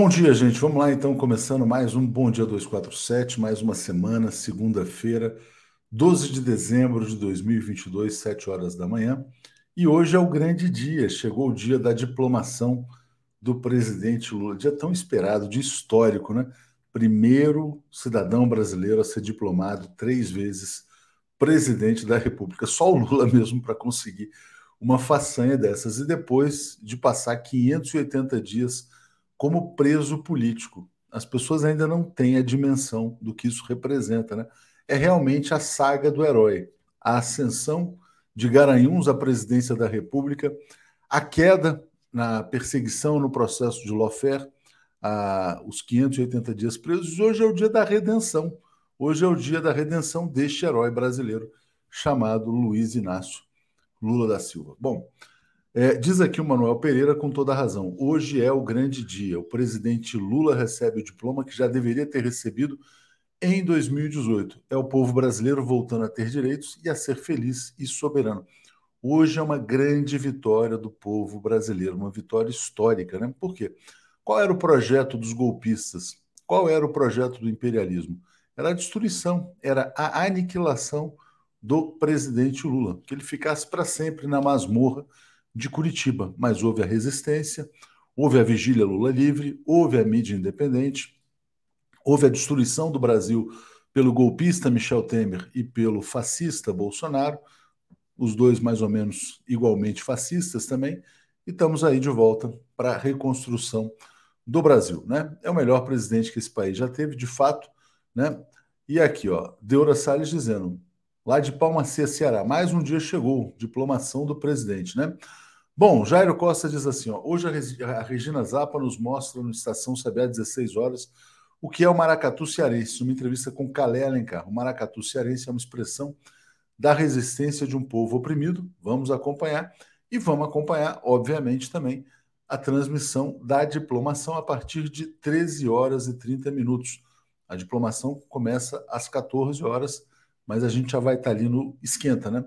Bom dia, gente. Vamos lá então, começando mais um Bom Dia 247, mais uma semana, segunda-feira, 12 de dezembro de 2022, 7 horas da manhã. E hoje é o grande dia, chegou o dia da diplomação do presidente Lula, dia tão esperado, dia histórico, né? Primeiro cidadão brasileiro a ser diplomado três vezes presidente da República. Só o Lula mesmo para conseguir uma façanha dessas. E depois de passar 580 dias como preso político. As pessoas ainda não têm a dimensão do que isso representa, né? É realmente a saga do herói, a ascensão de Garanhuns à presidência da República, a queda na perseguição no processo de Lofer, a, os 580 dias presos. Hoje é o dia da redenção. Hoje é o dia da redenção deste herói brasileiro chamado Luiz Inácio Lula da Silva. Bom, é, diz aqui o Manuel Pereira com toda a razão. Hoje é o grande dia. O presidente Lula recebe o diploma que já deveria ter recebido em 2018. É o povo brasileiro voltando a ter direitos e a ser feliz e soberano. Hoje é uma grande vitória do povo brasileiro, uma vitória histórica, né? Por quê? Qual era o projeto dos golpistas? Qual era o projeto do imperialismo? Era a destruição, era a aniquilação do presidente Lula, que ele ficasse para sempre na masmorra de Curitiba, mas houve a resistência, houve a vigília Lula livre, houve a mídia independente, houve a destruição do Brasil pelo golpista Michel Temer e pelo fascista Bolsonaro, os dois mais ou menos igualmente fascistas também, e estamos aí de volta para a reconstrução do Brasil, né? É o melhor presidente que esse país já teve, de fato, né? E aqui, ó, Deura Salles dizendo, lá de Palmacia, Ceará, mais um dia chegou, diplomação do presidente, né? Bom, Jairo Costa diz assim: ó, hoje a Regina Zappa nos mostra no Estação Sabiá 16 horas o que é o maracatu cearense, uma entrevista com Calé Alencar. O maracatu cearense é uma expressão da resistência de um povo oprimido. Vamos acompanhar e vamos acompanhar, obviamente, também a transmissão da diplomação a partir de 13 horas e 30 minutos. A diplomação começa às 14 horas, mas a gente já vai estar ali no esquenta, né?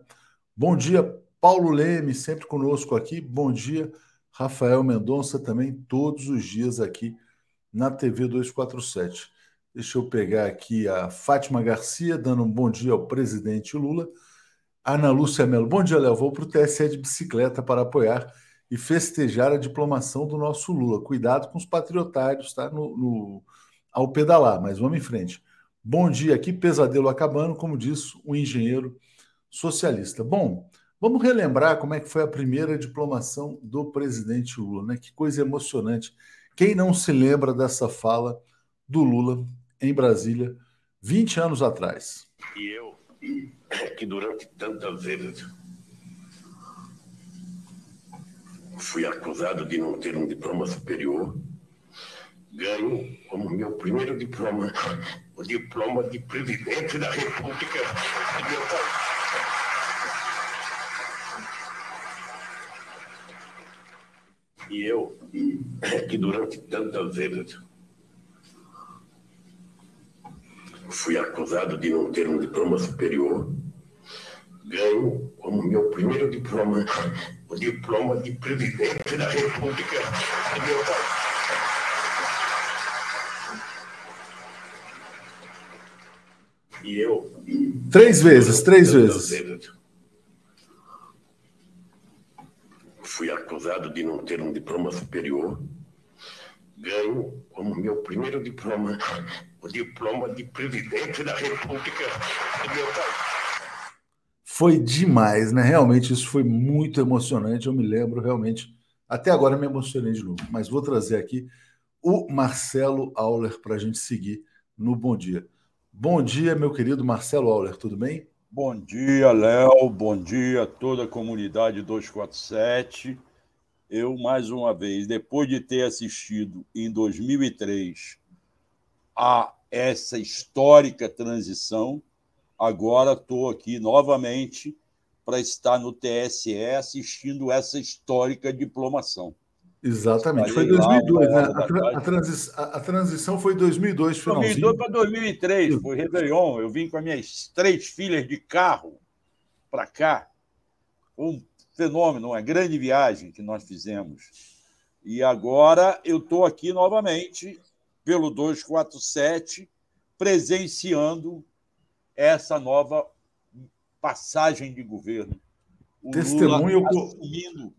Bom dia, Paulo Leme, sempre conosco aqui. Bom dia. Rafael Mendonça também, todos os dias aqui na TV 247. Deixa eu pegar aqui a Fátima Garcia, dando um bom dia ao presidente Lula. Ana Lúcia Melo, bom dia, Léo. Vou para o TSE de bicicleta para apoiar e festejar a diplomação do nosso Lula. Cuidado com os patriotários, tá? No, no, ao pedalar, mas vamos em frente. Bom dia aqui, pesadelo acabando, como disse o engenheiro socialista. Bom, Vamos relembrar como é que foi a primeira diplomação do presidente Lula, né? Que coisa emocionante. Quem não se lembra dessa fala do Lula em Brasília 20 anos atrás? E eu, que durante tantas vezes fui acusado de não ter um diploma superior, ganho como meu primeiro diploma o diploma de presidente da República de meu país. E eu, que durante tantas vezes fui acusado de não ter um diploma superior, ganho como meu primeiro diploma o diploma de presidente da República do meu país. E eu. Três vezes, três vezes. vezes fui acusado de não ter um diploma superior, ganho como meu primeiro diploma o diploma de presidente da República do meu país. Foi demais, né? Realmente isso foi muito emocionante. Eu me lembro realmente. Até agora me emocionei de novo, mas vou trazer aqui o Marcelo Auler para a gente seguir no Bom Dia. Bom dia, meu querido Marcelo Auler, tudo bem? Bom dia, Léo. Bom dia a toda a comunidade 247. Eu, mais uma vez, depois de ter assistido em 2003 a essa histórica transição, agora estou aqui novamente para estar no TSE assistindo essa histórica diplomação. Exatamente, foi 2002, né? A, tra a, transi a, transição foi 2002, finalzinho. 2002 para 2003, foi Réveillon. Eu vim com as minhas três filhas de carro para cá. Um fenômeno, uma grande viagem que nós fizemos. E agora eu estou aqui novamente, pelo 247, presenciando essa nova passagem de governo. O Testemunho Lula assumindo,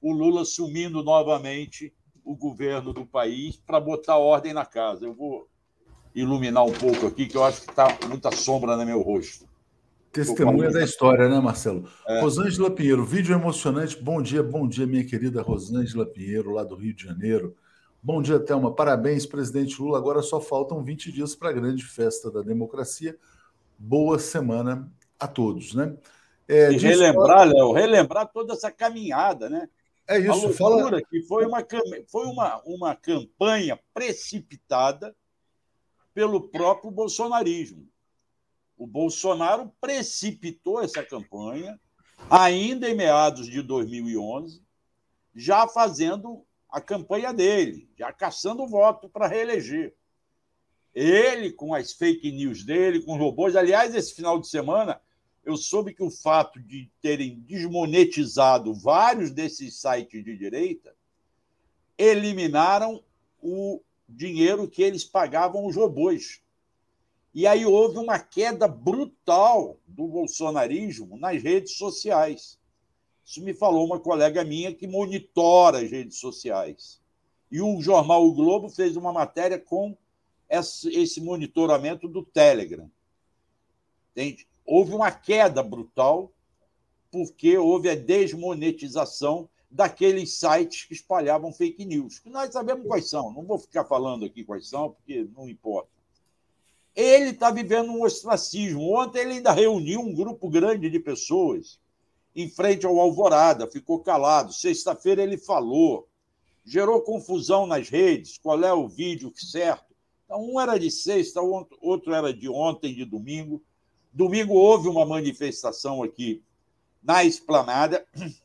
o Lula assumindo novamente o governo do país para botar ordem na casa. Eu vou iluminar um pouco aqui, que eu acho que está muita sombra no meu rosto. Testemunha da história, né, Marcelo? É. Rosângela Pinheiro, vídeo emocionante. Bom dia, bom dia, minha querida Rosângela Pinheiro, lá do Rio de Janeiro. Bom dia, Thelma. Parabéns, presidente Lula. Agora só faltam 20 dias para a grande festa da democracia. Boa semana a todos, né? É, e relembrar, história... Léo, relembrar toda essa caminhada, né? É isso, a fala. Que foi uma, foi uma, uma campanha precipitada pelo próprio bolsonarismo o Bolsonaro precipitou essa campanha, ainda em meados de 2011, já fazendo a campanha dele, já caçando voto para reeleger. Ele, com as fake news dele, com os robôs. Aliás, esse final de semana, eu soube que o fato de terem desmonetizado vários desses sites de direita eliminaram o dinheiro que eles pagavam os robôs. E aí houve uma queda brutal do bolsonarismo nas redes sociais. Isso me falou uma colega minha que monitora as redes sociais. E o jornal O Globo fez uma matéria com esse monitoramento do Telegram. Entende? Houve uma queda brutal porque houve a desmonetização daqueles sites que espalhavam fake news, que nós sabemos quais são. Não vou ficar falando aqui quais são, porque não importa. Ele está vivendo um ostracismo. Ontem ele ainda reuniu um grupo grande de pessoas em frente ao Alvorada, ficou calado. Sexta-feira ele falou, gerou confusão nas redes. Qual é o vídeo certo? Então, um era de sexta, outro era de ontem, de domingo. Domingo houve uma manifestação aqui na esplanada.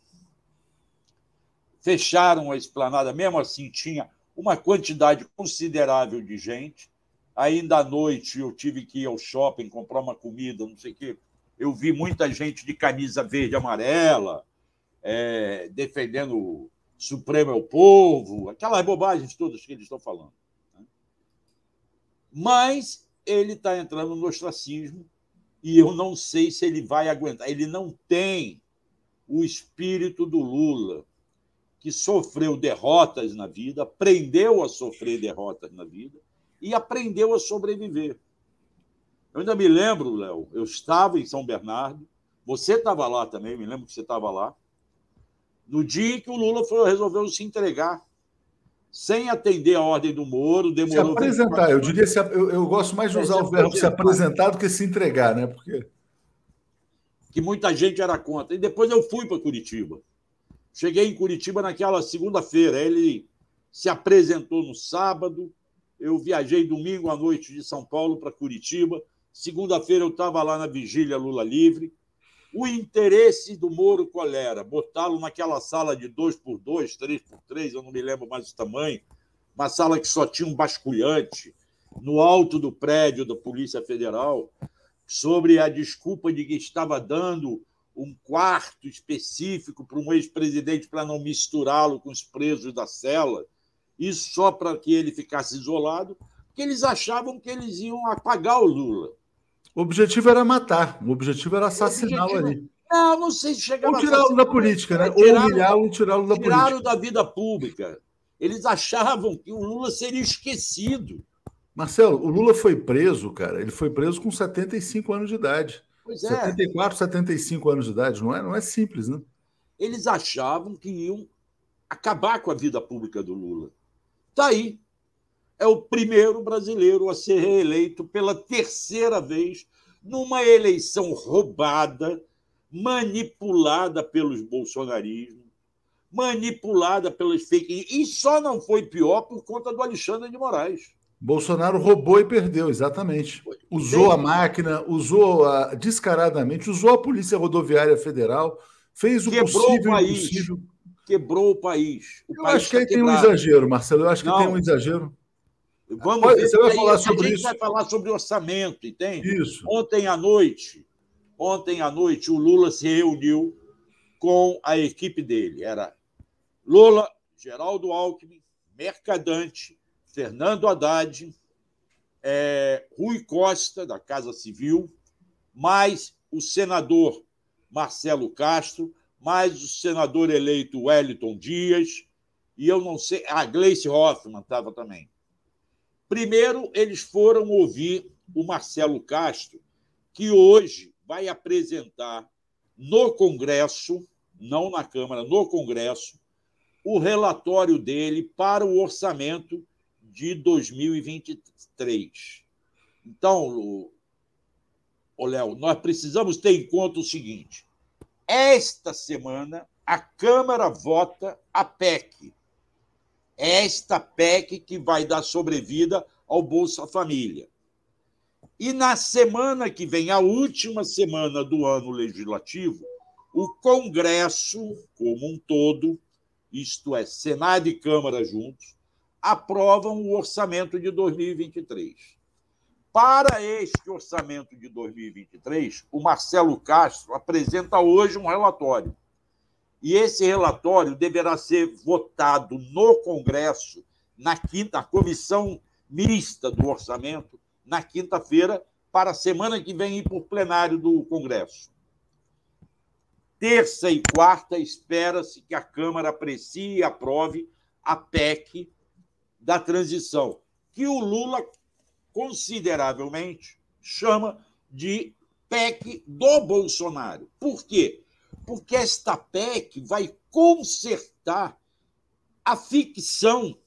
Fecharam a esplanada, mesmo assim tinha uma quantidade considerável de gente. Ainda à noite eu tive que ir ao shopping comprar uma comida, não sei o quê. Eu vi muita gente de camisa verde e amarela é, defendendo o Supremo é o povo, aquelas bobagens todas que eles estão falando. Né? Mas ele está entrando no ostracismo e eu não sei se ele vai aguentar. Ele não tem o espírito do Lula, que sofreu derrotas na vida, aprendeu a sofrer derrotas na vida e aprendeu a sobreviver. Eu ainda me lembro, Léo, eu estava em São Bernardo, você estava lá também, me lembro que você estava lá, no dia em que o Lula foi, resolveu se entregar, sem atender a ordem do Moro, demorou. Se apresentar, eu diria, se, eu, eu gosto mais de usar o verbo se apresentar do que se entregar, né? Porque. Que muita gente era contra. E depois eu fui para Curitiba. Cheguei em Curitiba naquela segunda-feira. Ele se apresentou no sábado, eu viajei domingo à noite de São Paulo para Curitiba. Segunda-feira eu estava lá na vigília Lula Livre. O interesse do Moro qual era? Botá-lo naquela sala de dois por dois, três por três, eu não me lembro mais o tamanho, uma sala que só tinha um basculhante, no alto do prédio da Polícia Federal, sobre a desculpa de que estava dando um quarto específico para um ex-presidente para não misturá-lo com os presos da cela. Isso só para que ele ficasse isolado, porque eles achavam que eles iam apagar o Lula. O objetivo era matar, o objetivo era assassiná-lo ali. Não, não sei se chegava Ou tirá-lo da política, né? Ou humilhá-lo, tirá-lo da política. Tiraram da vida pública. Eles achavam que o Lula seria esquecido. Marcelo, o Lula foi preso, cara. Ele foi preso com 75 anos de idade. Pois é. 74, 75 anos de idade. Não é, não é simples, né? Eles achavam que iam acabar com a vida pública do Lula. Está aí. É o primeiro brasileiro a ser reeleito pela terceira vez numa eleição roubada, manipulada pelos bolsonarismos, manipulada pelas fake. E só não foi pior por conta do Alexandre de Moraes. Bolsonaro roubou e perdeu, exatamente. Usou a máquina, usou a, descaradamente, usou a Polícia Rodoviária Federal, fez o Quebrou possível o país. Impossível quebrou o país. O eu país acho que aí tem um exagero, Marcelo. Eu acho que Não. tem um exagero. Vamos Pode, ver. Você vai falar sobre a gente isso? vai falar sobre orçamento, entende? Isso. Ontem à noite, ontem à noite, o Lula se reuniu com a equipe dele. Era Lula, Geraldo Alckmin, Mercadante, Fernando Haddad, é, Rui Costa, da Casa Civil, mais o senador Marcelo Castro, mais o senador eleito Wellington Dias, e eu não sei, a Gleice Hoffmann estava também. Primeiro, eles foram ouvir o Marcelo Castro, que hoje vai apresentar no Congresso, não na Câmara, no Congresso, o relatório dele para o orçamento de 2023. Então, o Léo, nós precisamos ter em conta o seguinte: esta semana a Câmara vota a PEC. Esta PEC que vai dar sobrevida ao Bolsa Família. E na semana que vem, a última semana do ano legislativo, o Congresso, como um todo, isto é, Senado e Câmara juntos, aprovam o orçamento de 2023. Para este orçamento de 2023, o Marcelo Castro apresenta hoje um relatório. E esse relatório deverá ser votado no Congresso, na quinta comissão mista do orçamento, na quinta-feira, para a semana que vem ir para o plenário do Congresso. Terça e quarta, espera-se que a Câmara aprecie e aprove a PEC da transição, que o Lula consideravelmente chama de PEC do Bolsonaro. Por quê? Porque esta PEC vai consertar a ficção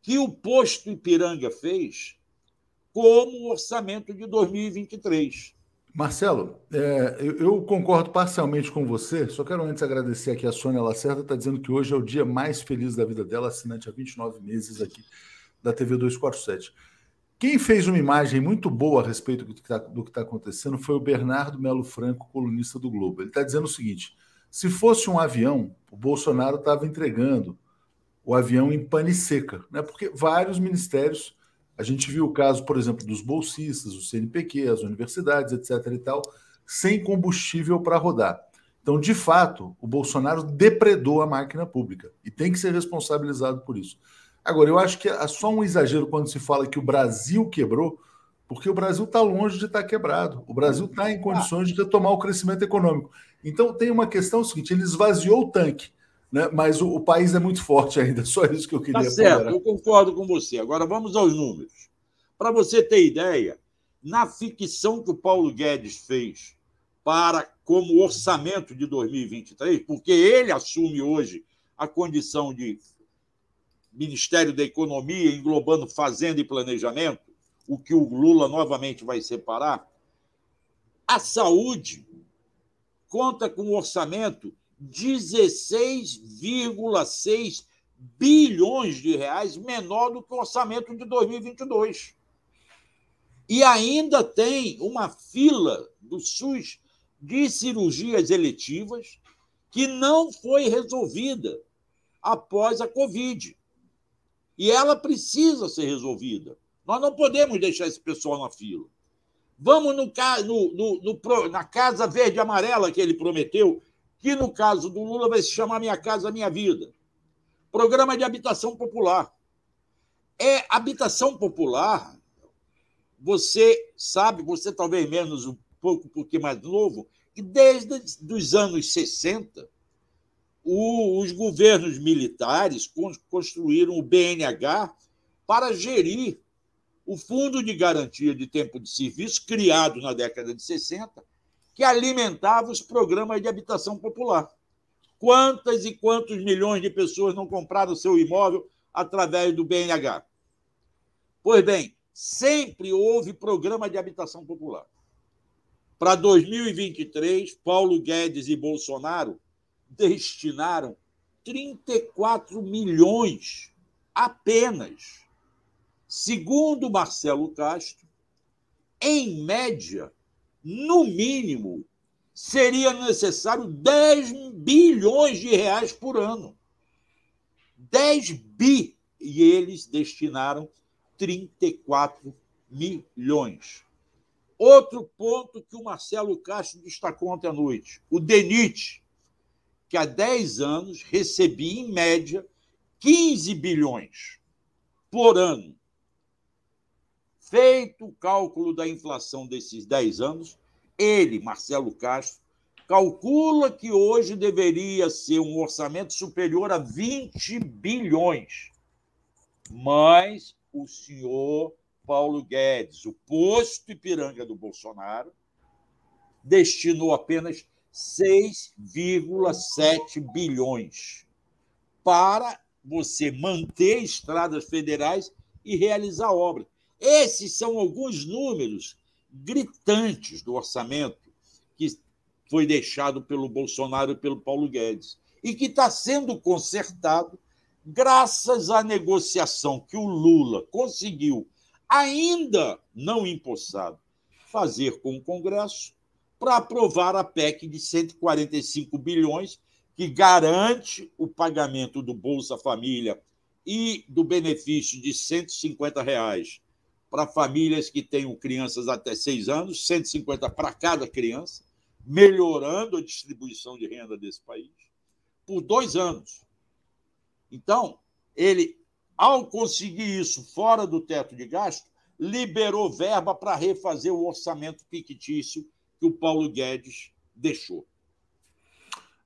que o posto Ipiranga fez como orçamento de 2023. Marcelo, é, eu, concordo parcialmente com você, só quero antes agradecer aqui a Sônia Lacerda, está dizendo que hoje é o dia mais feliz da vida dela, assinante há 29 meses aqui da TV 247. Quem fez uma imagem muito boa a respeito do que está tá acontecendo foi o Bernardo Melo Franco, colunista do Globo. Ele está dizendo o seguinte: se fosse um avião, o Bolsonaro estava entregando o avião em pane seca, né? porque vários ministérios a gente viu o caso, por exemplo, dos bolsistas, o CNPq, as universidades, etc. e tal, sem combustível para rodar. Então, de fato, o Bolsonaro depredou a máquina pública e tem que ser responsabilizado por isso. Agora, eu acho que é só um exagero quando se fala que o Brasil quebrou, porque o Brasil está longe de estar tá quebrado. O Brasil está em condições de retomar o crescimento econômico. Então, tem uma questão seguinte: ele esvaziou o tanque né? mas o, o, país é muito forte ainda. Só isso que eu queria Tá certo, eu concordo com você. Agora vamos aos números. Para você ter ideia, na ficção que o Paulo Guedes fez para como orçamento de 2023, porque ele assume hoje a condição de Ministério da Economia, englobando Fazenda e Planejamento, o que o Lula novamente vai separar, a saúde conta com um orçamento 16,6 bilhões de reais menor do que o orçamento de 2022. E ainda tem uma fila do SUS de cirurgias eletivas que não foi resolvida após a Covid. E ela precisa ser resolvida. Nós não podemos deixar esse pessoal na fila. Vamos no, no, no, na Casa Verde Amarela que ele prometeu, que no caso do Lula vai se chamar Minha Casa Minha Vida. Programa de habitação popular. É habitação popular. Você sabe, você talvez menos um pouco porque mais novo, que desde os anos 60 o, os governos militares construíram o BNH para gerir o Fundo de Garantia de Tempo de Serviço, criado na década de 60, que alimentava os programas de habitação popular. Quantas e quantos milhões de pessoas não compraram seu imóvel através do BNH? Pois bem, sempre houve programa de habitação popular. Para 2023, Paulo Guedes e Bolsonaro destinaram 34 milhões apenas. Segundo Marcelo Castro, em média, no mínimo, seria necessário 10 bilhões de reais por ano. 10 bi. E eles destinaram 34 milhões. Outro ponto que o Marcelo Castro destacou ontem à noite: o DENIT, que há 10 anos recebia, em média, 15 bilhões por ano. Feito o cálculo da inflação desses 10 anos, ele, Marcelo Castro, calcula que hoje deveria ser um orçamento superior a 20 bilhões. Mas o senhor Paulo Guedes, o posto Ipiranga do Bolsonaro, destinou apenas 6,7 bilhões para você manter estradas federais e realizar obras. Esses são alguns números gritantes do orçamento que foi deixado pelo Bolsonaro e pelo Paulo Guedes e que está sendo consertado graças à negociação que o Lula conseguiu, ainda não empossado, fazer com o Congresso para aprovar a PEC de 145 bilhões, que garante o pagamento do Bolsa Família e do benefício de 150 reais para famílias que tenham crianças até seis anos, 150 para cada criança, melhorando a distribuição de renda desse país, por dois anos. Então, ele, ao conseguir isso fora do teto de gasto, liberou verba para refazer o orçamento fictício que o Paulo Guedes deixou.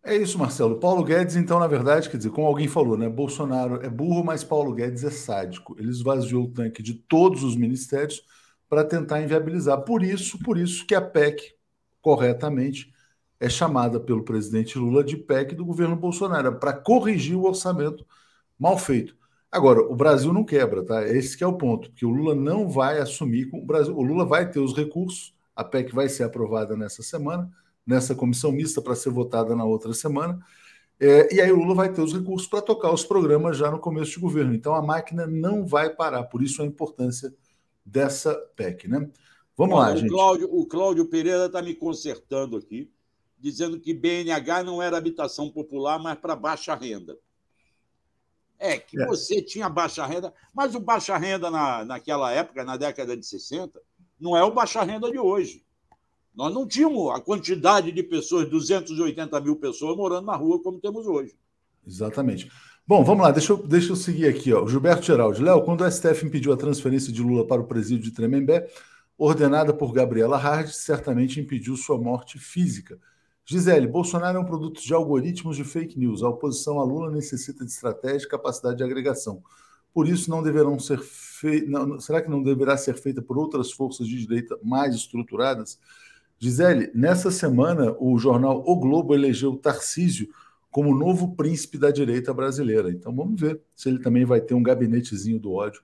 É isso, Marcelo. Paulo Guedes, então, na verdade, quer dizer, como alguém falou, né? Bolsonaro é burro, mas Paulo Guedes é sádico. Ele esvaziou o tanque de todos os ministérios para tentar inviabilizar. Por isso, por isso que a PEC, corretamente, é chamada pelo presidente Lula de PEC do governo Bolsonaro, é para corrigir o orçamento mal feito. Agora, o Brasil não quebra, tá? Esse que é o ponto, porque o Lula não vai assumir, o, Brasil, o Lula vai ter os recursos, a PEC vai ser aprovada nessa semana, nessa comissão mista para ser votada na outra semana. É, e aí o Lula vai ter os recursos para tocar os programas já no começo de governo. Então a máquina não vai parar, por isso a importância dessa PEC, né? Vamos lá, o gente. Cláudio, o Cláudio Pereira está me consertando aqui, dizendo que BNH não era habitação popular, mas para baixa renda. É, que é. você tinha baixa renda, mas o baixa renda na, naquela época, na década de 60, não é o baixa renda de hoje. Nós não tínhamos a quantidade de pessoas, 280 mil pessoas morando na rua como temos hoje. Exatamente. Bom, vamos lá, deixa eu, deixa eu seguir aqui. Ó. Gilberto Geraldi. Léo, quando o STF impediu a transferência de Lula para o presídio de Tremembé, ordenada por Gabriela Hard, certamente impediu sua morte física. Gisele, Bolsonaro é um produto de algoritmos de fake news. A oposição a Lula necessita de estratégia e capacidade de agregação. Por isso, não deverão ser Será que não deverá ser feita por outras forças de direita mais estruturadas? Gisele, nessa semana o jornal O Globo elegeu Tarcísio como novo príncipe da direita brasileira. Então vamos ver se ele também vai ter um gabinetezinho do ódio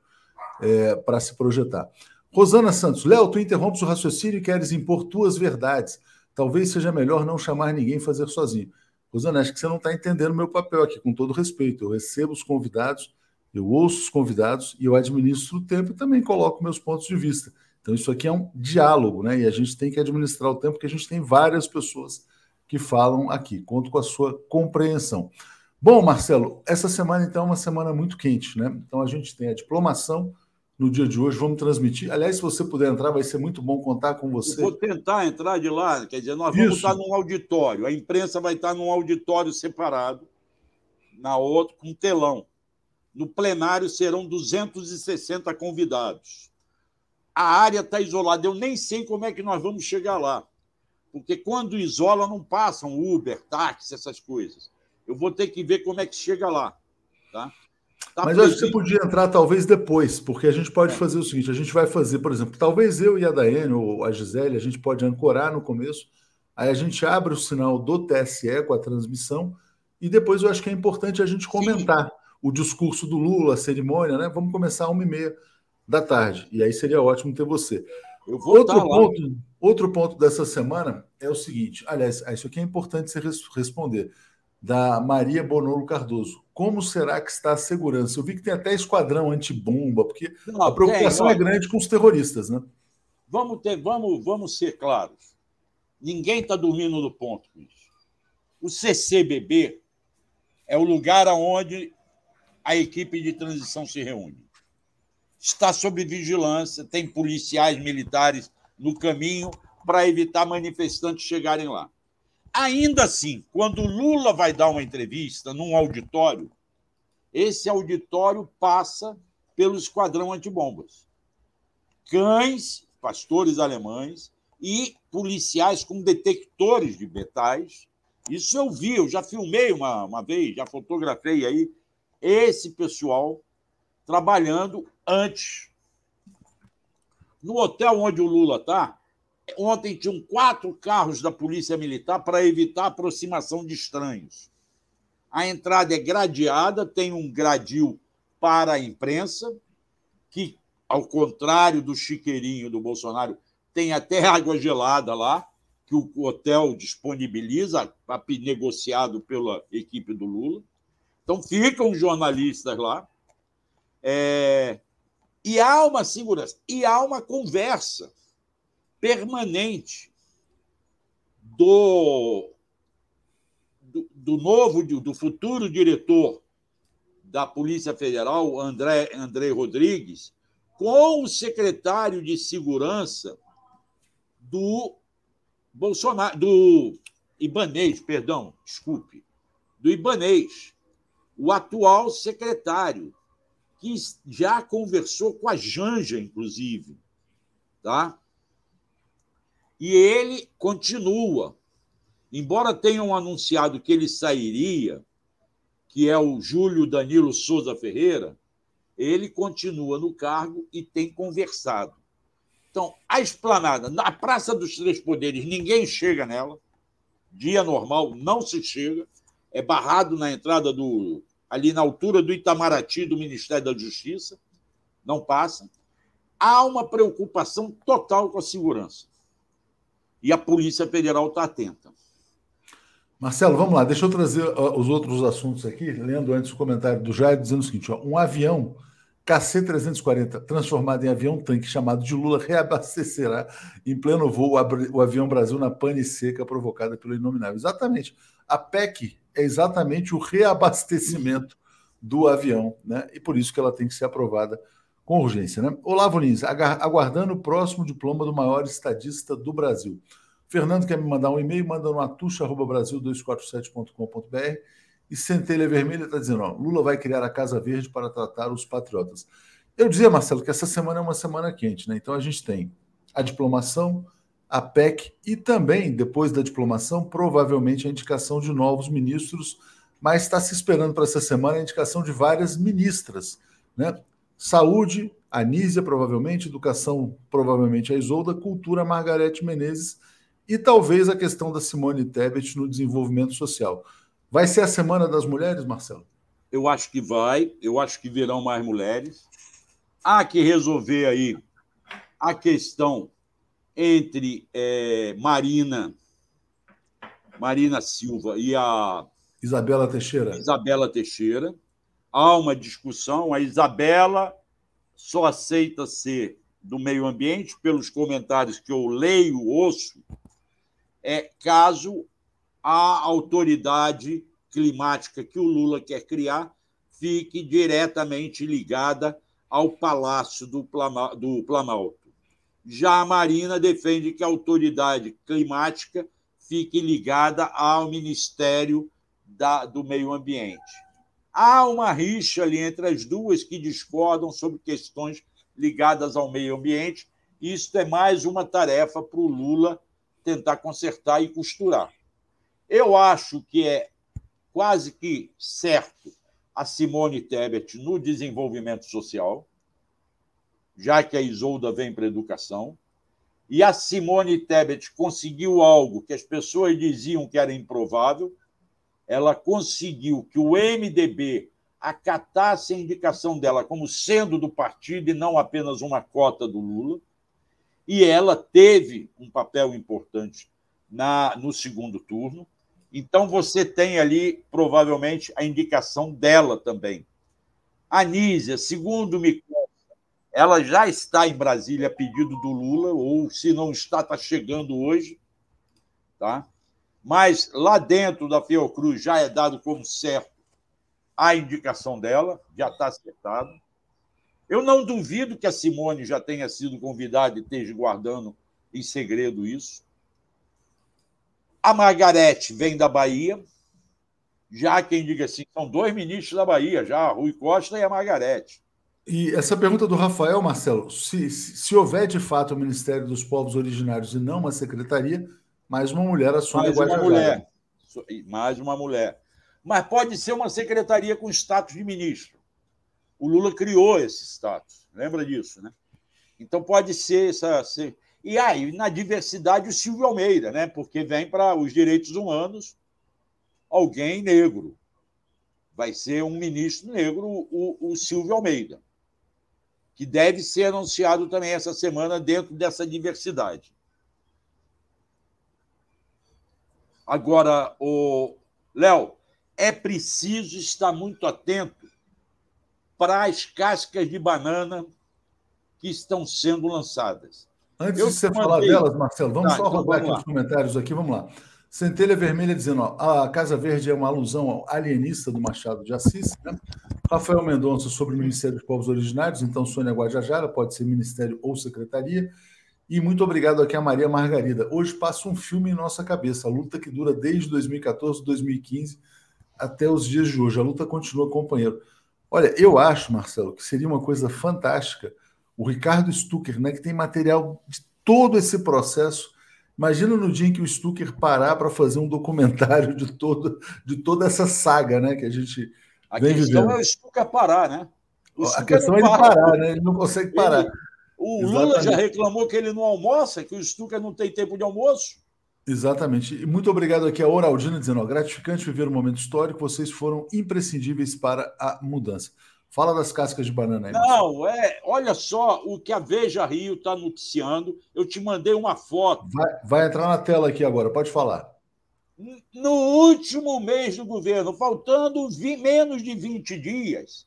é, para se projetar. Rosana Santos, Léo, tu interrompes o raciocínio e queres impor tuas verdades. Talvez seja melhor não chamar ninguém fazer sozinho. Rosana, acho que você não está entendendo meu papel aqui, com todo respeito. Eu recebo os convidados, eu ouço os convidados e eu administro o tempo e também coloco meus pontos de vista. Então, isso aqui é um diálogo, né? E a gente tem que administrar o tempo, porque a gente tem várias pessoas que falam aqui. Conto com a sua compreensão. Bom, Marcelo, essa semana, então, é uma semana muito quente, né? Então, a gente tem a diplomação no dia de hoje, vamos transmitir. Aliás, se você puder entrar, vai ser muito bom contar com você. Eu vou tentar entrar de lá, quer dizer, nós vamos Isso. estar num auditório, a imprensa vai estar num auditório separado, na outra, com telão. No plenário serão 260 convidados a área está isolada. Eu nem sei como é que nós vamos chegar lá. Porque quando isola, não passam Uber, táxi, essas coisas. Eu vou ter que ver como é que chega lá. Tá? Tá Mas eu acho que você podia entrar talvez depois, porque a gente pode é. fazer o seguinte: a gente vai fazer, por exemplo, talvez eu e a Daiane ou a Gisele, a gente pode ancorar no começo, aí a gente abre o sinal do TSE com a transmissão, e depois eu acho que é importante a gente comentar Sim. O discurso do Lula, a cerimônia, né? Vamos começar às uma e meia da tarde. E aí seria ótimo ter você. Outro, ponto, outro ponto dessa semana é o seguinte: aliás, isso aqui é importante você responder. Da Maria Bonolo Cardoso. Como será que está a segurança? Eu vi que tem até esquadrão antibomba, porque Não, a preocupação tem, é grande com os terroristas, né? Vamos, ter, vamos, vamos ser claros. Ninguém está dormindo no ponto com isso. O CCBB é o lugar onde a equipe de transição se reúne está sob vigilância, tem policiais militares no caminho para evitar manifestantes chegarem lá. Ainda assim, quando Lula vai dar uma entrevista num auditório, esse auditório passa pelo esquadrão antibombas. Cães, pastores alemães e policiais com detectores de metais. Isso eu vi, eu já filmei uma, uma vez, já fotografei aí esse pessoal trabalhando antes. No hotel onde o Lula está, ontem tinham quatro carros da Polícia Militar para evitar a aproximação de estranhos. A entrada é gradeada, tem um gradil para a imprensa, que, ao contrário do chiqueirinho do Bolsonaro, tem até água gelada lá, que o hotel disponibiliza, negociado pela equipe do Lula. Então, ficam jornalistas lá. É... E há uma segurança, e há uma conversa permanente do, do, do novo, do futuro diretor da Polícia Federal, André, André Rodrigues, com o secretário de Segurança do Bolsonaro, do Ibanês, perdão, desculpe, do Ibanês, o atual secretário, que já conversou com a Janja, inclusive, tá? E ele continua. Embora tenham anunciado que ele sairia, que é o Júlio Danilo Souza Ferreira, ele continua no cargo e tem conversado. Então, a esplanada, na Praça dos Três Poderes, ninguém chega nela. Dia normal, não se chega. É barrado na entrada do. Ali na altura do Itamaraty, do Ministério da Justiça. Não passa. Há uma preocupação total com a segurança. E a Polícia Federal está atenta. Marcelo, vamos lá, deixa eu trazer os outros assuntos aqui, lendo antes o comentário do Jair, dizendo o seguinte: ó, um avião KC-340, transformado em avião-tanque chamado de Lula, reabastecerá em pleno voo o avião Brasil na pane seca provocada pelo inominável. Exatamente. A PEC é exatamente o reabastecimento do avião, né? E por isso que ela tem que ser aprovada com urgência, né? Olavo Lins, aguardando o próximo diploma do maior estadista do Brasil. Fernando quer me mandar um e-mail, manda no atucha.brasil247.com.br. E Centelha Vermelha está dizendo: ó, Lula vai criar a Casa Verde para tratar os patriotas. Eu dizia, Marcelo, que essa semana é uma semana quente, né? Então a gente tem a diplomação, a PEC e também, depois da diplomação, provavelmente a indicação de novos ministros, mas está se esperando para essa semana a indicação de várias ministras, né? Saúde, Anísia, provavelmente, Educação, provavelmente a Isolda, Cultura, Margarete Menezes e talvez a questão da Simone Tebet no desenvolvimento social. Vai ser a Semana das Mulheres, Marcelo? Eu acho que vai, eu acho que virão mais mulheres. Há que resolver aí a questão entre é, Marina, Marina Silva e a Isabela Teixeira. Isabela Teixeira. Há uma discussão. A Isabela só aceita ser do meio ambiente, pelos comentários que eu leio, ouço, é caso a autoridade climática que o Lula quer criar fique diretamente ligada ao Palácio do Planalto. Já a Marina defende que a autoridade climática fique ligada ao Ministério da, do Meio Ambiente. Há uma rixa ali entre as duas que discordam sobre questões ligadas ao meio ambiente. Isso é mais uma tarefa para o Lula tentar consertar e costurar. Eu acho que é quase que certo a Simone Tebet no desenvolvimento social, já que a Isolda vem para a educação, e a Simone Tebet conseguiu algo que as pessoas diziam que era improvável, ela conseguiu que o MDB acatasse a indicação dela como sendo do partido e não apenas uma cota do Lula e ela teve um papel importante na, no segundo turno. Então, você tem ali, provavelmente, a indicação dela também. Anísia, segundo me ela já está em Brasília a pedido do Lula, ou se não está, está chegando hoje. Tá? Mas lá dentro da Fiocruz já é dado como certo a indicação dela, já está acertado. Eu não duvido que a Simone já tenha sido convidada e esteja guardando em segredo isso. A Margarete vem da Bahia. Já quem diga assim, são dois ministros da Bahia, já, Rui Costa e a Margarete. E essa pergunta do Rafael, Marcelo, se, se, se, houver de fato o Ministério dos Povos Originários e não uma secretaria, mais uma mulher assume mais uma mulher, mais uma mulher. Mas pode ser uma secretaria com status de ministro. O Lula criou esse status, lembra disso, né? Então pode ser essa. Ser... E aí, na diversidade, o Silvio Almeida, né? Porque vem para os direitos humanos alguém negro. Vai ser um ministro negro, o, o Silvio Almeida, que deve ser anunciado também essa semana dentro dessa diversidade. Agora, o Léo, é preciso estar muito atento para as cascas de banana que estão sendo lançadas. Antes Eu de você mandei... falar delas, Marcelo, vamos tá, só então rodar aqui os comentários aqui, vamos lá. Centelha Vermelha dizendo: ó, a Casa Verde é uma alusão ao alienista do Machado de Assis. Né? Rafael Mendonça sobre o Ministério dos Povos Originários, então Sônia Guajajara, pode ser ministério ou secretaria. E muito obrigado aqui a Maria Margarida. Hoje passa um filme em nossa cabeça, a luta que dura desde 2014, 2015 até os dias de hoje. A luta continua, companheiro. Olha, eu acho, Marcelo, que seria uma coisa fantástica o Ricardo Stucker, né, que tem material de todo esse processo Imagina no dia em que o Stucker parar para fazer um documentário de, todo, de toda essa saga né, que a gente a vem vivendo. Questão é o Stucker parar, né? a questão é ele parar, né? Ele não consegue parar. Ele, o Exatamente. Lula já reclamou que ele não almoça, que o Stucker não tem tempo de almoço. Exatamente. E muito obrigado aqui a Oraldina dizendo, ó, gratificante viver um momento histórico, vocês foram imprescindíveis para a mudança. Fala das cascas de banana aí. Não, é, olha só o que a Veja Rio está noticiando. Eu te mandei uma foto. Vai, vai, entrar na tela aqui agora, pode falar. No último mês do governo, faltando menos de 20 dias,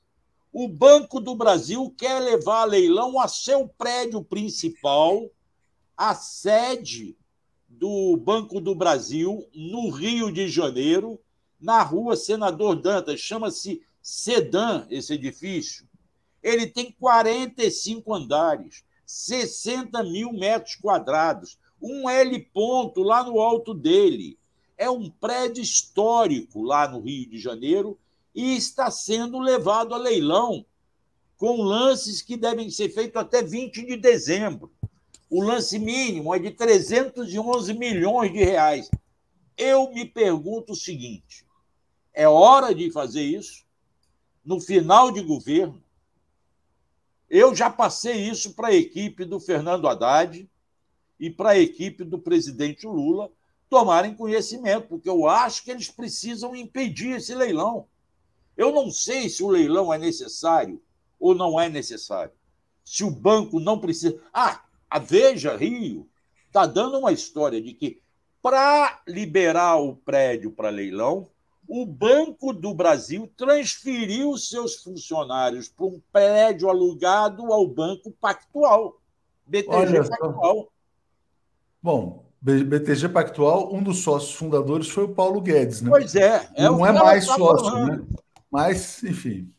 o Banco do Brasil quer levar a leilão a seu prédio principal, a sede do Banco do Brasil, no Rio de Janeiro, na rua Senador Dantas. Chama-se sedã esse edifício. Ele tem 45 andares, 60 mil metros quadrados, um L ponto lá no alto dele. É um prédio histórico lá no Rio de Janeiro e está sendo levado a leilão com lances que devem ser feitos até 20 de dezembro. O lance mínimo é de 311 milhões de reais. Eu me pergunto o seguinte: é hora de fazer isso? No final de governo. Eu já passei isso para a equipe do Fernando Haddad e para a equipe do presidente Lula tomarem conhecimento, porque eu acho que eles precisam impedir esse leilão. Eu não sei se o leilão é necessário ou não é necessário. Se o banco não precisa. Ah, a Veja Rio está dando uma história de que para liberar o prédio para leilão, o Banco do Brasil transferiu seus funcionários para um prédio alugado ao Banco Pactual. BTG Pactual. Bom, BTG Pactual, um dos sócios fundadores foi o Paulo Guedes, né? Pois é. é Não é mais sócio, falando. né? Mas, enfim.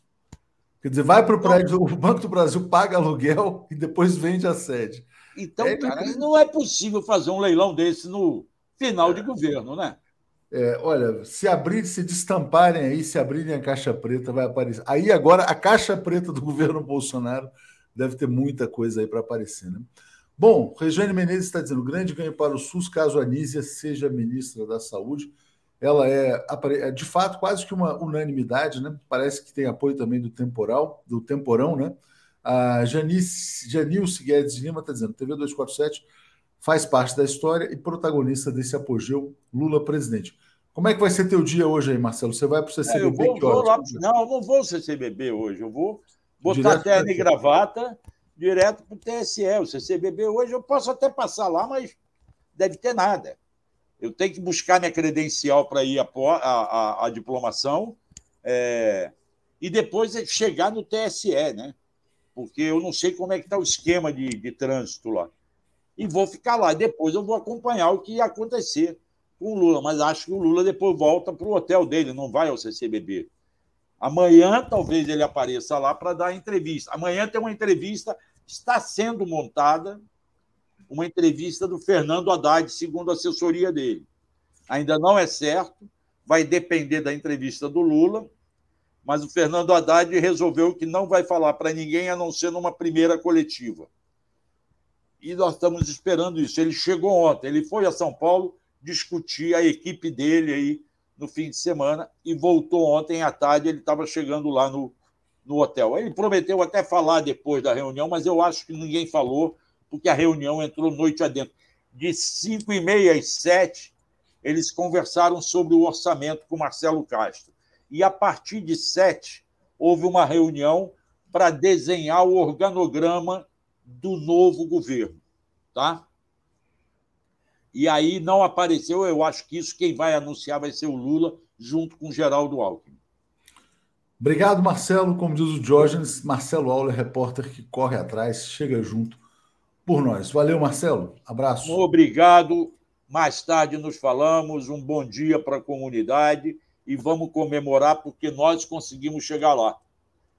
Quer dizer, vai para o prédio, o Banco do Brasil paga aluguel e depois vende a sede. Então, é, cara, não é possível fazer um leilão desse no final é. de governo, né? É, olha, se abrir, se destamparem aí, se abrirem a caixa preta, vai aparecer. Aí agora a caixa preta do governo Bolsonaro deve ter muita coisa aí para aparecer, né? Bom, Regiane Menezes está dizendo: grande ganho para o SUS caso a Nízia seja ministra da Saúde. Ela é, é, de fato, quase que uma unanimidade, né? Parece que tem apoio também do temporal, do temporão, né? A Janice, Janilce Guedes Lima está dizendo: TV 247 faz parte da história e protagonista desse apogeu Lula presidente. Como é que vai ser teu dia hoje aí, Marcelo? Você vai para o CCBB? É, eu vou, vou lá, não, eu não vou CCBB hoje. Eu vou botar terno e gravata direto para o TSE. O CCBB hoje eu posso até passar lá, mas deve ter nada. Eu tenho que buscar minha credencial para ir à, a a diplomação é, e depois é chegar no TSE, né? Porque eu não sei como é que está o esquema de, de trânsito lá e vou ficar lá. Depois eu vou acompanhar o que ia acontecer com o Lula, mas acho que o Lula depois volta para o hotel dele, não vai ao CCBB. Amanhã talvez ele apareça lá para dar entrevista. Amanhã tem uma entrevista, está sendo montada uma entrevista do Fernando Haddad, segundo a assessoria dele. Ainda não é certo, vai depender da entrevista do Lula, mas o Fernando Haddad resolveu que não vai falar para ninguém a não ser numa primeira coletiva. E nós estamos esperando isso. Ele chegou ontem, ele foi a São Paulo discutir a equipe dele aí no fim de semana e voltou ontem à tarde. Ele estava chegando lá no, no hotel. Ele prometeu até falar depois da reunião, mas eu acho que ninguém falou, porque a reunião entrou noite adentro. De 5 e meia às 7, eles conversaram sobre o orçamento com Marcelo Castro. E a partir de 7, houve uma reunião para desenhar o organograma do novo governo. Tá? E aí não apareceu, eu acho que isso quem vai anunciar vai ser o Lula, junto com Geraldo Alckmin. Obrigado, Marcelo. Como diz o Diógenes, Marcelo Auler, repórter que corre atrás, chega junto por nós. Valeu, Marcelo. Abraço. Obrigado. Mais tarde nos falamos. Um bom dia para a comunidade e vamos comemorar porque nós conseguimos chegar lá.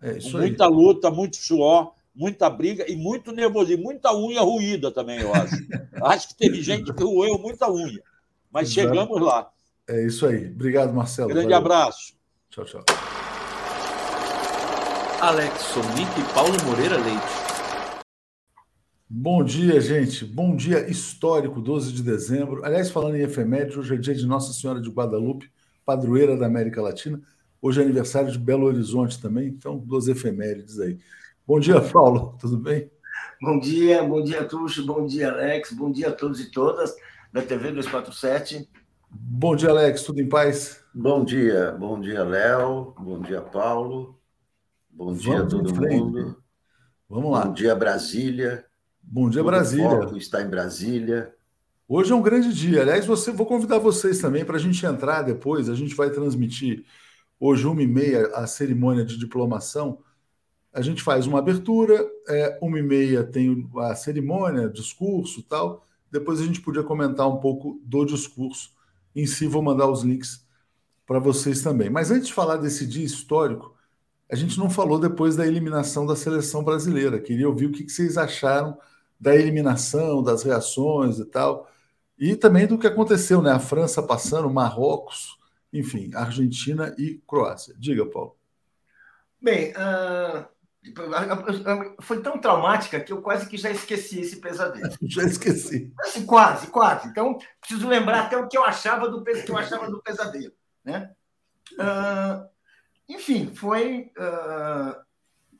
É isso muita aí. luta, muito suor, muita briga e muito nervosismo, muita unha ruída também, eu acho. acho que teve gente que roeu muita unha, mas Exato. chegamos lá. É isso aí. Obrigado, Marcelo. Grande Valeu. abraço. Tchau, tchau. Alex Sonic e Paulo Moreira Leite. Bom dia, gente. Bom dia histórico, 12 de dezembro. Aliás, falando em efeméride, hoje é dia de Nossa Senhora de Guadalupe, padroeira da América Latina. Hoje é aniversário de Belo Horizonte também, então, 12 efemérides aí. Bom dia, Paulo, tudo bem? Bom dia, bom dia, Tuxo, bom dia, Alex, bom dia a todos e todas da TV 247. Bom dia, Alex, tudo em paz? Bom dia, bom dia, Léo, bom dia, Paulo. Bom dia a todo mundo. Vamos lá. Bom dia, Brasília. Bom dia, todo Brasília. Foco está em Brasília. Hoje é um grande dia. Aliás, você, vou convidar vocês também para a gente entrar depois. A gente vai transmitir hoje, uma e meia, a cerimônia de diplomação. A gente faz uma abertura, é, uma e meia tem a cerimônia, discurso tal. Depois a gente podia comentar um pouco do discurso em si. Vou mandar os links para vocês também. Mas antes de falar desse dia histórico, a gente não falou depois da eliminação da seleção brasileira. Queria ouvir o que vocês acharam da eliminação, das reações e tal. E também do que aconteceu, né? A França passando, Marrocos, enfim, Argentina e Croácia. Diga, Paulo. Bem, uh, foi tão traumática que eu quase que já esqueci esse pesadelo. já esqueci. Assim, quase, quase. Então, preciso lembrar até o que eu achava do, que eu achava do pesadelo. Né? Uh, enfim, foi. Uh,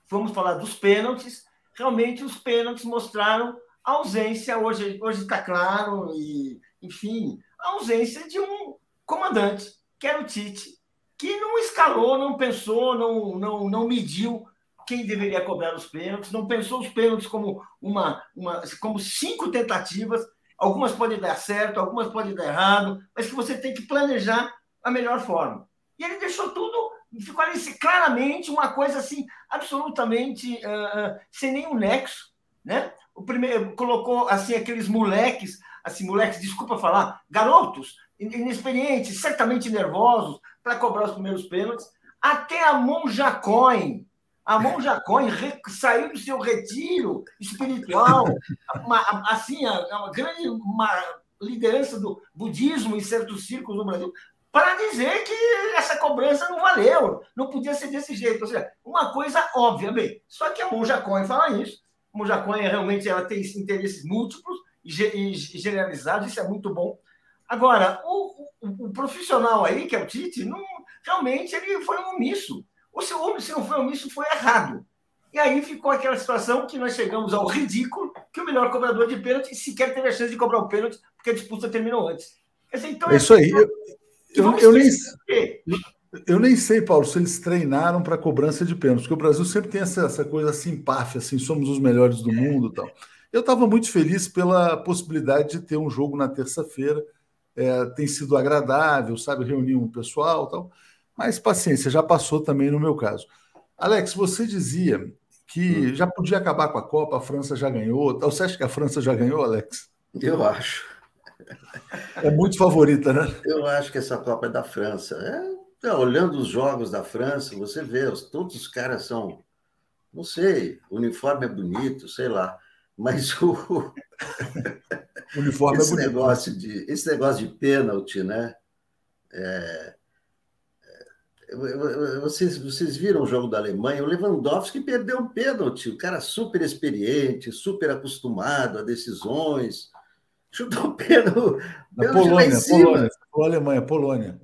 vamos falar dos pênaltis. Realmente, os pênaltis mostraram a ausência, hoje, hoje está claro, e, enfim, a ausência de um comandante, que era o Tite, que não escalou, não pensou, não, não, não mediu quem deveria cobrar os pênaltis, não pensou os pênaltis como uma, uma como cinco tentativas, algumas podem dar certo, algumas podem dar errado, mas que você tem que planejar a melhor forma. E ele deixou tudo ficou ali claramente uma coisa assim, absolutamente uh, sem nenhum nexo, né? O primeiro colocou assim aqueles moleques, assim, moleques, desculpa falar, garotos, inexperientes, certamente nervosos, para cobrar os primeiros pênaltis. Até a Monja A Monja Coin saiu do seu retiro espiritual, uma, assim, a, a grande uma liderança do budismo em certos círculos no Brasil, para dizer que essa cobrança não valeu, não podia ser desse jeito. Ou seja, uma coisa óbvia, bem. Só que a Monja Cohen fala isso. A Monja Cohen realmente ela tem interesses múltiplos e generalizados, isso é muito bom. Agora, o, o, o, profissional aí, que é o Tite, não, realmente ele foi um omisso. Ou se, se não foi omisso, foi errado. E aí ficou aquela situação que nós chegamos ao ridículo que o melhor cobrador de pênalti sequer teve a chance de cobrar o pênalti, porque a disputa terminou antes. Então, é isso aí. Eu, eu, eu, nem, eu nem sei, Paulo, se eles treinaram para cobrança de pênalti, porque o Brasil sempre tem essa, essa coisa simpática, assim, somos os melhores do mundo e tal. Eu estava muito feliz pela possibilidade de ter um jogo na terça-feira. É, tem sido agradável, sabe, reunir um pessoal tal. Mas paciência, já passou também no meu caso. Alex, você dizia que hum. já podia acabar com a Copa, a França já ganhou. Você acha que a França já ganhou, Alex? Eu acho. É muito favorita, né? Eu acho que essa Copa é da França. É, olhando os jogos da França, você vê, todos os caras são, não sei, o uniforme é bonito, sei lá, mas o, o uniforme é esse é bonito. Negócio de, esse negócio de pênalti, né? É, vocês, vocês viram o jogo da Alemanha? O Lewandowski perdeu um pênalti. O cara super experiente, super acostumado a decisões. Chutou um pênalti. Na Polônia, Polônia. Você falou Alemanha, Polônia.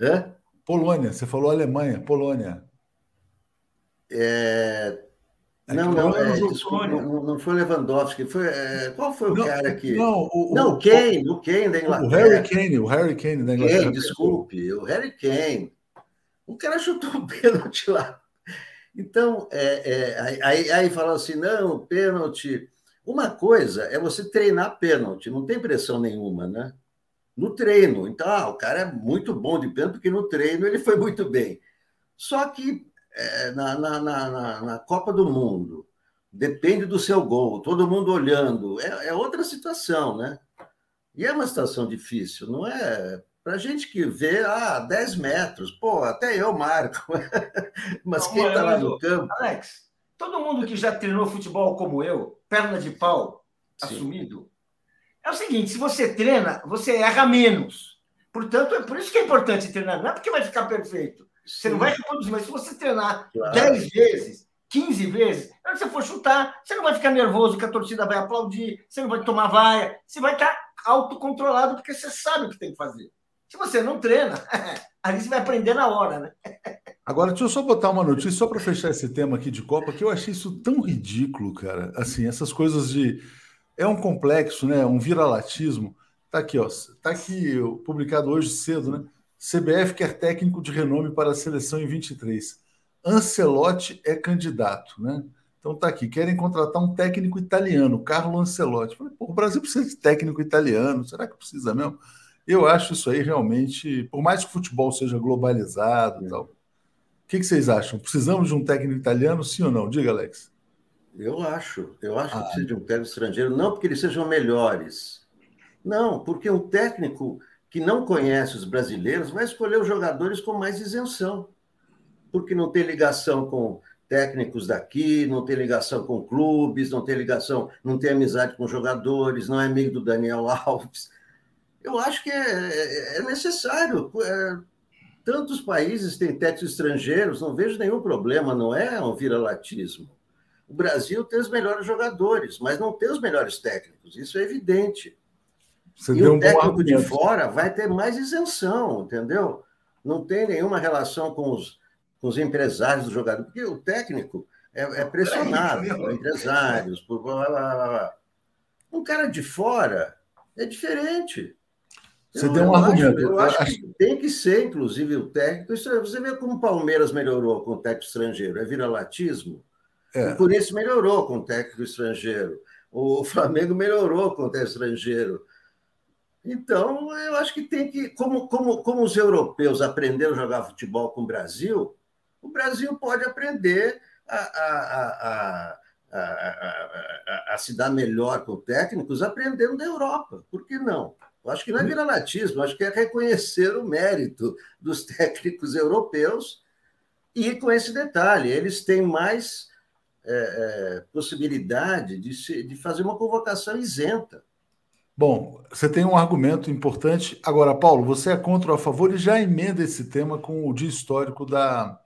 É? Polônia, você falou Alemanha, Polônia. É, é não, não, é, desculpa, não, não, foi Lewandowski, foi, é, qual foi o não, cara que. Não, o, não, o Kane, o Kane da Inglaterra. O Harry Kane, o Harry Kane da Inglaterra. Kane, desculpe, o Harry Kane. O cara chutou um pênalti lá. Então, é, é, aí, aí fala assim: não, pênalti. Uma coisa é você treinar pênalti, não tem pressão nenhuma, né? No treino. Então, ah, o cara é muito bom de pênalti, porque no treino ele foi muito bem. Só que é, na, na, na, na, Copa do Mundo, depende do seu gol, todo mundo olhando, é, é outra situação, né? E é uma situação difícil, não é? Para gente que vê, ah, 10 metros, pô, até eu marco. Mas não, quem está lá no campo. Alex, todo mundo que já treinou futebol como eu, perna de pau, Sim. assumido, é o seguinte: se você treina, você erra menos. Portanto, é por isso que é importante treinar, não é porque vai ficar perfeito. Você não vai reproduzir, mas se você treinar claro. 10 vezes, 15 vezes, na hora que você for chutar, você não vai ficar nervoso que a torcida vai aplaudir, você não vai tomar vaia, você vai estar autocontrolado porque você sabe o que tem que fazer. Se você não treina, ali você vai aprender na hora, né? Agora, deixa eu só botar uma notícia, só para fechar esse tema aqui de Copa, que eu achei isso tão ridículo, cara. Assim, essas coisas de. É um complexo, né? Um viralatismo. Tá aqui, ó. Tá aqui, publicado hoje cedo, né? CBF quer técnico de renome para a seleção em 23. Ancelotti é candidato, né? Então tá aqui, querem contratar um técnico italiano, Carlo Ancelotti. Falei, Pô, o Brasil precisa de técnico italiano, será que precisa mesmo? Eu acho isso aí realmente, por mais que o futebol seja globalizado e tal. O que, que, vocês acham? Precisamos de um técnico italiano, sim ou não? Diga, Alex. Eu acho. Eu acho ah. que precisa de um técnico estrangeiro, não porque eles sejam melhores. Não, porque um técnico que não conhece os brasileiros vai escolher os jogadores com mais isenção, porque não tem ligação com técnicos daqui, não tem ligação com clubes, não tem ligação, não tem amizade com jogadores, não é amigo do Daniel Alves. Eu acho que é, é, é necessário. É, tantos países têm técnicos estrangeiros, não vejo nenhum problema, não é um viralatismo. O Brasil tem os melhores jogadores, mas não tem os melhores técnicos, isso é evidente. Você e o um técnico de fora vai ter mais isenção, entendeu? Não tem nenhuma relação com os, com os empresários do jogador, porque o técnico é, é pressionado por empresários, por blá, blá, blá, Um cara de fora é diferente. Você eu, deu um argumento. Acho, eu acho, que tem que ser, inclusive, o técnico. Você vê como o Palmeiras melhorou com o técnico estrangeiro. É viralatismo. É. Por isso melhorou com o técnico estrangeiro. O Flamengo melhorou com o técnico estrangeiro. Então, eu acho que tem que, como, como, como os europeus aprenderam a jogar futebol com o Brasil, o Brasil pode aprender a, a, a, a, se dar melhor com técnicos aprendendo da Europa. Por que não? Eu acho que não é viralatismo, acho que é reconhecer o mérito dos técnicos europeus e com esse detalhe, eles têm mais é, é, possibilidade de, se, de fazer uma convocação isenta. Bom, você tem um argumento importante. Agora, Paulo, você é contra ou a favor e já emenda esse tema com o dia histórico da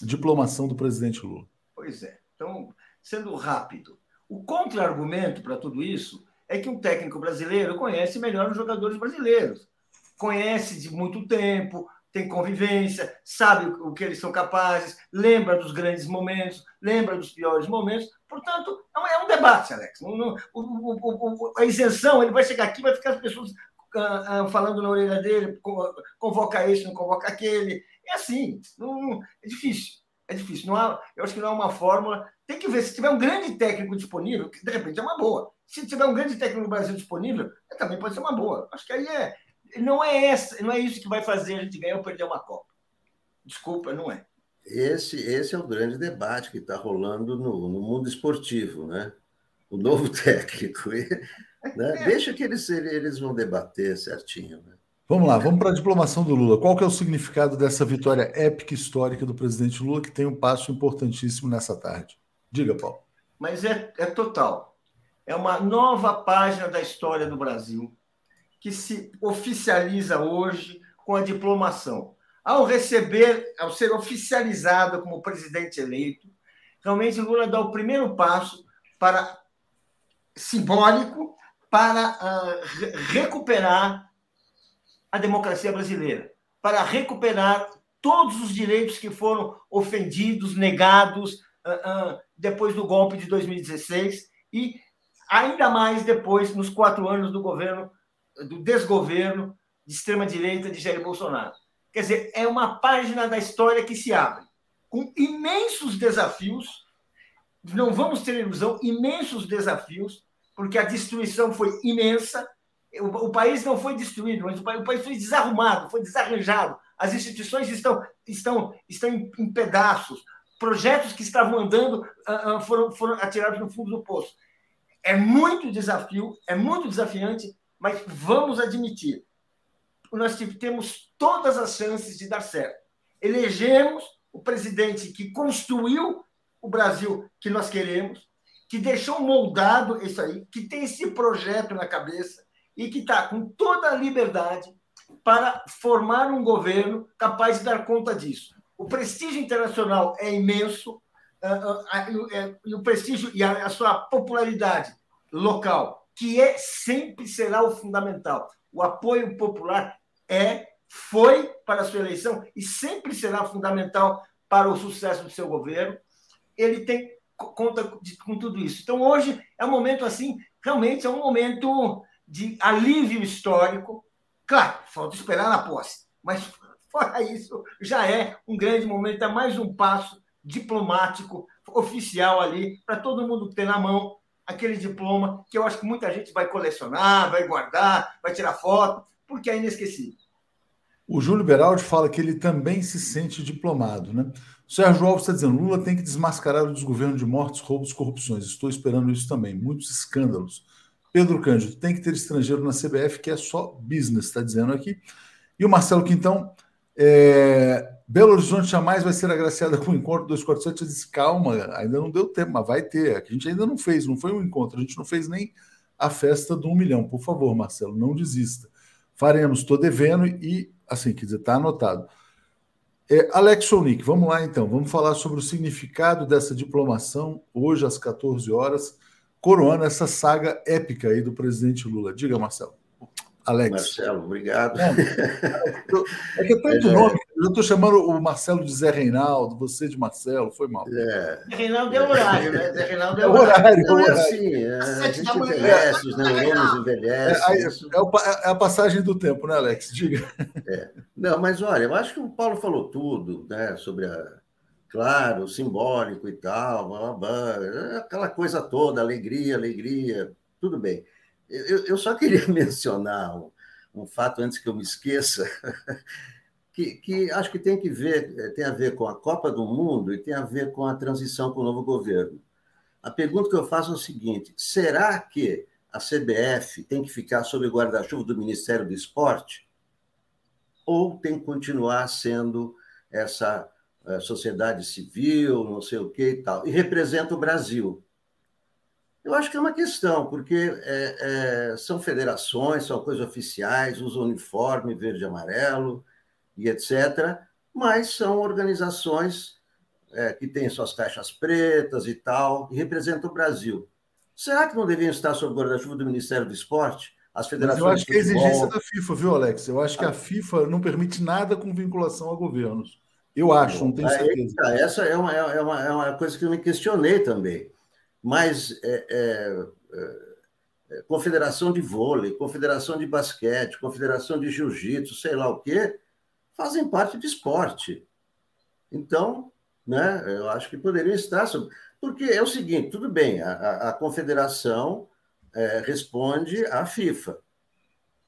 diplomação do presidente Lula. Pois é. Então, sendo rápido, o contra-argumento para tudo isso é que um técnico brasileiro conhece melhor os jogadores brasileiros. Conhece de muito tempo, tem convivência, sabe o que eles são capazes, lembra dos grandes momentos, lembra dos piores momentos. Portanto, é um debate, Alex. O, o, o, a isenção, ele vai chegar aqui, vai ficar as pessoas ah, ah, falando na orelha dele, convoca esse, não convoca aquele. É assim, não, é difícil. É difícil. Não há, eu acho que não é uma fórmula. Tem que ver, se tiver um grande técnico disponível, que de repente é uma boa. Se tiver um grande técnico no Brasil disponível, também pode ser uma boa. Acho que aí é, não é essa, não é isso que vai fazer a gente ganhar ou perder uma Copa. Desculpa, não é. Esse, esse é o grande debate que está rolando no, no, mundo esportivo, né? O novo técnico. né? Deixa que eles, eles vão debater certinho. Né? Vamos lá, vamos para a diplomação do Lula. Qual que é o significado dessa vitória épica histórica do presidente Lula, que tem um passo importantíssimo nessa tarde? Diga, Paulo. Mas é, é total. É uma nova página da história do Brasil que se oficializa hoje com a diplomação. ao receber, ao ser oficializado como presidente eleito, realmente Lula dá o primeiro passo para simbólico para uh, recuperar a democracia brasileira, para recuperar todos os direitos que foram ofendidos, negados uh, uh, depois do golpe de 2016 e ainda mais depois nos quatro anos do governo do desgoverno de extrema direita de Jair Bolsonaro. Quer dizer, é uma página da história que se abre com imensos desafios. Não vamos ter ilusão, imensos desafios, porque a destruição foi imensa. O, o país não foi destruído, mas o o país, foi desarrumado, foi desarranjado. As instituições estão, estão, estão em, em pedaços. Projetos que estavam andando uh, uh, foram, foram atirados no fundo do poço. É muito desafio, é muito desafiante, mas vamos admitir, nós temos todas as chances de dar certo. Elegemos o presidente que construiu o Brasil que nós queremos, que deixou moldado isso aí, que tem esse projeto na cabeça e que está com toda a liberdade para formar um governo capaz de dar conta disso. O prestígio internacional é imenso, e o prestígio e a sua popularidade local que é sempre será o fundamental. O apoio popular é, foi para a sua eleição e sempre será fundamental para o sucesso do seu governo. Ele tem conta com tudo isso. Então hoje é um momento assim, realmente é um momento de alívio histórico. Claro, falta esperar na posse, mas fora isso, já é um grande momento, é mais um passo diplomático oficial ali para todo mundo ter na mão aquele diploma que eu acho que muita gente vai colecionar, vai guardar, vai tirar foto, porque é inesquecível. O Júlio Beraldi fala que ele também se sente diplomado, né? O Sérgio Alves está dizendo: Lula tem que desmascarar o desgoverno de mortes, roubos, corrupções. Estou esperando isso também. Muitos escândalos. Pedro Cândido, tem que ter estrangeiro na CBF, que é só business, está dizendo aqui. E o Marcelo Quintão, é, Belo Horizonte jamais vai ser agraciada com o encontro 247. Eu disse, calma, ainda não deu tempo, mas vai ter. A gente ainda não fez, não foi um encontro, a gente não fez nem a festa do um milhão. Por favor, Marcelo, não desista. Faremos, estou devendo e, assim, quer dizer, está anotado. É, Alex Sonic, vamos lá então, vamos falar sobre o significado dessa diplomação hoje às 14 horas, coroando essa saga épica aí do presidente Lula. Diga, Marcelo. Alex. Marcelo, obrigado. É, é que é tanto é, nome, eu estou chamando o Marcelo de Zé Reinaldo, você de Marcelo, foi mal. É. Zé Reinaldo é horário, né? Zé Reinaldo é, é horário. horário, Não, é assim, é, a gente envelhece, os neurônios envelhecem. É, é, a passagem do tempo, né, Alex? Diga. Não, mas olha, eu acho que o Paulo falou tudo, né, sobre a claro, simbólico e tal, blá, blá, blá, aquela coisa toda, alegria, alegria, tudo bem. Eu, eu só queria mencionar um, um, fato antes que eu me esqueça, que, que acho que tem que ver, eh, tem a ver com a Copa do Mundo e tem a ver com a transição com o novo governo. A pergunta que eu faço é o seguinte: será que a CBF tem que ficar sob o guarda-chuva do Ministério do Esporte? Ou tem que continuar sendo essa eh, sociedade civil, não sei o que e tal, e representa o Brasil? Eu acho que é uma questão, porque é, é, são federações, são coisas oficiais, usam uniforme verde e amarelo e etc., mas são organizações é, que têm suas caixas pretas e tal, e representam o Brasil. Será que não deviam estar sob o guarda-chuva do Ministério do Esporte? As federações. Mas eu acho que é exigência da FIFA, viu, Alex? Eu acho que a FIFA não permite nada com vinculação a governos. Eu acho, não tenho certeza. essa é uma, é, uma, é uma coisa que eu me questionei também mas é, é, é, confederação de vôlei, confederação de basquete, confederação de jiu-jitsu, sei lá o quê, fazem parte de esporte. Então, né, eu acho que poderiam estar. Sobre... Porque é o seguinte: tudo bem, a, a confederação é, responde à FIFA.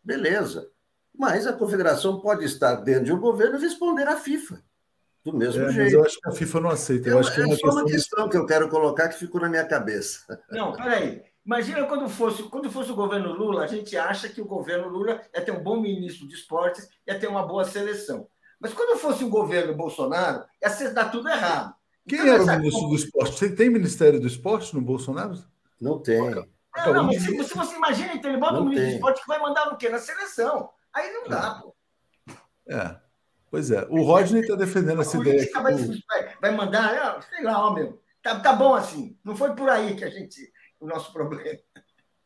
Beleza. Mas a confederação pode estar dentro de um governo e responder à FIFA do mesmo é, jeito. Mas eu acho que a FIFA não aceita. Eu, eu acho que é, uma, é só uma questão que eu quero colocar que ficou na minha cabeça. Não, peraí. Imagina quando fosse, quando fosse o governo Lula, a gente acha que o governo Lula ia ter um bom ministro de esportes, ia ter uma boa seleção. Mas quando fosse o governo Bolsonaro, ia ser, dar tudo errado. Quem então, era o ministro do esporte? Você tem Ministério do Esporte no Bolsonaro? Não tem. Não, não, mas se, se, você imagina, então ele bota não um ministro tem. do esporte que vai mandar no quê? Na seleção. Aí não dá, é. pô. É. Pois é, o Rodney está defendendo essa ideia. Vai, vai, mandar, sei lá, ó, meu, tá, tá bom assim. Não foi por aí que a gente. O nosso problema.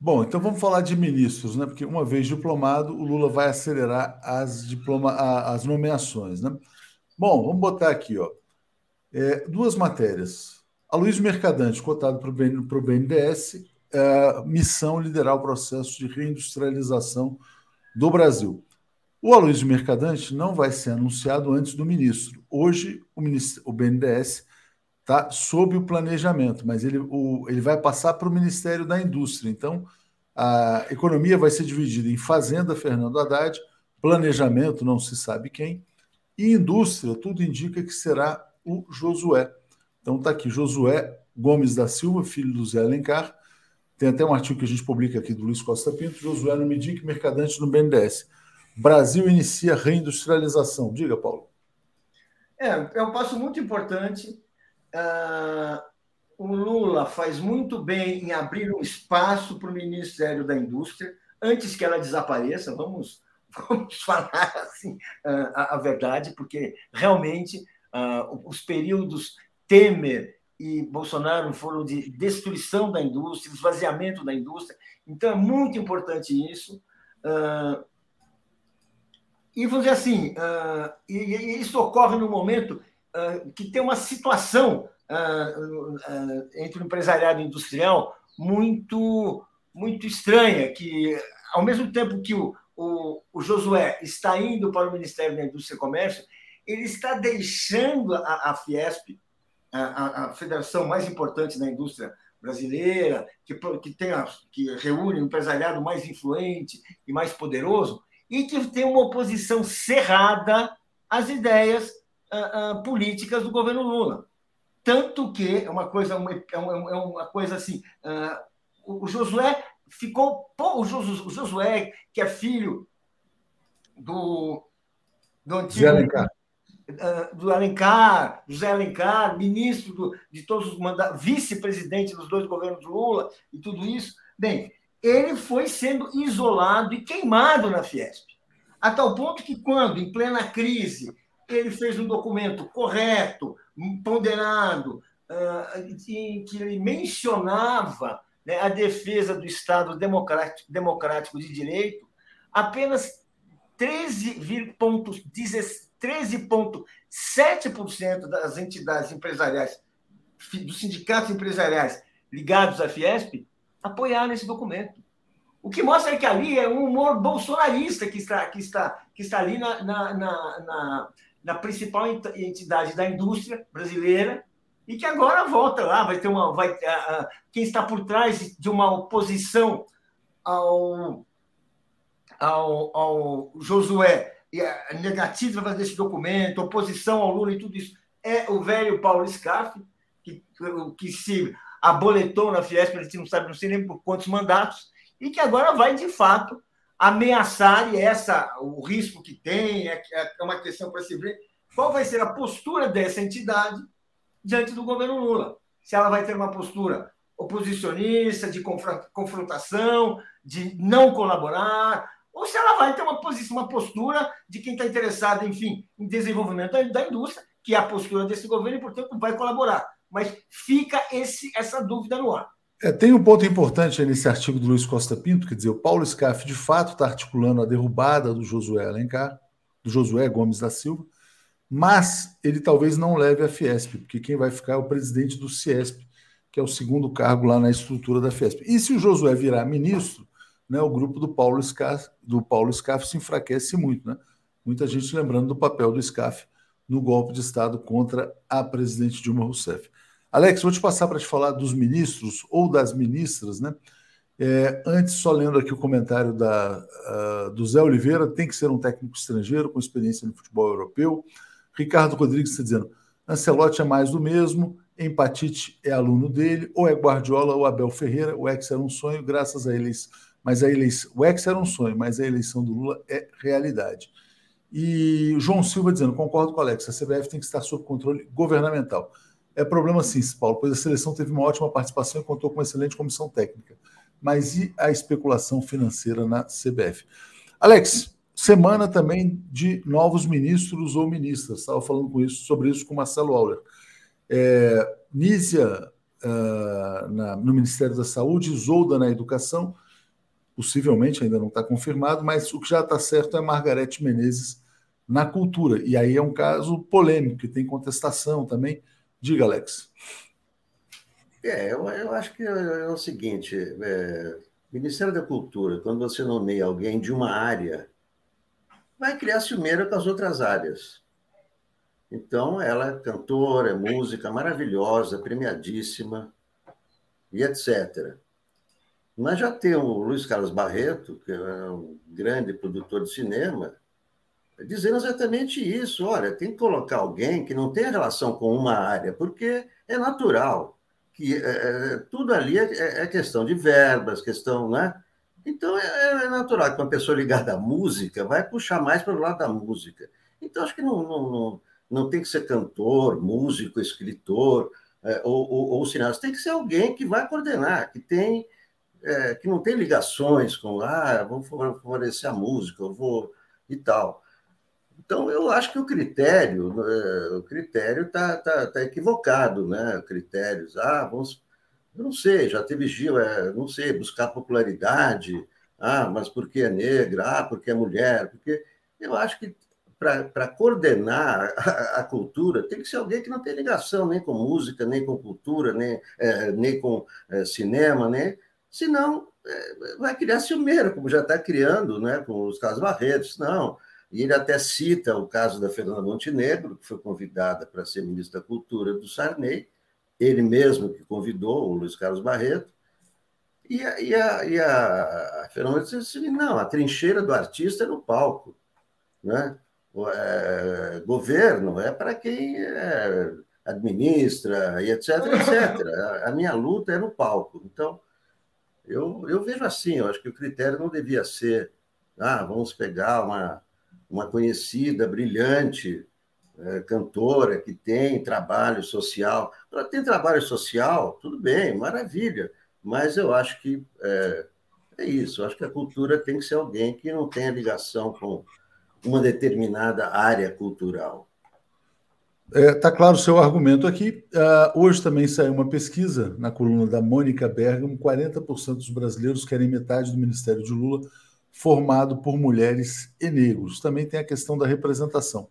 Bom, então vamos falar de ministros, né? Porque uma vez diplomado, o Lula vai acelerar as, diploma, as nomeações, né? Bom, vamos botar aqui, ó. É, duas matérias. A Luiz Mercadante, cotado para o BNDES, é, missão liderar o processo de reindustrialização do Brasil. O Aloysio Mercadante não vai ser anunciado antes do ministro. Hoje, o, ministro, o BNDES está sob o planejamento, mas ele, o, ele vai passar para o Ministério da Indústria. Então, a economia vai ser dividida em Fazenda, Fernando Haddad, planejamento, não se sabe quem, e indústria, tudo indica que será o Josué. Então está aqui, Josué Gomes da Silva, filho do Zé Alencar. Tem até um artigo que a gente publica aqui do Luiz Costa Pinto, Josué no Medic, Mercadante no BNDES. Brasil inicia reindustrialização. Diga, Paulo. É, é um passo muito importante. Uh, o Lula faz muito bem em abrir um espaço para o Ministério da Indústria, antes que ela desapareça. Vamos, vamos falar assim, uh, a, a, verdade, porque realmente uh, os períodos Temer e Bolsonaro foram de destruição da indústria, esvaziamento da indústria. Então, é muito importante isso. Uh, e vamos dizer assim, uh, e, e, isso ocorre no momento que tem uma situação uh, entre o empresariado industrial muito, muito estranha, que ao mesmo tempo que o, o, o, Josué está indo para o Ministério da Indústria e Comércio, ele está deixando a, a Fiesp, a, a, federação mais importante da indústria brasileira, que, que, tem a, que reúne o empresariado mais influente e mais poderoso, e que tem uma oposição cerrada às ideias uh, uh, políticas do governo Lula. Tanto que é uma coisa, uma, é uma é coisa assim. Uh, o Josué ficou. Pô, o, Josué, que é filho do, do antigo. Zé Alencar. Do Alencar, José Alencar, ministro do, de todos os mandatos, vice-presidente dos dois governos Lula e tudo isso. Bem, ele foi sendo isolado e queimado na Fiesp. A tal ponto que, quando, em plena crise, ele fez um documento correto, ponderado, uh, em que ele mencionava né, a defesa do Estado democrático, democrático de direito, apenas 13,7% das entidades empresariais, dos sindicatos empresariais ligados à Fiesp, apoiaram esse documento. O que mostra que ali é um humor bolsonarista que está, que está, que está ali na, na, na, na, na principal entidade da indústria brasileira e que agora volta lá, vai ter uma. Vai, quem está por trás de uma oposição ao, ao, ao Josué a negativa desse documento, oposição ao Lula e tudo isso, é o velho Paulo Scaff, que, que se aboletou na Fiesp, a gente não sabe, não sei nem por quantos mandatos, e que agora vai, de fato, ameaçar, e essa, o risco que tem, é, é uma questão para se ver, qual vai ser a postura dessa entidade diante do governo Lula. Se ela vai ter uma postura oposicionista, de confrontação, de não colaborar, ou se ela vai ter uma posição, uma postura de quem está interessado, enfim, em desenvolvimento da indústria, que é a postura desse governo e, portanto, vai colaborar mas fica esse, essa dúvida no ar. É, tem um ponto importante nesse artigo do Luiz Costa Pinto, quer dizer, o Paulo Scaff de fato está articulando a derrubada do Josué Alencar, do Josué Gomes da Silva, mas ele talvez não leve a Fiesp, porque quem vai ficar é o presidente do Ciesp, que é o segundo cargo lá na estrutura da Fiesp. E se o Josué virar ministro, né, o grupo do Paulo Scaff, do Paulo Scaff se enfraquece muito, né? Muita gente lembrando do papel do Scaff no golpe de Estado contra a presidente Dilma Rousseff. Alex, vou te passar para te falar dos ministros ou das ministras, né? É, antes, só lendo aqui o comentário da, uh, do Zé Oliveira, tem que ser um técnico estrangeiro com experiência no futebol europeu. Ricardo Rodrigues está dizendo: Ancelotti é mais do mesmo, Empatite é aluno dele, ou é Guardiola ou Abel Ferreira. O ex era um sonho, graças a eles. Mas a eleição, o ex era um sonho, mas a eleição do Lula é realidade. E João Silva dizendo: concordo com o Alex, a CBF tem que estar sob controle governamental. É problema sim, Paulo, pois a seleção teve uma ótima participação e contou com uma excelente comissão técnica. Mas e a especulação financeira na CBF? Alex, semana também de novos ministros ou ministras. Estava falando com isso, sobre isso com Marcelo Auler. É, Nízia uh, na, no Ministério da Saúde, Isolda na Educação, possivelmente ainda não está confirmado, mas o que já está certo é Margarete Menezes na cultura. E aí é um caso polêmico, que tem contestação também. Diga, Alex. É, eu, eu acho que é, é o seguinte: é, Ministério da Cultura, quando você nomeia alguém de uma área, vai criar ciumeira com as outras áreas. Então, ela é cantora, é música maravilhosa, premiadíssima e etc. Mas já tem o Luiz Carlos Barreto, que é um grande produtor de cinema, dizendo exatamente isso. Olha, tem que colocar alguém que não tenha relação com uma área, porque é natural que é, é tudo ali é, é, questão de verbas, questão, né? Então é, é, natural que uma pessoa ligada à música vai puxar mais para o lado da música. Então acho que não, não, não não tem que ser cantor, músico, escritor é, ou, ou, ou cineasta, tem que ser alguém que vai coordenar, que tem é, que não tem ligações com ah, vou favorecer a música, eu vou e tal. Então eu acho que o critério, é, o critério está tá, tá equivocado, né? Critérios, ah, vamos, eu não sei, já teve Gil, é, não sei, buscar popularidade, ah, mas porque é negra, ah, porque é mulher, porque eu acho que para coordenar a, a, cultura, tem que ser alguém que não tem ligação nem com música, nem com cultura, nem, é, nem com é, cinema, né? senão é, vai criar ciumeira, como já está criando né, com os casos Barretos. Não. E ele até cita o caso da Fernanda Montenegro, que foi convidada para ser ministra da Cultura do Sarney, ele mesmo que convidou o Luiz Carlos Barreto, e a, e a, e a Fernanda disse assim, não, a trincheira do artista é no palco. Né? é, governo é para quem é, administra e etc, etc. A, a, minha luta é no palco. Então, eu, eu vejo assim, eu acho que o critério não devia ser, ah, vamos pegar uma, uma conhecida, brilhante é, cantora que tem trabalho social. Ela tem trabalho social, tudo bem, maravilha, mas eu acho que é, é isso, eu acho que a cultura tem que ser alguém que não tenha ligação com uma determinada área cultural. Está é, tá claro o seu argumento aqui. Uh, hoje também saiu uma pesquisa na coluna da Mônica Bergamo: 40% dos brasileiros querem metade do Ministério de Lula formado por mulheres e negros. Também tem a questão da representação.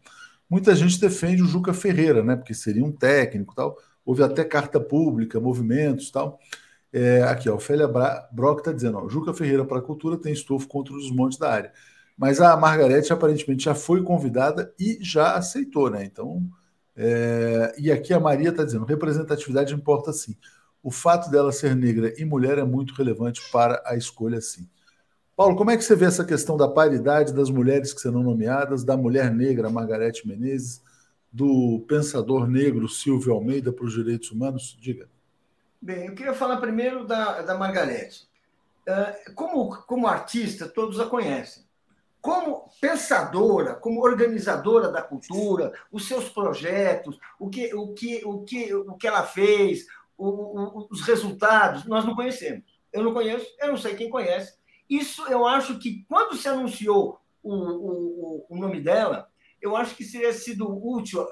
Muita gente defende o Juca Ferreira, né? Porque seria um técnico tal. Houve até carta pública, movimentos tal. É, aqui, ó, Ofélia Brock está dizendo: ó, Juca Ferreira para a cultura tem estofo contra os montes da área. Mas a Margarete aparentemente já foi convidada e já aceitou, né? Então, é... e aqui a Maria está dizendo: representatividade importa sim. O fato dela ser negra e mulher é muito relevante para a escolha, sim. Paulo, como é que você vê essa questão da paridade das mulheres que serão nomeadas, da mulher negra Margarete Menezes, do pensador negro Silvio Almeida para os direitos humanos? Diga. Bem, eu queria falar primeiro da, da Margarete. Uh, como, como artista, todos a conhecem como pensadora, como organizadora da cultura, os seus projetos, o que, o que, o que, o que ela fez, o, o, os resultados, nós não conhecemos. Eu não conheço, eu não sei quem conhece. Isso eu acho que, quando se anunciou o, o, o nome dela, eu acho que seria sido útil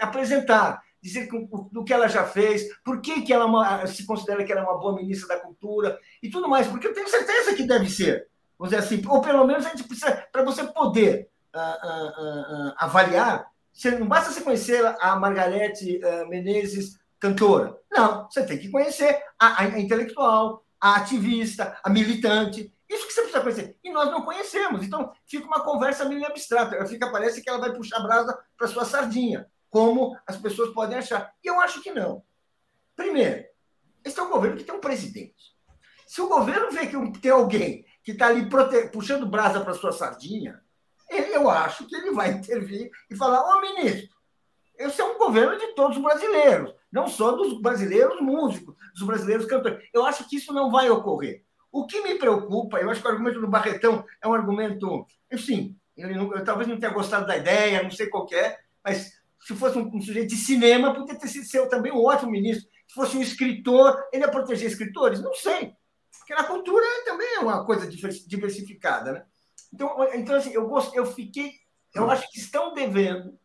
apresentar, dizer do que ela já fez, por que, que ela se considera que ela é uma boa ministra da cultura e tudo mais, porque eu tenho certeza que deve ser vamos dizer assim, ou pelo menos a gente precisa, para você poder uh, uh, uh, avaliar, você, não basta você conhecer a Margarete Menezes, cantora. Não, você tem que conhecer a, a, intelectual, a ativista, a militante. Isso que você precisa conhecer. E nós não conhecemos. Então, fica uma conversa meio abstrata. Fica, parece que ela vai puxar brasa para sua sardinha, como as pessoas podem achar. E eu acho que não. Primeiro, esse é um governo que tem um presidente. Se o governo vê que tem alguém que está ali prote... puxando brasa para sua sardinha, ele, eu acho que ele vai intervir e falar: Ô ministro, esse é um governo de todos os brasileiros, não só dos brasileiros músicos, dos brasileiros cantores. Eu acho que isso não vai ocorrer. O que me preocupa, eu acho que o argumento do Barretão é um argumento, enfim, ele não, eu talvez não tenha gostado da ideia, não sei qual é, mas se fosse um, um, sujeito de cinema, poderia ter sido também um ótimo ministro. Se fosse um escritor, ele ia proteger escritores? Não sei. Porque na cultura também é uma coisa diversificada, né? Então, então assim, eu, gost, eu fiquei. Eu acho que estão devendo.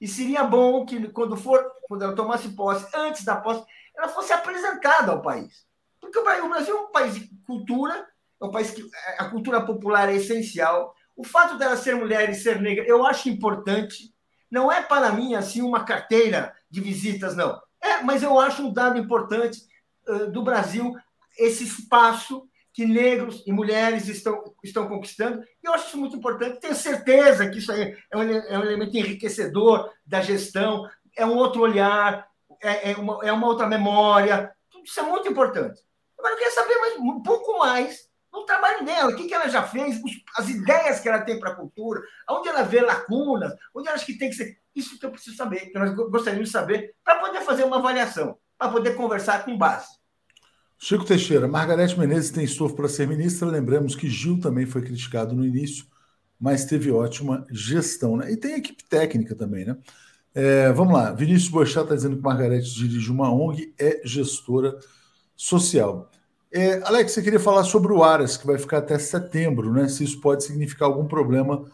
E seria bom que, quando for, quando ela tomasse posse, antes da posse, ela fosse apresentada ao país. Porque o Brasil é um país de cultura, é um país que a cultura popular é essencial. O fato dela ser mulher e ser negra, eu acho importante. Não é para mim assim uma carteira de visitas, não. É, mas eu acho um dado importante uh, do Brasil esse espaço que negros e mulheres estão, estão conquistando. E eu acho isso muito importante. Tenho certeza que isso aí é um, é um elemento enriquecedor da gestão, é um outro olhar, é, é, uma, é uma outra memória. Tudo isso é muito importante. Agora, eu queria saber mais, um pouco mais do trabalho dela, o que, que ela já fez, as ideias que ela tem para a cultura, onde ela vê lacunas, onde ela acha que tem que ser. Isso que eu preciso saber, que nós gostaríamos de saber, para poder fazer uma avaliação, para poder conversar com base. Chico Teixeira, Margarete Menezes tem estofo para ser ministra. Lembramos que Gil também foi criticado no início, mas teve ótima gestão. Né? E tem equipe técnica também, né? É, vamos lá, Vinícius Boixá está dizendo que Margarete dirige uma ONG, é gestora social. É, Alex, você queria falar sobre o Aras, que vai ficar até setembro, né? Se isso pode significar algum problema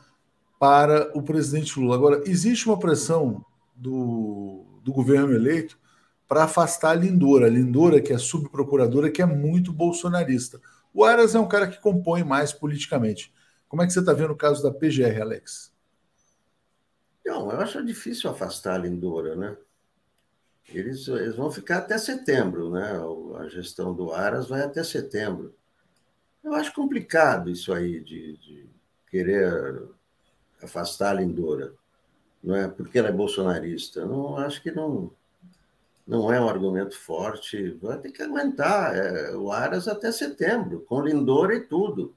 para o presidente Lula. Agora, existe uma pressão do, do governo eleito para afastar a Lindora. A Lindora, que é subprocuradora, que é muito bolsonarista. O Aras é um cara que compõe mais politicamente. Como é que você está vendo o caso da PGR, Alex? Não, eu acho difícil afastar a Lindora, né? Eles, eles vão ficar até setembro, né? A gestão do Aras vai até setembro. Eu acho complicado isso aí de, de querer afastar a Lindora, não é? Porque ela é bolsonarista. Não acho que não não é um argumento forte. Vai ter que aguentar é, o Aras até setembro, com Lindora e tudo.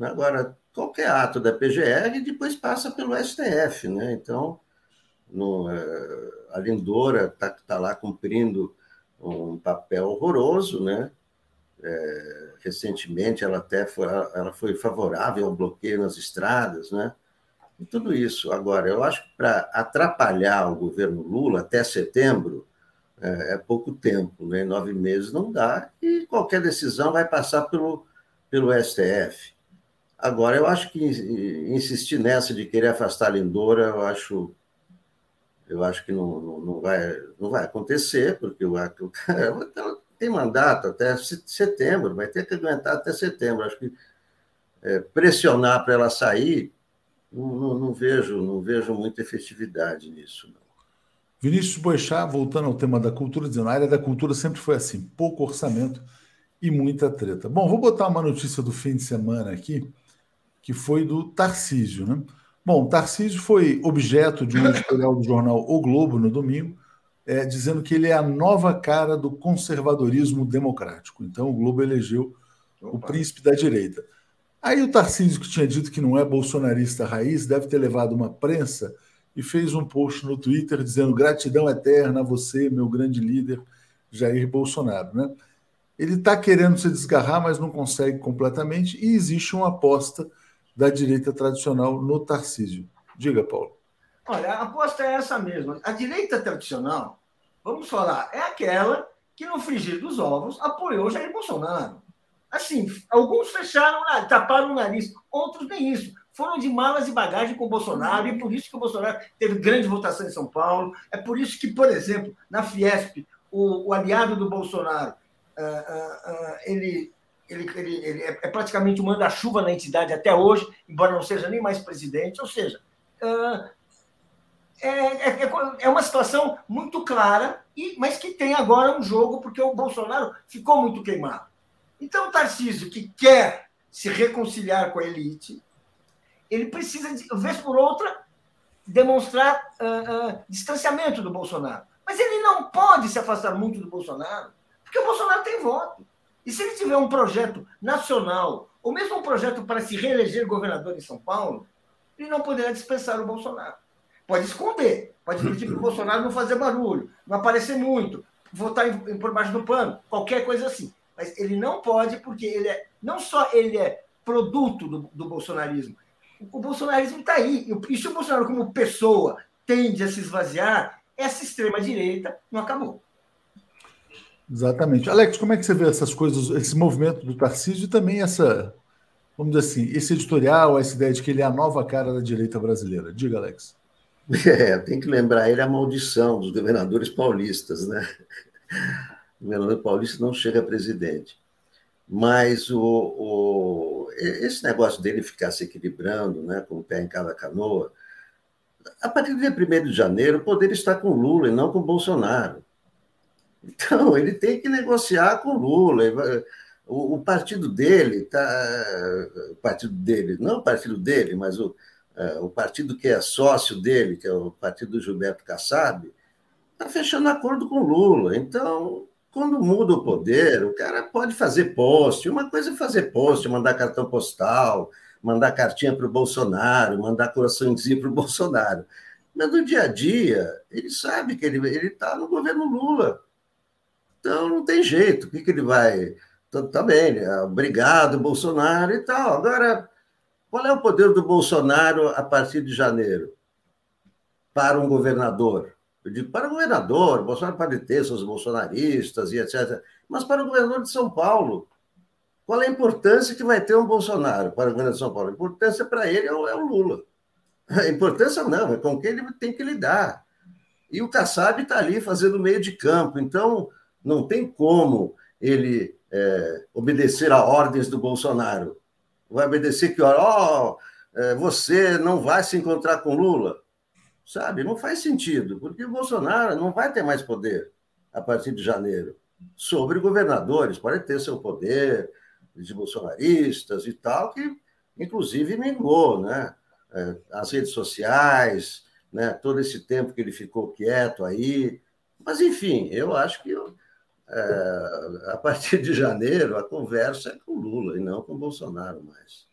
Agora, qualquer ato da PGR depois passa pelo STF, né? Então, no, é, a Lindora está tá lá cumprindo um papel horroroso, né? É, recentemente ela até foi, ela foi favorável ao bloqueio nas estradas, né? E tudo isso. Agora, eu acho que para atrapalhar o governo Lula até setembro, é, é, pouco tempo, né? nove meses não dá, e qualquer decisão vai passar pelo, pelo STF. Agora, eu acho que insistir nessa de querer afastar a Lindora, eu acho, eu acho que não, não, não vai, não vai acontecer, porque o, o tem mandato até setembro, vai ter que aguentar até setembro. Acho que é, pressionar para ela sair, não, não, não, vejo, não vejo muita efetividade nisso. Não. Vinícius Boixá, voltando ao tema da cultura, dizendo a área da cultura sempre foi assim, pouco orçamento e muita treta. Bom, vou botar uma notícia do fim de semana aqui, que foi do Tarcísio, né? Bom, Tarcísio foi objeto de um editorial do jornal O Globo no domingo, é, dizendo que ele é a nova cara do conservadorismo democrático. Então, o Globo elegeu Opa. o príncipe da direita. Aí o Tarcísio, que tinha dito que não é bolsonarista raiz, deve ter levado uma prensa e fez um post no Twitter dizendo gratidão eterna a você, meu grande líder, Jair Bolsonaro. Né? Ele está querendo se desgarrar, mas não consegue completamente, e existe uma aposta da direita tradicional no Tarcísio. Diga, Paulo. Olha, a aposta é essa mesma. A direita tradicional, vamos falar, é aquela que no frigir dos ovos apoiou Jair Bolsonaro. Assim, alguns fecharam, taparam o nariz, outros nem isso foram de malas e bagagem com o Bolsonaro, e por isso que o Bolsonaro teve grande votação em São Paulo. É por isso que, por exemplo, na Fiesp, o, o aliado do Bolsonaro, uh, uh, uh, ele, ele, ele, ele, é, é praticamente um manda-chuva na entidade até hoje, embora não seja nem mais presidente. Ou seja, é, é, é, uma situação muito clara, e, mas que tem agora um jogo, porque o Bolsonaro ficou muito queimado. Então, o Tarcísio, que quer se reconciliar com a elite, ele precisa, de vez por outra, demonstrar uh, uh, distanciamento do Bolsonaro. Mas ele não pode se afastar muito do Bolsonaro, porque o Bolsonaro tem voto. E se ele tiver um projeto nacional, ou mesmo um projeto para se reeleger governador em São Paulo, ele não poderá dispensar o Bolsonaro. Pode esconder, pode pedir para o Bolsonaro não fazer barulho, não aparecer muito, votar em, por baixo do pano, qualquer coisa assim. Mas ele não pode, porque ele é, não só ele é produto do, do bolsonarismo, o bolsonarismo está aí. E se o Bolsonaro, como pessoa, tende a se esvaziar, essa extrema-direita não acabou. Exatamente. Alex, como é que você vê essas coisas, esse movimento do Tarcísio e também essa, vamos dizer assim, esse editorial, essa ideia de que ele é a nova cara da direita brasileira? Diga, Alex. É, tem que lembrar ele a maldição dos governadores paulistas, né? O governador paulista não chega a presidente. Mas o, o, esse negócio dele ficar se equilibrando, né, com o pé em cada canoa, a partir do dia 1 de janeiro, o poder está com Lula e não com Bolsonaro. Então, ele tem que negociar com Lula. O, partido dele, tá, o partido dele, não o partido dele, mas o, é, o partido que é sócio dele, que é o partido do Gilberto Kassab, está fechando acordo com Lula. Então, quando muda o poder, o cara pode fazer post. Uma coisa é fazer post, mandar cartão postal, mandar cartinha para o Bolsonaro, mandar coraçãozinho para o Bolsonaro. Mas no dia a dia, ele sabe que ele está no governo Lula. Então não tem jeito. O que, que ele vai. Tá, tá bem, né? obrigado, Bolsonaro e tal. Agora, qual é o poder do Bolsonaro a partir de janeiro? Para um governador. Eu digo, para o governador, Bolsonaro pode ter seus bolsonaristas e etc. Mas para o governador de São Paulo, qual é a importância que vai ter um Bolsonaro para o governo de São Paulo? A importância para ele é o, é o Lula. A importância não, é com quem ele tem que lidar. E o Kassab está ali fazendo meio de campo. Então, não tem como ele é, obedecer a ordens do Bolsonaro. Vai obedecer que, ó, oh, você não vai se encontrar com Lula. Sabe? Não faz sentido, porque o Bolsonaro não vai ter mais poder a partir de janeiro. Sobre governadores, pode ter seu poder de bolsonaristas e tal, que inclusive minguou, né? É, as redes sociais, né? todo esse tempo que ele ficou quieto aí. Mas, enfim, eu acho que a partir de janeiro, a conversa é com Lula e não com Bolsonaro mais.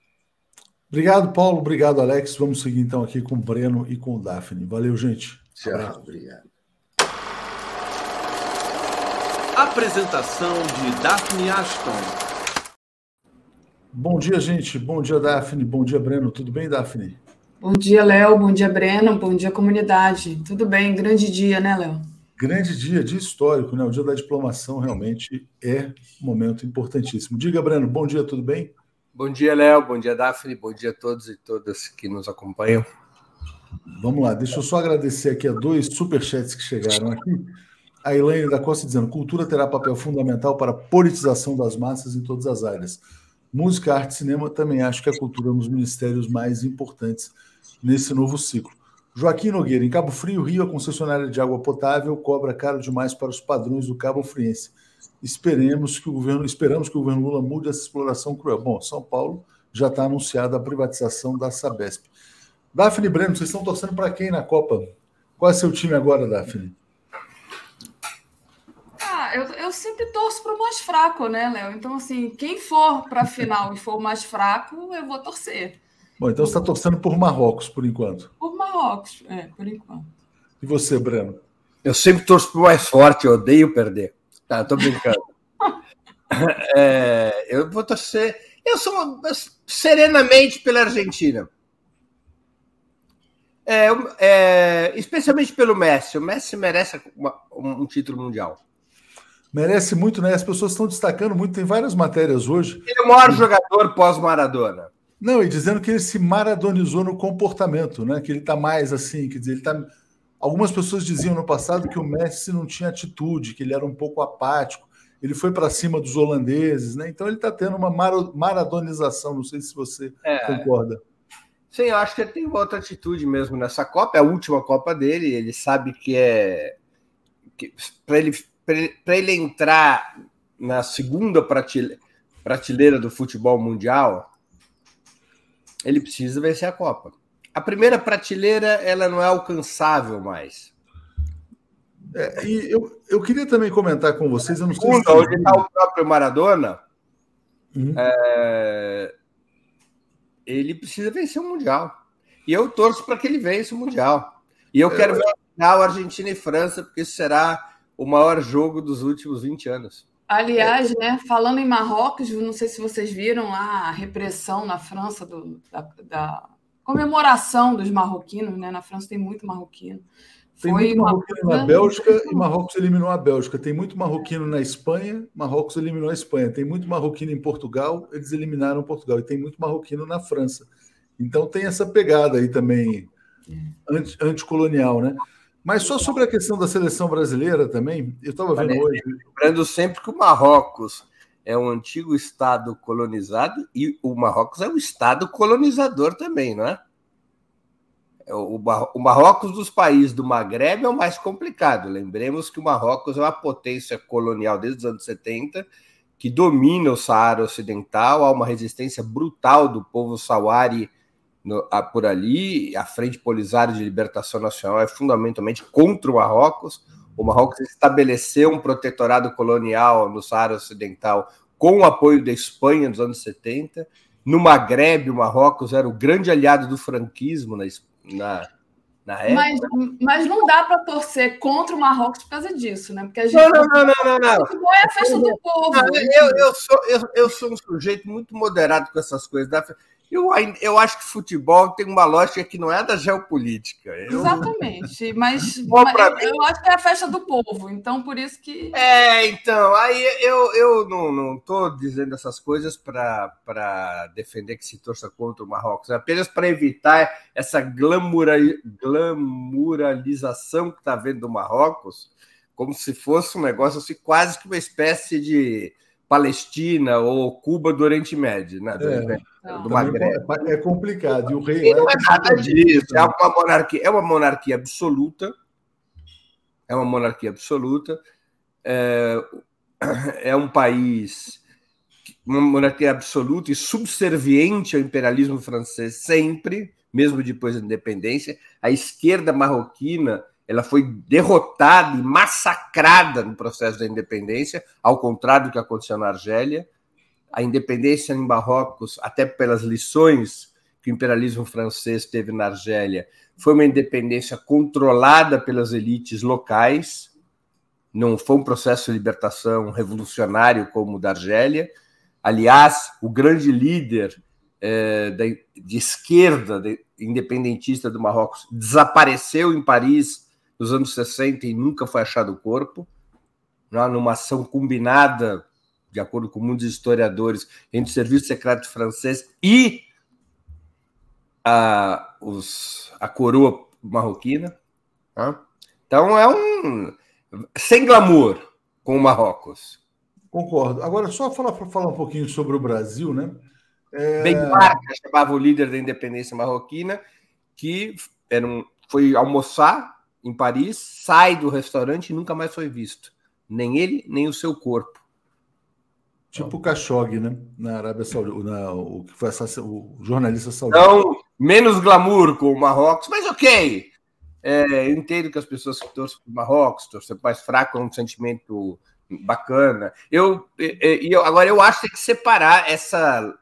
Obrigado, Paulo. Obrigado, Alex. Vamos seguir então aqui com o Breno e com o Daphne. Valeu, gente. Tchau, obrigado. Apresentação de Daphne Ashton. Bom dia, gente. Bom dia, Daphne. Bom dia, Breno. Tudo bem, Daphne? Bom dia, Léo. Bom dia, Breno. Bom dia, comunidade. Tudo bem? Grande dia, né, Léo? Grande dia, dia histórico, né? O dia da diplomação realmente é um momento importantíssimo. Diga, Breno, bom dia, tudo bem? Bom dia, Léo. Bom dia, Daphne. Bom dia a todos e todas que nos acompanham. Vamos lá, deixa eu só agradecer aqui a dois superchats que chegaram aqui. A Elaine da Costa dizendo: cultura terá papel fundamental para a politização das massas em todas as áreas. Música, arte e cinema também acho que a cultura é um dos ministérios mais importantes nesse novo ciclo. Joaquim Nogueira, em Cabo Frio, Rio, a concessionária de água potável cobra caro demais para os padrões do Cabo Friense. Esperemos que o governo, esperamos que o governo Lula mude essa exploração cruel. Bom, São Paulo já está anunciada a privatização da Sabesp. Daphne Breno, vocês estão torcendo para quem na Copa? Qual é seu time agora, Daphne? Ah, eu, eu sempre torço para o mais fraco, né, Léo? Então, assim, quem for para a final e for o mais fraco, eu vou torcer. Bom, então você está torcendo por Marrocos, por enquanto. Por Marrocos, é, por enquanto. E você, Breno? Eu sempre torço para o mais forte, eu odeio perder. Tá, tô brincando. é, eu vou torcer. Eu sou serenamente pela Argentina. É, é, especialmente pelo Messi. O Messi merece uma, um título mundial. Merece muito, né? As pessoas estão destacando muito, tem várias matérias hoje. Ele é o maior jogador pós-Maradona. Não, e dizendo que ele se maradonizou no comportamento, né? Que ele está mais assim, quer dizer, ele está. Algumas pessoas diziam no passado que o Messi não tinha atitude, que ele era um pouco apático. Ele foi para cima dos holandeses, né? Então ele está tendo uma maradonização. Não sei se você é. concorda. Sim, eu acho que ele tem outra atitude mesmo nessa Copa. É a última Copa dele. Ele sabe que é para ele para ele entrar na segunda prateleira do futebol mundial, ele precisa vencer a Copa. A primeira prateleira ela não é alcançável mais. É, e eu, eu queria também comentar com vocês. Eu não sei Segunda, se... onde está o próprio Maradona, uhum. é, ele precisa vencer o Mundial. E eu torço para que ele vença o Mundial. E eu quero é... ver a final Argentina e França, porque isso será o maior jogo dos últimos 20 anos. Aliás, né, falando em Marrocos, não sei se vocês viram lá a repressão na França do, da, da, comemoração dos marroquinos, né? Na França tem muito marroquino. Tem Foi muito uma marroquino coisa na Bélgica e. Marrocos eliminou a Bélgica. Tem muito marroquino na Espanha, Marrocos eliminou a Espanha. Tem muito marroquino em Portugal, eles eliminaram Portugal. E tem muito marroquino na França. Então tem essa pegada aí também anti- anticolonial, né? Mas só sobre a questão da seleção brasileira também, eu estava vendo hoje. Lembrando sempre que o Marrocos é um antigo estado colonizado e o Marrocos é um estado colonizador também, não é? É O Mar- o Marrocos dos países do Maghreb é o mais complicado. Lembremos que o Marrocos é uma potência colonial desde os anos 70 que domina o Saara Ocidental, há uma resistência brutal do povo sauari no- a- por ali, a Frente Polisário de Libertação Nacional é fundamentalmente contra o Marrocos. O Marrocos estabeleceu um protetorado colonial no Saara Ocidental com o apoio da Espanha nos anos 70. No Maghreb, o Marrocos era o grande aliado do franquismo na, na. Mas, mas não dá para torcer contra o Marrocos por causa disso, né? Porque a gente. Não, não, não, não, não, é a festa do povo. Não, eu, eu, sou, eu, eu sou um sujeito muito moderado com essas coisas. Eu, eu acho que futebol tem uma lógica que não é da geopolítica. Eu- Exatamente. Mas, Bom, mas pra eu, acho que é a festa do povo. Então, por isso que. É, então, aí eu, eu não, tô dizendo essas coisas para defender que se torça contra o Marrocos, é apenas para evitar essa glamura, glamuralização que está vendo do Marrocos, como se fosse um negócio assim, quase que uma espécie de Palestina ou Cuba do Oriente Médio, né? Do, É. do. Maghreb. Também é complicado. E o rei E lá não é nada disso. É uma monarquia, é uma monarquia absoluta. É uma monarquia absoluta. É, é um país, uma monarquia absoluta e subserviente ao imperialismo francês sempre, mesmo depois da independência. A esquerda marroquina ela foi derrotada e massacrada no processo da independência, ao contrário do que aconteceu na Argélia. A independência em Marrocos, até pelas lições que o imperialismo francês teve na Argélia, foi uma independência controlada pelas elites locais, não foi um processo de libertação revolucionário como o da Argélia. Aliás, o grande líder eh, da- de esquerda de- independentista do Marrocos desapareceu em Paris nos anos 60 e nunca foi achado o corpo, né, numa ação combinada, de acordo com muitos historiadores, entre o Serviço Secreto francês e a, os, a coroa marroquina. tá? Então é um. Sem glamour com o Marrocos. Concordo. Agora, só falar, falar um pouquinho sobre o Brasil, né? É, Ben Barka chamava o líder da independência marroquina, que era um, foi almoçar em Paris, sai do restaurante e nunca mais foi visto. Nem ele, nem o seu corpo. tipo o Khashoggi, né? Na Arábia Saudita, na- o que foi assass- o jornalista saudita. Então, menos glamour com o Marrocos, mas ok. É, eu entendo que as pessoas que torcem para o Marrocos, torcem mais fraco, é um sentimento bacana. Eu, e- agora, eu acho que tem que separar essa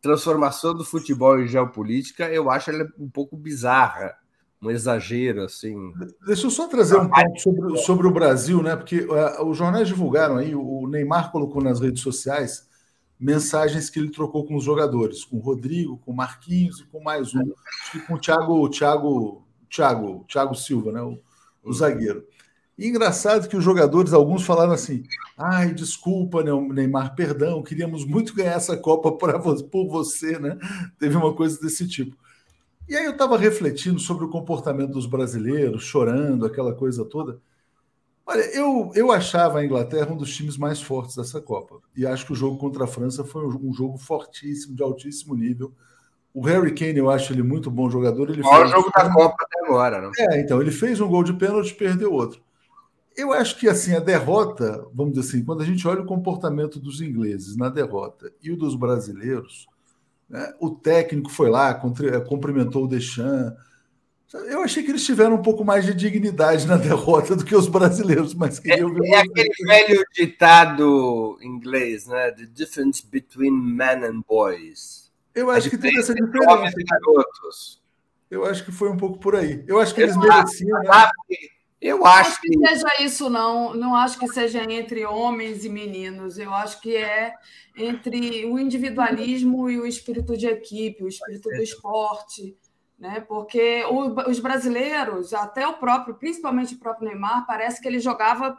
transformação do futebol em geopolítica, eu acho ela um pouco bizarra, um exagero, assim. Deixa eu só trazer um ponto sobre, sobre o Brasil, né? Porque uh, os jornais divulgaram aí, o Neymar colocou nas redes sociais mensagens que ele trocou com os jogadores, com o Rodrigo, com o Marquinhos e com mais um, que com o Thiago, o Thiago, Thiago, Thiago Silva, né? O, o zagueiro. E engraçado que os jogadores, alguns falaram assim: ai, desculpa, Neymar, perdão, queríamos muito ganhar essa Copa pra, vo- por você, né? Teve uma coisa desse tipo. E aí eu estava refletindo sobre o comportamento dos brasileiros, chorando, aquela coisa toda. Olha, eu, eu achava a Inglaterra um dos times mais fortes dessa Copa. E acho que o jogo contra a França foi um um jogo fortíssimo, de altíssimo nível. O Harry Kane, eu acho ele muito bom jogador. Ele O maior jogo da Copa até agora, né? é, então, ele fez um gol de pênalti e perdeu outro. Eu acho que assim, a derrota, vamos dizer assim, quando a gente olha o comportamento dos ingleses na derrota e o dos brasileiros, o técnico foi lá, cumprimentou o Deschamps. Eu achei que eles tiveram um pouco mais de dignidade na derrota do que os brasileiros, mas queriam ver. É aquele velho ditado inglês, né? The difference between men and boys. Eu acho que teve essa diferença. e garotos. Eu acho que foi um pouco por aí. Eu acho que eles mereciam. né? Eu Não acho acho que que seja isso, não. Não acho que seja entre homens e meninos. Eu acho que é entre o individualismo e o espírito de equipe, o espírito do esporte. né? Porque os brasileiros, até o próprio, principalmente o próprio Neymar, parece que ele jogava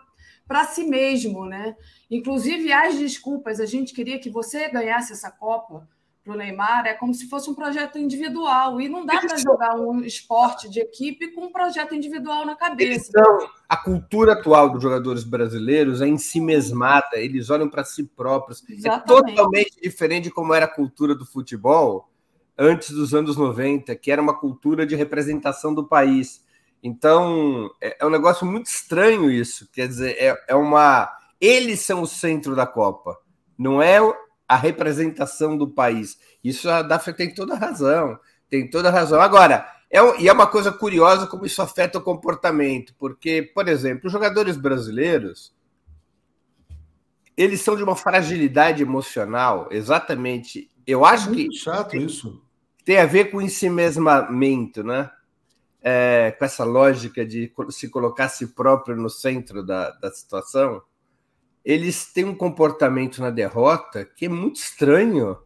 para si mesmo, né? Inclusive as desculpas, a gente queria que você ganhasse essa Copa para o Neymar, é como se fosse um projeto individual e não dá para jogar um esporte de equipe com um projeto individual na cabeça. Então, a cultura atual dos jogadores brasileiros é em si mesmada, eles olham para si próprios. É Exatamente. É totalmente diferente de como era a cultura do futebol antes dos anos 90, que era uma cultura de representação do país. Então, é, é um negócio muito estranho isso. Quer dizer, é, é uma. Eles são o centro da Copa, não é a representação do país. Isso a Dafra tem toda a razão. Tem toda a razão. Agora, é, e é uma coisa curiosa como isso afeta o comportamento, porque, por exemplo, os jogadores brasileiros eles são de uma fragilidade emocional, exatamente. Eu acho é que. chato isso tem a ver com ensimesmamento, né? É, com essa lógica de se colocar a si próprio no centro da, da situação, eles têm um comportamento na derrota que é muito estranho.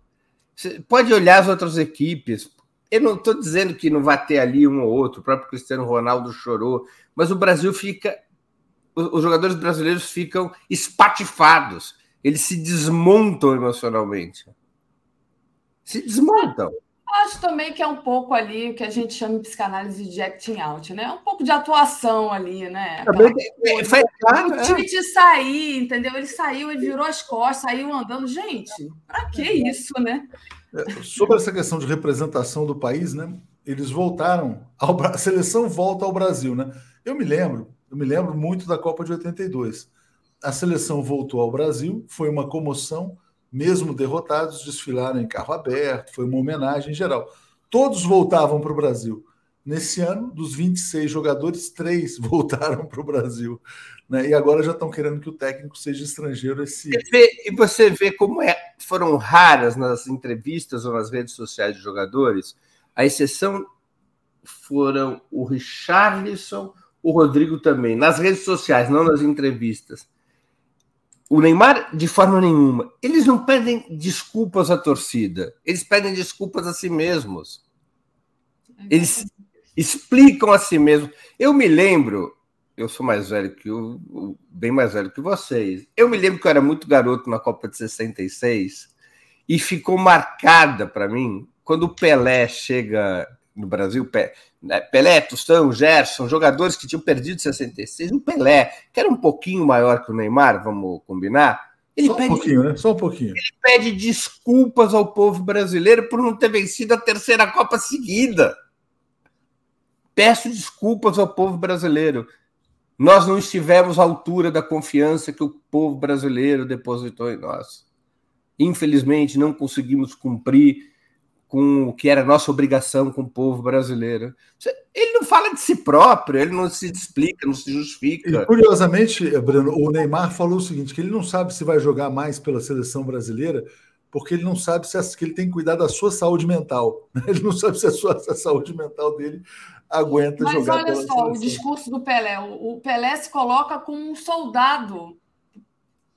Você pode olhar as outras equipes. Eu não estou dizendo que não vai ter ali um ou outro, o próprio Cristiano Ronaldo chorou, mas o Brasil fica. Os jogadores brasileiros ficam espatifados, eles se desmontam emocionalmente. Se desmontam. Acho também que é um pouco ali o que a gente chama de psicanálise de acting out, né? Um pouco de atuação ali, né? Também foi claro, o time de sair, entendeu? Ele saiu, ele virou as costas, saiu andando. Gente, para que isso, né? É, sobre essa questão de representação do país, né? Eles voltaram, ao, a seleção volta ao Brasil, né? Eu me lembro, eu me lembro muito da Copa de 82. A seleção voltou ao Brasil, foi uma comoção mesmo derrotados, desfilaram em carro aberto, foi uma homenagem em geral. Todos voltavam para o Brasil. Nesse ano, dos 26 jogadores, três voltaram para o Brasil. Né? E agora já estão querendo que o técnico seja estrangeiro esse. E você vê como é, foram raras nas entrevistas ou nas redes sociais de jogadores. A exceção foram o Richarlison, o Rodrigo também. Nas redes sociais, não nas entrevistas o Neymar, de forma nenhuma, eles não pedem desculpas à torcida, eles pedem desculpas a si mesmos. Eles explicam a si mesmos. Eu me lembro, eu sou mais velho que o, bem mais velho que vocês. Eu me lembro que eu era muito garoto na Copa de 66 e ficou marcada para mim quando o Pelé chega no Brasil, né, Pelé, Tostão, Gerson, jogadores que tinham perdido 66, o Pelé, que era um pouquinho maior que o Neymar, vamos combinar. Ele Só um pouquinho, né? Só um pouquinho. Ele pede desculpas ao povo brasileiro por não ter vencido a terceira Copa seguida. Peço desculpas ao povo brasileiro. Nós não estivemos à altura da confiança que o povo brasileiro depositou em nós. Infelizmente, não conseguimos cumprir com o que era nossa obrigação com o povo brasileiro. Ele não fala de si próprio, ele não se explica, não se justifica. E, curiosamente, Bruno, o Neymar falou o seguinte: que ele não sabe se vai jogar mais pela seleção brasileira, porque ele não sabe se que ele tem que cuidar da sua saúde mental. Ele não sabe se a, sua, se a saúde mental dele aguenta Mas jogar. Mas olha só, seleção. o discurso do Pelé. O, Pelé se coloca como um soldado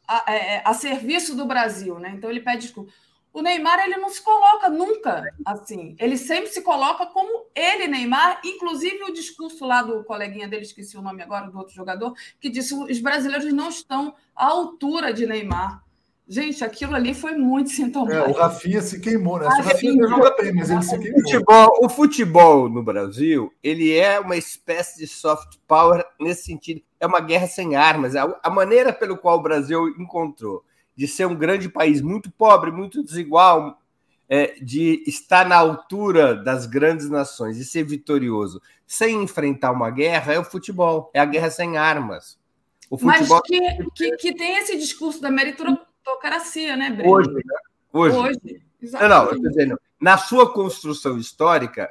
a, a, é, a serviço do Brasil, né? Então ele pede desculpa. O Neymar ele não se coloca nunca assim. Ele sempre se coloca como ele, Neymar. Inclusive o discurso lá do coleguinha dele, esqueci o nome agora do outro jogador, que disse que os brasileiros não estão à altura de Neymar. Gente, aquilo ali foi muito sintomático. É, o Rafinha se queimou, né? O Rafinha joga bem, mas ele se queimou. O futebol, o futebol no Brasil, ele é uma espécie de soft power nesse sentido. É uma guerra sem armas. A, a maneira pelo qual o Brasil encontrou de ser um grande país muito pobre, muito desigual, é, de estar na altura das grandes nações e ser vitorioso sem enfrentar uma guerra é o futebol, é a guerra sem armas. O futebol... Mas que, que, que tem esse discurso da meritocracia, né, Breno? Hoje, né? Hoje. Hoje não, não, eu dizendo, na sua construção histórica,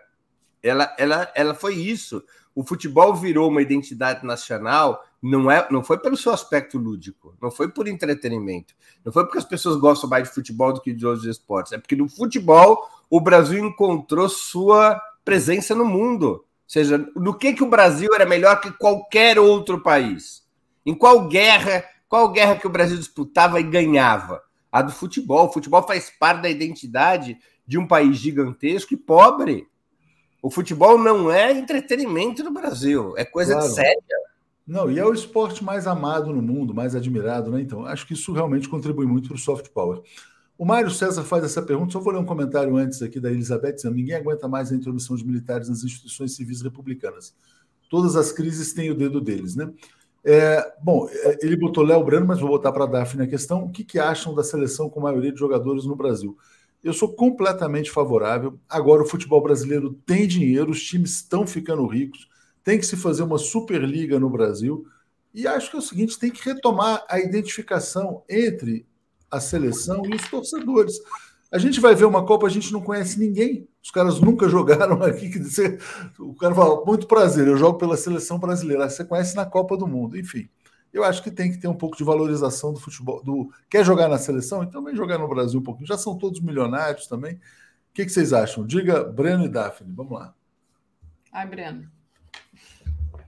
ela, ela, ela foi isso. O futebol virou uma identidade nacional não é, não foi pelo seu aspecto lúdico, não foi por entretenimento, não foi porque as pessoas gostam mais de futebol do que de outros esportes, é porque no futebol o Brasil encontrou sua presença no mundo. Ou seja, no que que o Brasil era melhor que qualquer outro país? Em qual guerra, qual guerra que o Brasil disputava e ganhava? A do futebol. O futebol faz parte da identidade de um país gigantesco e pobre. O futebol não é entretenimento no Brasil, é coisa claro. séria. Não, e é o esporte mais amado no mundo, mais admirado, né? Então, acho que isso realmente contribui muito para o soft power. O Mário César faz essa pergunta, só vou ler um comentário antes aqui da Elizabeth, dizendo: ninguém aguenta mais a intromissão de militares nas instituições civis republicanas. Todas as crises têm o dedo deles, né? É, bom, é, ele botou Léo Brano, mas vou botar para a Daphne a questão. O que, que acham da seleção com maioria de jogadores no Brasil? Eu sou completamente favorável. Agora o futebol brasileiro tem dinheiro, os times estão ficando ricos, tem que se fazer uma Superliga no Brasil. E acho que é o seguinte: tem que retomar a identificação entre a seleção e os torcedores. A gente vai ver uma Copa, a gente não conhece ninguém. Os caras nunca jogaram aqui. Dizer, o cara fala, muito prazer, eu jogo pela seleção brasileira. Você conhece na Copa do Mundo, enfim. Eu acho que tem que ter um pouco de valorização do futebol. Do, quer jogar na seleção? Então vem jogar no Brasil um pouquinho. Já são todos milionários também. O que, que vocês acham? Diga, Breno e Daphne. Vamos lá. Ai, Breno.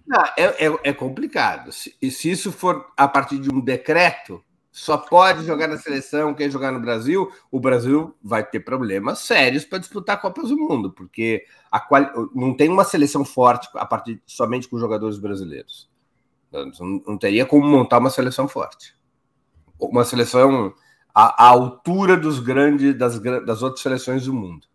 Não, é, é, é complicado. Se, se isso for a partir de um decreto, só pode jogar na seleção quem jogar no Brasil, o Brasil vai ter problemas sérios para disputar Copas do Mundo, porque a quali... não tem uma seleção forte a partir somente com jogadores brasileiros. Não, não teria como montar uma seleção forte. Uma seleção à, à altura dos grandes das, das outras seleções do mundo.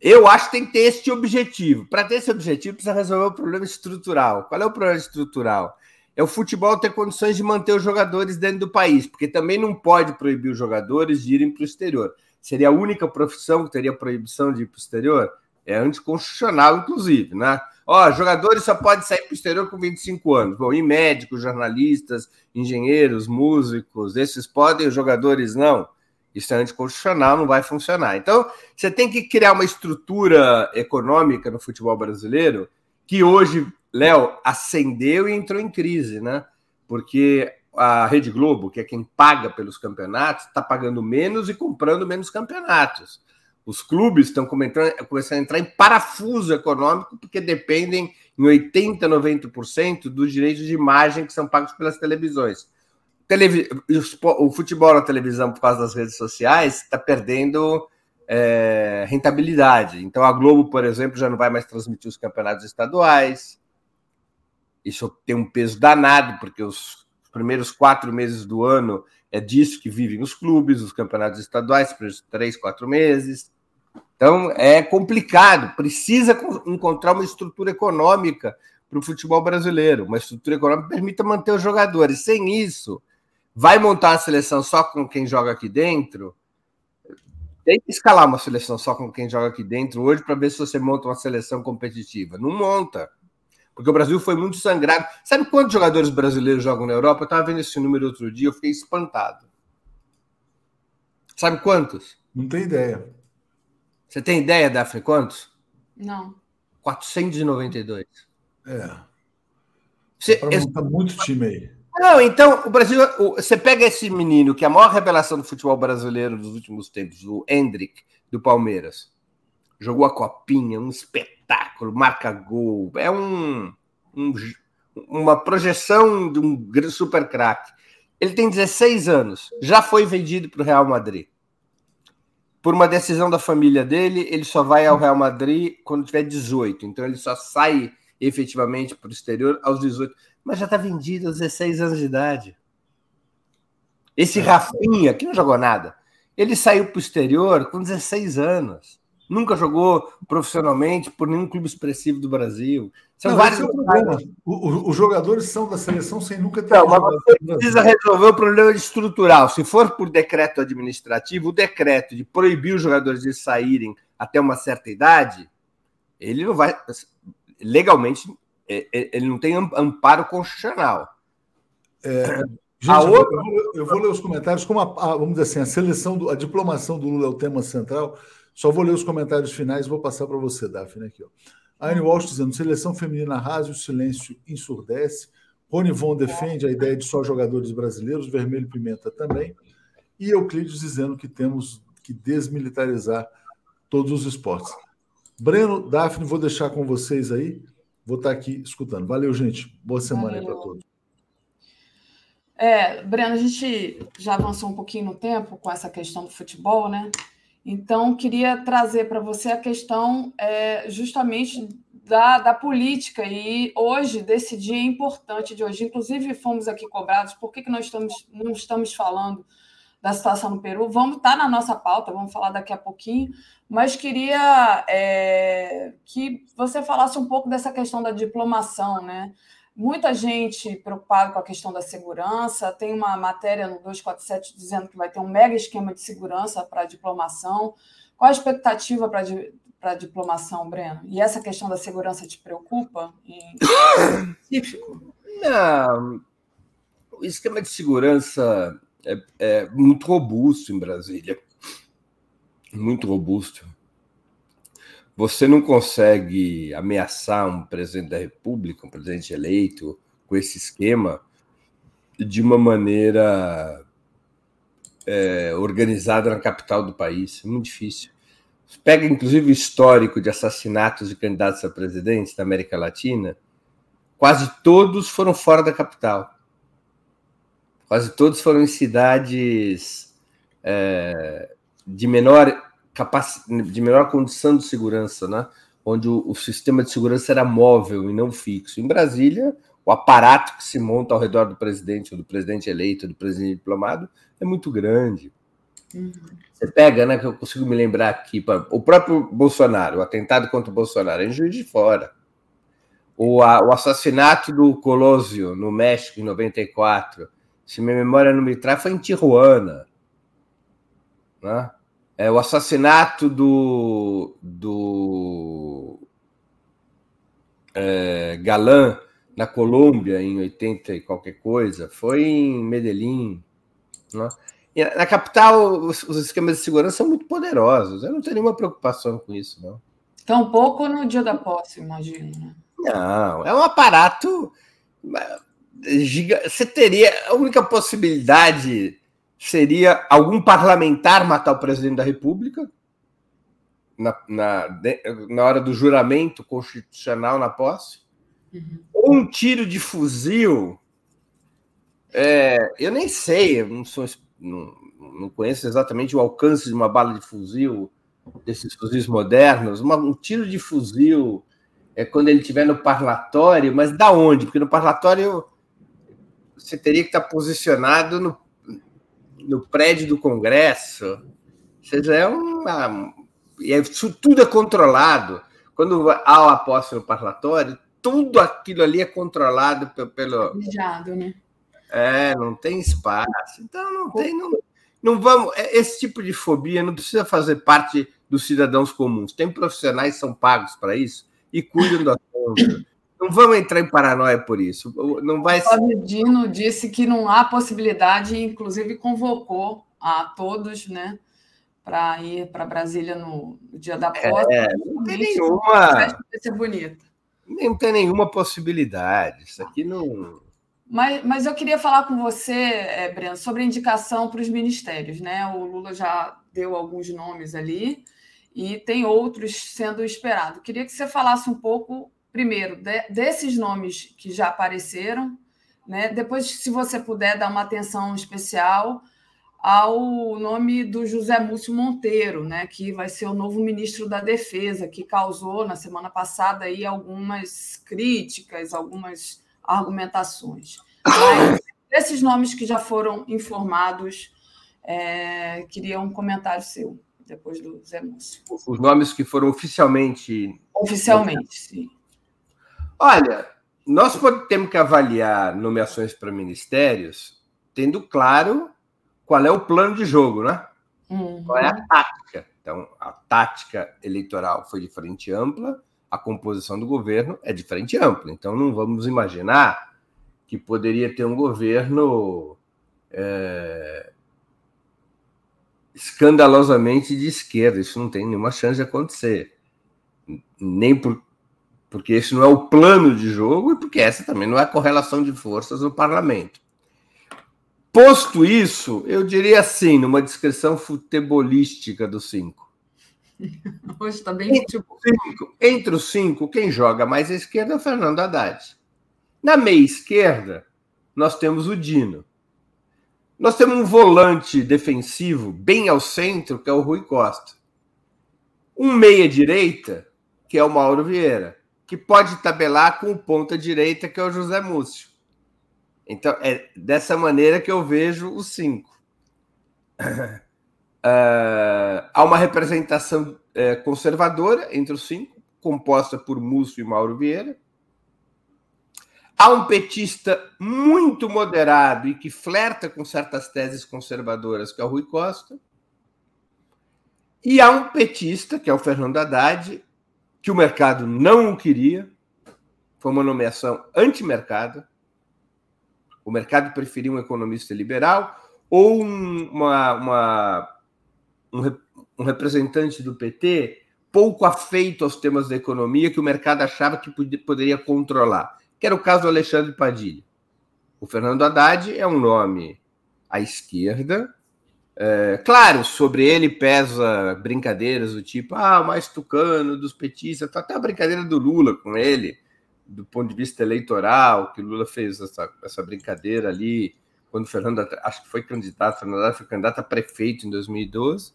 Eu acho que tem que ter esse objetivo. Para ter esse objetivo, precisa resolver o problema estrutural. Qual é o problema estrutural? é o futebol ter condições de manter os jogadores dentro do país, porque também não pode proibir os jogadores de irem para o exterior. Seria a única profissão que teria proibição de ir para o exterior? É anticonstitucional, inclusive, né? Ó, jogadores só podem sair para o exterior com 25 anos. Bom, e médicos, jornalistas, engenheiros, músicos, esses podem, os jogadores não. Isso é anticonstitucional, não vai funcionar. Então, você tem que criar uma estrutura econômica no futebol brasileiro que hoje Léo, acendeu e entrou em crise, né? Porque a Rede Globo, que é quem paga pelos campeonatos, está pagando menos e comprando menos campeonatos. Os clubes estão começando a entrar em parafuso econômico porque dependem em 80%, 90% dos direitos de imagem que são pagos pelas televisões. Televi... O futebol na televisão, por causa das redes sociais, está perdendo é, rentabilidade. Então, a Globo, por exemplo, já não vai mais transmitir os campeonatos estaduais. Isso tem um peso danado, porque os primeiros quatro meses do ano é disso que vivem os clubes, os campeonatos estaduais, primeiros três, quatro meses. Então é complicado, precisa encontrar uma estrutura econômica para o futebol brasileiro, uma estrutura econômica que permita manter os jogadores. Sem isso, vai montar a seleção só com quem joga aqui dentro? Tem que escalar uma seleção só com quem joga aqui dentro hoje para ver se você monta uma seleção competitiva. Não monta porque o Brasil foi muito sangrado. Sabe quantos jogadores brasileiros jogam na Europa? Eu estava vendo esse número outro dia, eu fiquei espantado. Sabe quantos? Não tenho ideia. Você tem ideia, Daphne, quantos? Não. 492. É. Você, tá muito time aí. Não, então, o Brasil. Você pega esse menino, que é a maior revelação do futebol brasileiro dos últimos tempos, o Hendrick, do Palmeiras. Jogou a copinha, um espetáculo marca gol, é um, um uma projeção de um super craque. Ele tem 16 anos, já foi vendido para o Real Madrid. Por uma decisão da família dele, ele só vai ao Real Madrid quando tiver 18. Então ele só sai efetivamente para o exterior aos 18. Mas já está vendido aos 16 anos de idade. Esse Rafinha, que não jogou nada, ele saiu para o exterior com 16 anos nunca jogou profissionalmente por nenhum clube expressivo do Brasil. São não, vários. É problema. O, os jogadores são da seleção sem nunca ter não. Mas você precisa resolver o problema estrutural. Se for por decreto administrativo, o decreto de proibir os jogadores de saírem até uma certa idade, ele não vai. Legalmente, é, é, ele não tem amparo constitucional. É, gente, a outra... eu, vou, eu, vou, ler os comentários. Como a, a, vamos dizer assim, a seleção, do, a diplomação do Lula é o tema central. Só vou ler os comentários finais e vou passar para você, Daphne, aqui. Ó. A Anne Walsh dizendo: seleção feminina rasa, o silêncio ensurdece. Rony Von defende a ideia de só jogadores brasileiros, Vermelho Pimenta também. E Euclides dizendo que temos que desmilitarizar todos os esportes. Breno, Daphne, vou deixar com vocês aí. Vou estar aqui escutando. Valeu, gente. Boa semana Valeu. aí para todos. É, Breno, a gente já avançou um pouquinho no tempo com essa questão do futebol, né? Então, queria trazer para você a questão é, justamente da, da política e hoje, desse dia importante de hoje. Inclusive, fomos aqui cobrados, por que, que nós estamos, não estamos falando da situação no Peru? Vamos estar tá na nossa pauta, vamos falar daqui a pouquinho, mas queria é, que você falasse um pouco dessa questão da diplomação, né? Muita gente preocupada com a questão da segurança. Tem uma matéria no 247 dizendo que vai ter um mega esquema de segurança para a diplomação. Qual a expectativa para para a diplomação, Breno? E essa questão da segurança te preocupa em? Não. O esquema de segurança é, é muito robusto em Brasília. Muito robusto. Você não consegue ameaçar um presidente da República, um presidente eleito, com esse esquema, de uma maneira é, organizada na capital do país. É muito difícil. Pega, inclusive, o histórico de assassinatos de candidatos a presidente da América Latina, quase todos foram fora da capital. Quase todos foram em cidades é, de menor capacidade, de menor condição de segurança, né? onde o, o, sistema de segurança era móvel e não fixo. Em Brasília, o aparato que se monta ao redor do presidente, ou do presidente eleito, ou do presidente diplomado, é muito grande. Uhum. Você pega, né, que eu consigo me lembrar aqui, o próprio Bolsonaro, o atentado contra o Bolsonaro, é em Juiz de Fora. O, a, o assassinato do Colosio no México em 94, se minha memória não me traz, foi em Tijuana. Né? É, o assassinato do, do é, Galã na Colômbia em 80 e qualquer coisa foi em Medellín. Né? na capital, os, os, esquemas de segurança são muito poderosos. Eu não tenho nenhuma preocupação com isso, não. Tampouco no dia da posse, imagino. Né? Não, é um aparato. Giga... Você teria. A única possibilidade seria algum parlamentar matar o presidente da República na, na, na hora do juramento constitucional na posse. Uhum. Ou um tiro de fuzil. É, eu nem sei, eu não sou não, não conheço exatamente o alcance de uma bala de fuzil, desses fuzis modernos, uma, um tiro de fuzil é quando ele estiver no parlatório, mas da onde? Porque no parlatório você teria que estar posicionado no, no prédio do Congresso. Seja, é uma. E é, tudo é controlado. Quando há o aposta no parlatório, tudo aquilo ali é controlado pelo. pelo né? É, não tem espaço. Então não tem. Não, não vamos. É, esse tipo de fobia não precisa fazer parte dos cidadãos comuns. Tem profissionais que são pagos para isso e cuidam da conta. Não vamos entrar em paranoia por isso. Não vai. O Dino disse que não há possibilidade, inclusive convocou a todos, né, para ir para Brasília no dia da posse. É, não tem nenhuma. Vai ser bonita. Não tem nenhuma possibilidade. Isso aqui não. Mas, mas eu queria falar com você, é, Breno, sobre a indicação para os ministérios. Né? O Lula já deu alguns nomes ali e tem outros sendo esperados. Queria que você falasse um pouco, primeiro, de, desses nomes que já apareceram, né? depois, se você puder, dar uma atenção especial ao nome do José Múcio Monteiro, né, que vai ser o novo ministro da Defesa, que causou na semana passada aí algumas críticas, algumas argumentações. Mas, esses nomes que já foram informados, é, queria um comentário seu, depois do Zé Múcio. Os nomes que foram oficialmente. Oficialmente, sim. Olha, nós temos que avaliar nomeações para ministérios tendo claro qual é o plano de jogo, né? Uhum. Qual é a tática. Então, a tática eleitoral foi de frente ampla, a composição do governo é de frente ampla. Então, não vamos imaginar que poderia ter um governo é, escandalosamente de esquerda. Isso não tem nenhuma chance de acontecer. Nem por, porque esse não é o plano de jogo e porque essa também não é a correlação de forças no parlamento. Posto isso, eu diria assim, numa descrição futebolística dos cinco. Hoje está bem entre, cinco, entre os cinco, quem joga mais à esquerda é o Fernando Haddad. Na meia esquerda, nós temos o Dino. Nós temos um volante defensivo bem ao centro, que é o Rui Costa. Um meia-direita, que é o Mauro Vieira, que pode tabelar com o ponta-direita, que é o José Múcio. Então, é dessa maneira que eu vejo os cinco. Uh, há uma representação uh, conservadora entre os cinco, composta por Múcio e Mauro Vieira. Há um petista muito moderado e que flerta com certas teses conservadoras, que é o Rui Costa. E há um petista, que é o Fernando Haddad, que o mercado não o queria. Foi uma nomeação anti-mercado. O mercado preferia um economista liberal ou um, uma, uma, um, um representante do PT pouco afeito aos temas da economia que o mercado achava que poderia controlar que era o caso do Alexandre Padilha. O Fernando Haddad é um nome à esquerda. É, claro, sobre ele pesa brincadeiras do tipo, ah, mais tucano dos petistas, até a brincadeira do Lula com ele, do ponto de vista eleitoral, que Lula fez essa, essa brincadeira ali, quando Fernando, acho que foi candidato, Fernando foi candidato a prefeito em 2012.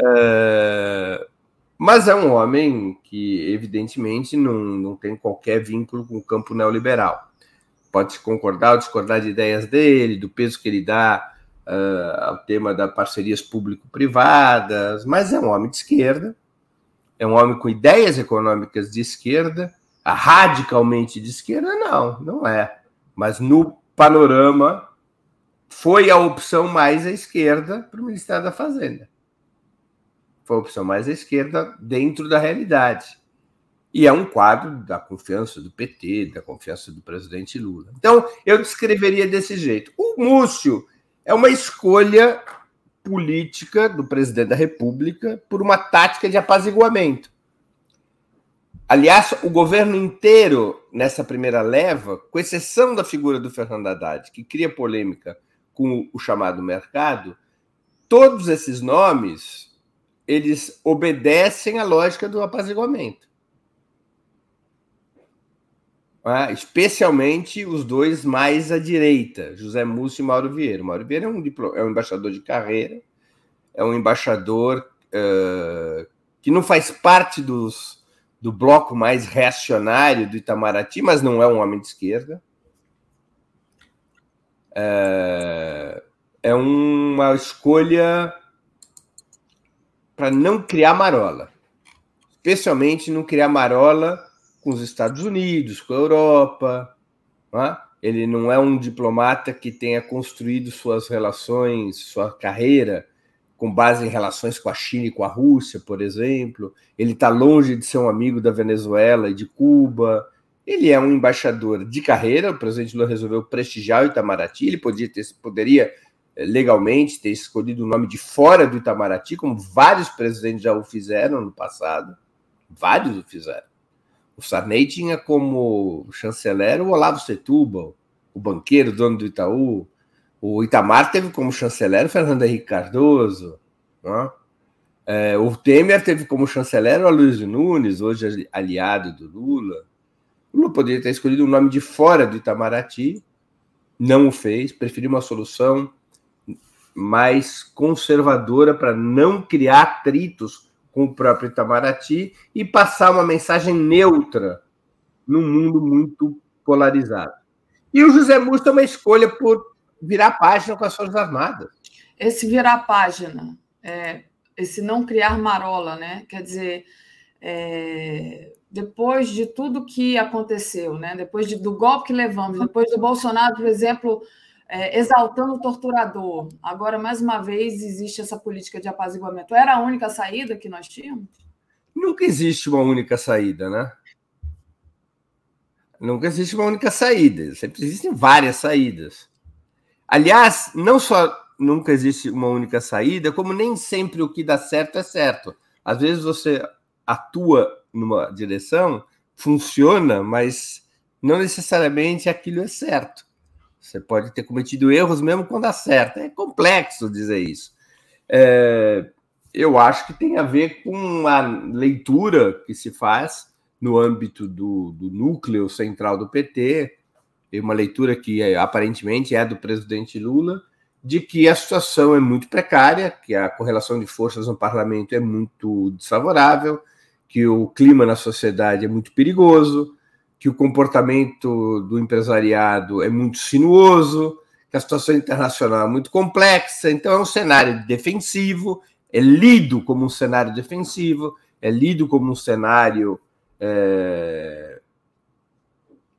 É, mas é um homem que, evidentemente, não, não tem qualquer vínculo com o campo neoliberal. Pode concordar ou discordar de ideias dele, do peso que ele dá uh, ao tema das parcerias público-privadas, mas é um homem de esquerda, é um homem com ideias econômicas de esquerda, radicalmente de esquerda, não, não é. Mas no panorama, foi a opção mais à esquerda para o Ministério da Fazenda foi a opção mais à esquerda dentro da realidade. E é um quadro da confiança do PT, da confiança do presidente Lula. Então, eu descreveria desse jeito. O Múcio é uma escolha política do presidente da República por uma tática de apaziguamento. Aliás, o governo inteiro, nessa primeira leva, com exceção da figura do Fernando Haddad, que cria polêmica com o chamado mercado, todos esses nomes eles obedecem à lógica do apaziguamento. Ah, especialmente os dois mais à direita, José Múcio e Mauro Vieira. Mauro Vieira é um, é um embaixador de carreira, é um embaixador uh, que não faz parte dos, do bloco mais reacionário do Itamaraty, mas não é um homem de esquerda. Uh, é uma escolha para não criar marola. Especialmente não criar marola com os Estados Unidos, com a Europa. É? Ele não é um diplomata que tenha construído suas relações, sua carreira com base em relações com a China e com a Rússia, por exemplo. Ele está longe de ser um amigo da Venezuela e de Cuba. Ele é um embaixador de carreira. O presidente Lula resolveu prestigiar o Itamaraty. Ele podia ter, poderia eh, legalmente ter escolhido o nome de fora do Itamaraty, como vários presidentes já o fizeram no passado. Vários o fizeram. O Sarney tinha como chanceler o Olavo Setúbal, o banqueiro, dono do Itaú. O Itamar teve como chanceler o Fernando Henrique Cardoso. É, o Temer teve como chanceler o Aloysio Nunes, hoje aliado do Lula. O Lula poderia ter escolhido um nome de fora do Itamaraty, não o fez, preferiu uma solução mais conservadora para não criar atritos com o próprio Itamaraty e passar uma mensagem neutra num mundo muito polarizado. E o José Múcio é uma escolha por virar página com as Forças Armadas. Esse virar página, é, esse não criar marola, né? Quer dizer, é, depois de tudo que aconteceu, né? depois de, do golpe que levamos, depois do Bolsonaro, por exemplo, é, exaltando o torturador. Agora, mais uma vez, existe essa política de apaziguamento. Era a única saída que nós tínhamos? Nunca existe uma única saída, né? Nunca existe uma única saída. Sempre existem várias saídas. Aliás, não só nunca existe uma única saída, como nem sempre o que dá certo é certo. Às vezes você atua numa direção, funciona, mas não necessariamente aquilo é certo. Você pode ter cometido erros mesmo quando acerta. É complexo dizer isso. É, eu acho que tem a ver com a leitura que se faz no âmbito do, do núcleo central do PT, uma leitura que é, aparentemente é do presidente Lula, de que a situação é muito precária, que a correlação de forças no parlamento é muito desfavorável, que o clima na sociedade é muito perigoso, que o comportamento do empresariado é muito sinuoso, que a situação internacional é muito complexa. Então, é um cenário defensivo, é lido como um cenário defensivo, é lido como um cenário é,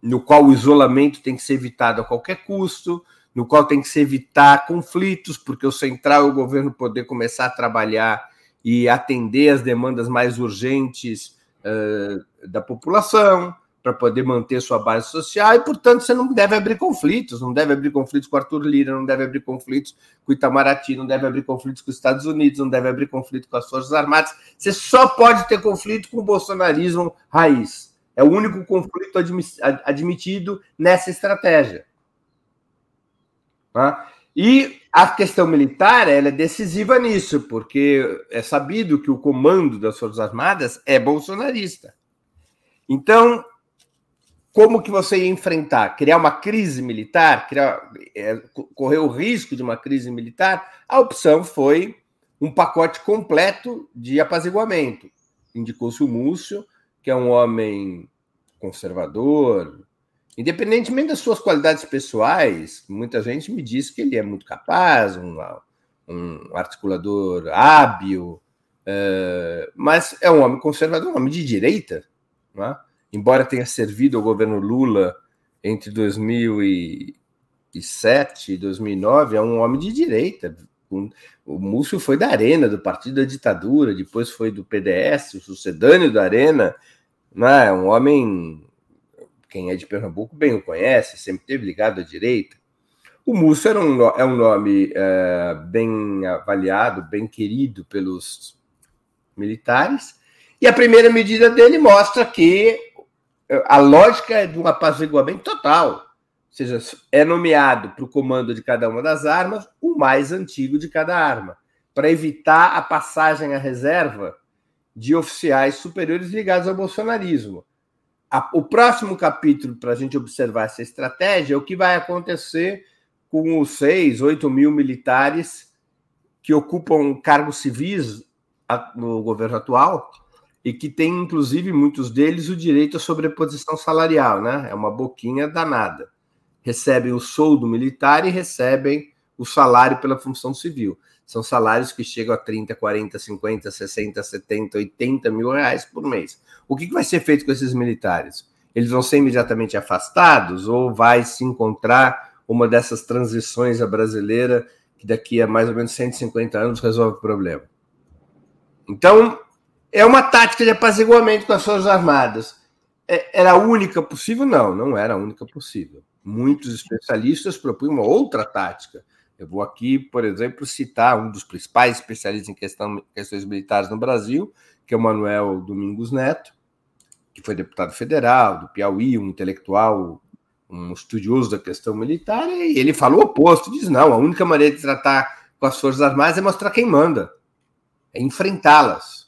no qual o isolamento tem que ser evitado a qualquer custo, no qual tem que se evitar conflitos, porque o central e o governo poder começar a trabalhar e atender as demandas mais urgentes uh, da população, para poder manter sua base social, e, portanto, você não deve abrir conflitos, não deve abrir conflitos com Arthur Lira, não deve abrir conflitos com Itamaraty, não deve abrir conflitos com os Estados Unidos, não deve abrir conflito com as Forças Armadas. Você só pode ter conflito com o bolsonarismo raiz. É o único conflito admitido nessa estratégia. Tá? E a questão militar é decisiva nisso, porque é sabido que o comando das Forças Armadas é bolsonarista. Então, como que você ia enfrentar? Criar uma crise militar? Criar, é, correr o risco de uma crise militar? A opção foi um pacote completo de apaziguamento. Indicou-se o Múcio, que é um homem conservador, independentemente das suas qualidades pessoais, muita gente me diz que ele é muito capaz, um, um articulador hábil, é, mas é um homem conservador, um homem de direita, é? Embora tenha servido ao governo Lula entre 2007 e 2009, é um homem de direita. O Múcio foi da Arena, do Partido da Ditadura, depois foi do PDS, o sucedâneo da Arena, né? um homem quem é de Pernambuco bem o conhece, sempre teve ligado à direita. O Múcio era um, é um nome é, bem avaliado, bem querido pelos militares, e a primeira medida dele mostra que é, a lógica é de um apaziguamento total, ou seja, é nomeado para o comando de cada uma das armas o mais antigo de cada arma, para evitar a passagem à reserva de oficiais superiores ligados ao bolsonarismo. O próximo capítulo para a gente observar essa estratégia é o que vai acontecer com os 6, 8 mil militares que ocupam cargos civis no governo atual e que têm, inclusive, muitos deles o direito à sobreposição salarial, né? É uma boquinha danada. Recebem o soldo militar e recebem o salário pela função civil. São salários que chegam a 30, 40, 50, 60, 70, 80 mil reais por mês. O que vai ser feito com esses militares? Eles vão ser imediatamente afastados ou vai se encontrar uma dessas transições à brasileira que daqui a mais ou menos 150 anos resolve o problema? Então, é uma tática de apaziguamento com as Forças Armadas. É, era a única possível? Não, não era a única possível. Muitos especialistas propunham uma outra tática. Eu vou aqui, por exemplo, citar um dos principais especialistas em questão, questões militares no Brasil, que é o Manuel Domingos Neto, que foi deputado federal do Piauí, um intelectual, um estudioso da questão militar, e ele falou o oposto, diz não, a única maneira de tratar com as Forças Armadas é mostrar quem manda, é enfrentá-las.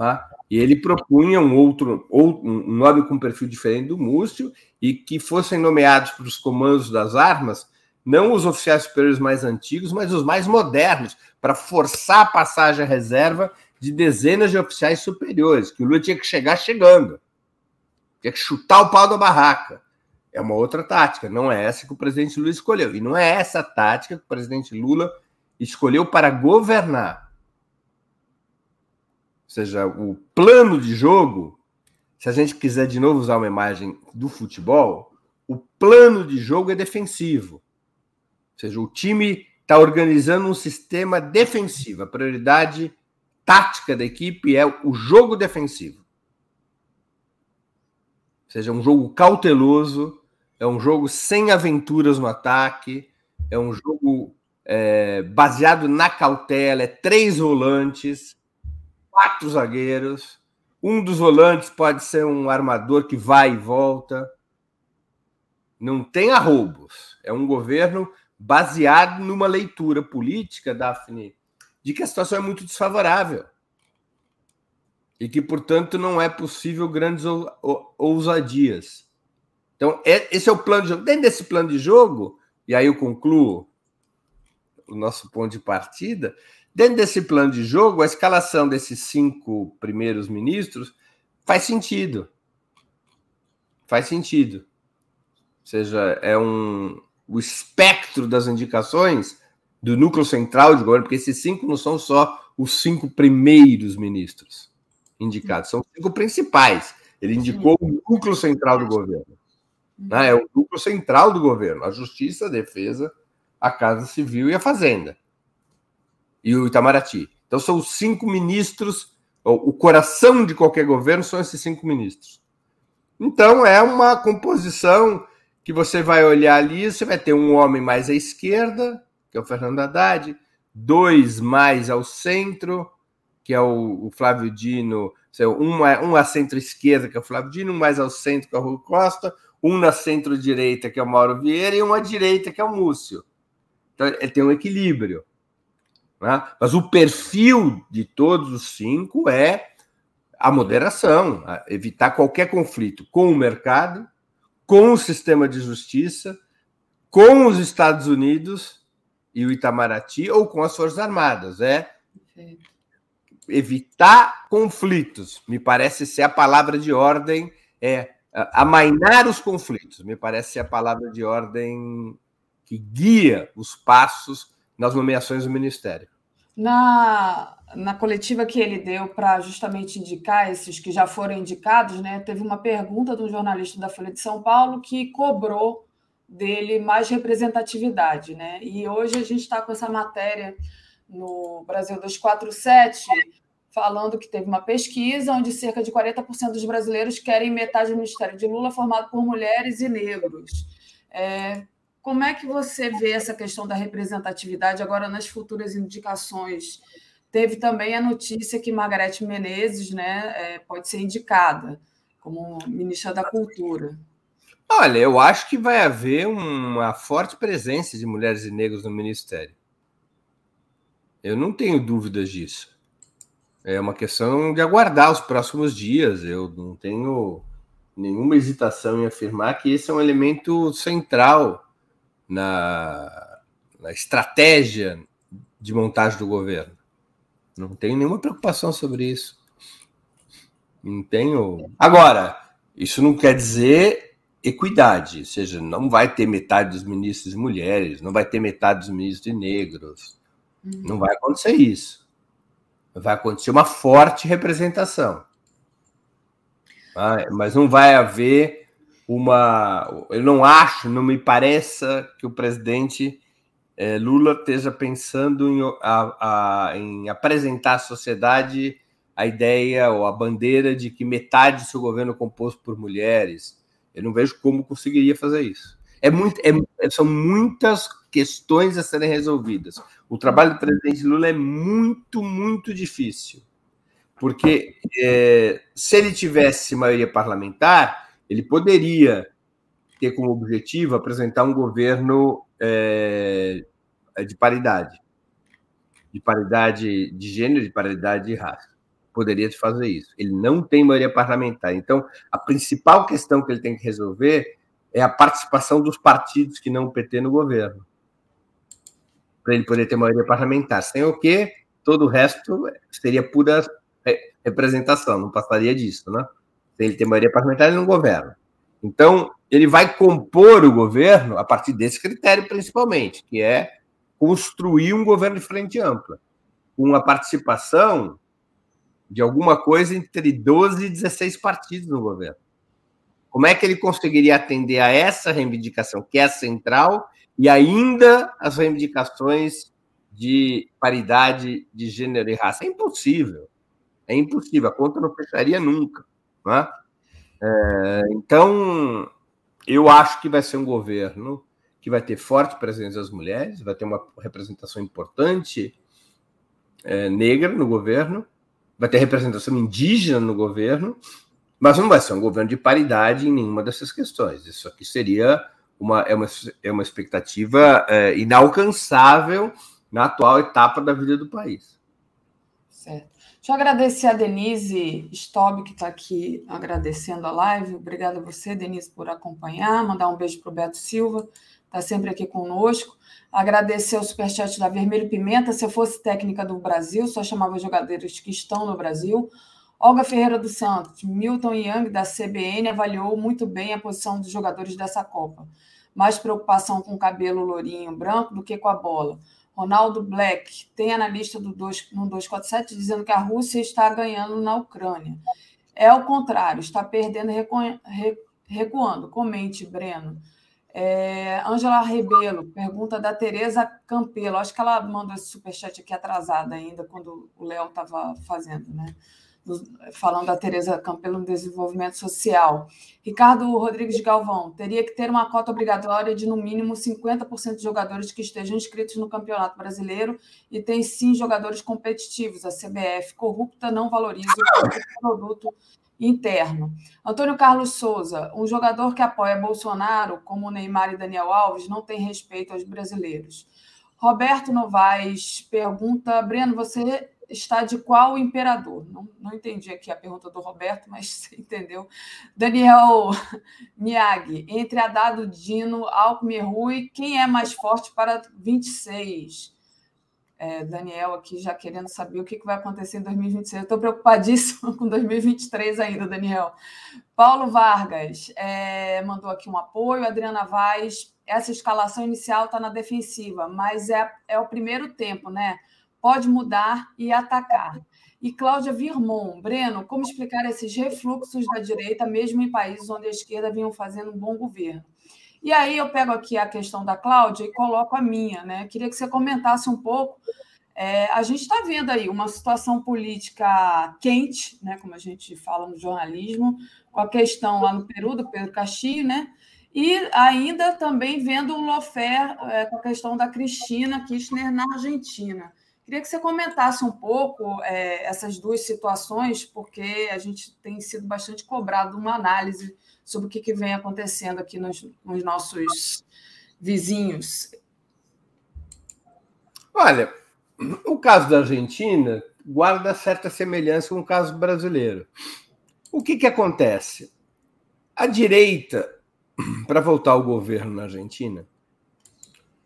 É? E ele propunha um outro, um nome com perfil diferente do Múcio, e que fossem nomeados para os comandos das armas não os oficiais superiores mais antigos, mas os mais modernos, para forçar a passagem à reserva de dezenas de oficiais superiores, que o Lula tinha que chegar chegando. Tinha que chutar o pau da barraca. É uma outra tática, não é essa que o presidente Lula escolheu. E não é essa tática que o presidente Lula escolheu para governar. Seja, o plano de jogo, se a gente quiser de novo usar uma imagem do futebol, o plano de jogo é defensivo. Ou seja, o time está organizando um sistema defensivo. A prioridade tática da equipe é o jogo defensivo. Ou seja, é um jogo cauteloso, é um jogo sem aventuras no ataque, é um jogo é, baseado na cautela, é três volantes, quatro zagueiros. Um dos volantes pode ser um armador que vai e volta. Não tem arroubos. É um governo baseado numa leitura política, Daphne, de que a situação é muito desfavorável e que, portanto, não é possível grandes ousadias. Então, é, esse é o plano de jogo. Dentro desse plano de jogo, e aí eu concluo, o nosso ponto de partida. Dentro desse plano de jogo, a escalação desses cinco primeiros ministros faz sentido. Faz sentido. Ou seja, é um o espectro das indicações do núcleo central de governo, porque esses cinco não são só os cinco primeiros ministros indicados, são os cinco principais. Ele indicou o núcleo central do governo. Né? É o núcleo central do governo: a Justiça, a Defesa, a Casa Civil e a Fazenda. E o Itamaraty. Então são os cinco ministros, o coração de qualquer governo são esses cinco ministros. Então é uma composição que você vai olhar ali, você vai ter um homem mais à esquerda, que é o Fernando Haddad, dois mais ao centro, que é o, Flávio Dino, um, um à centro-esquerda, que é o Flávio Dino, um mais ao centro, que é o Rui Costa, um na centro-direita, que é o Mauro Vieira, e um à direita, que é o Múcio. Então, ele tem um equilíbrio. Né? Mas o perfil de todos os cinco é a moderação, a evitar qualquer conflito com o mercado, com o sistema de justiça, com os Estados Unidos e o Itamaraty, ou com as Forças Armadas. É evitar conflitos, me parece ser a palavra de ordem, é amainar os conflitos, me parece ser a palavra de ordem que guia os passos nas nomeações do Ministério. Na, na coletiva que ele deu para justamente indicar esses que já foram indicados, né, teve uma pergunta de um jornalista da Folha de São Paulo que cobrou dele mais representatividade. Né? E hoje a gente está com essa matéria no Brasil 247, falando que teve uma pesquisa onde cerca de 40% dos brasileiros querem metade do Ministério de Lula formado por mulheres e negros. É, como é que você vê essa questão da representatividade agora nas futuras indicações? Teve também a notícia que Margarete Menezes né, é, pode ser indicada como ministra da Cultura. Olha, eu acho que vai haver uma forte presença de mulheres e negros no ministério. Eu não tenho dúvidas disso. É uma questão de aguardar os próximos dias. Eu não tenho nenhuma hesitação em afirmar que esse é um elemento central na, na estratégia de montagem do governo. Não tenho nenhuma preocupação sobre isso. Não tenho. Agora, isso não quer dizer equidade, ou seja, não vai ter metade dos ministros de mulheres, não vai ter metade dos ministros de negros. Uhum. Não vai acontecer isso. Vai acontecer uma forte representação. Mas não vai haver uma. Eu não acho, não me pareça que o presidente é, Lula esteja pensando em, a, a, em apresentar à sociedade a ideia ou a bandeira de que metade do seu governo é composto por mulheres. Eu não vejo como conseguiria fazer isso. É muito, é, são muitas questões a serem resolvidas. O trabalho do presidente Lula é muito, muito difícil. Porque é, se ele tivesse maioria parlamentar, ele poderia ter como objetivo apresentar um governo é, de paridade, de paridade de gênero, de paridade de raça. Poderia fazer isso. Ele não tem maioria parlamentar. Então, a principal questão que ele tem que resolver é a participação dos partidos que não PT no governo. Para ele poder ter maioria parlamentar. Sem o que, todo o resto seria pura representação, não passaria disso, né? Ele tem maioria parlamentar, ele não governa. Então, ele vai compor o governo a partir desse critério, principalmente, que é construir um governo de frente ampla, com a participação de alguma coisa entre 12 e 16 partidos no governo. Como é que ele conseguiria atender a essa reivindicação, que é central, e ainda as reivindicações de paridade de gênero e raça? É impossível. É impossível. A conta não fecharia nunca. Né? É, então, eu acho que vai ser um governo que vai ter forte presença das mulheres, vai ter uma representação importante é, negra no governo, vai ter representação indígena no governo, mas não vai ser um governo de paridade em nenhuma dessas questões. Isso aqui seria uma, é, uma, é uma expectativa é, inalcançável na atual etapa da vida do país. Certo. Deixa eu agradecer a Denise Stob, que está aqui agradecendo a live. Obrigada a você, Denise, por acompanhar. Mandar um beijo para o Beto Silva, está sempre aqui conosco. Agradecer o superchat da Vermelho Pimenta. Se eu fosse técnica do Brasil, só chamava jogadores que estão no Brasil. Olga Ferreira dos Santos, Milton Young, da CBN, avaliou muito bem a posição dos jogadores dessa Copa. Mais preocupação com o cabelo lourinho branco do que com a bola. Ronaldo Black, tem analista do 2, no 247 dizendo que a Rússia está ganhando na Ucrânia. É o contrário, está perdendo e recuando. Comente, Breno. É, Angela Rebelo, pergunta da Tereza Campelo. Acho que ela mandou esse superchat aqui atrasada ainda, quando o Léo estava fazendo, né? Falando da Tereza Campelo no desenvolvimento social. Ricardo Rodrigues Galvão, teria que ter uma cota obrigatória de no mínimo 50% de jogadores que estejam inscritos no Campeonato Brasileiro e tem sim jogadores competitivos. A CBF corrupta não valoriza o produto interno. Antônio Carlos Souza, um jogador que apoia Bolsonaro, como Neymar e Daniel Alves, não tem respeito aos brasileiros. Roberto Novaes pergunta: Breno, você está de qual imperador? Não, não entendi aqui a pergunta do Roberto, mas você entendeu. Daniel Miyagi, entre Haddad, Dino, Alckmin Rui, quem é mais forte para 26? É, Daniel aqui já querendo saber o que vai acontecer em 2026. Eu estou preocupadíssimo com 2023 ainda, Daniel. Paulo Vargas é, mandou aqui um apoio. Adriana Vaz, essa escalação inicial está na defensiva, mas é, é o primeiro tempo, né? Pode mudar e atacar. E Cláudia Virmon, Breno, como explicar esses refluxos da direita, mesmo em países onde a esquerda vinham fazendo um bom governo? E aí eu pego aqui a questão da Cláudia e coloco a minha, né? Queria que você comentasse um pouco. É, a gente está vendo aí uma situação política quente, né? Como a gente fala no jornalismo, com a questão lá no Peru, do Pedro Castilho, né? E ainda também vendo o Lofer é, com a questão da Cristina Kirchner na Argentina. Queria que você comentasse um pouco é, essas duas situações, porque a gente tem sido bastante cobrado uma análise sobre o que, que vem acontecendo aqui nos, nos nossos vizinhos. Olha, o caso da Argentina guarda certa semelhança com o caso brasileiro. O que, que acontece? A direita, para voltar ao governo na Argentina,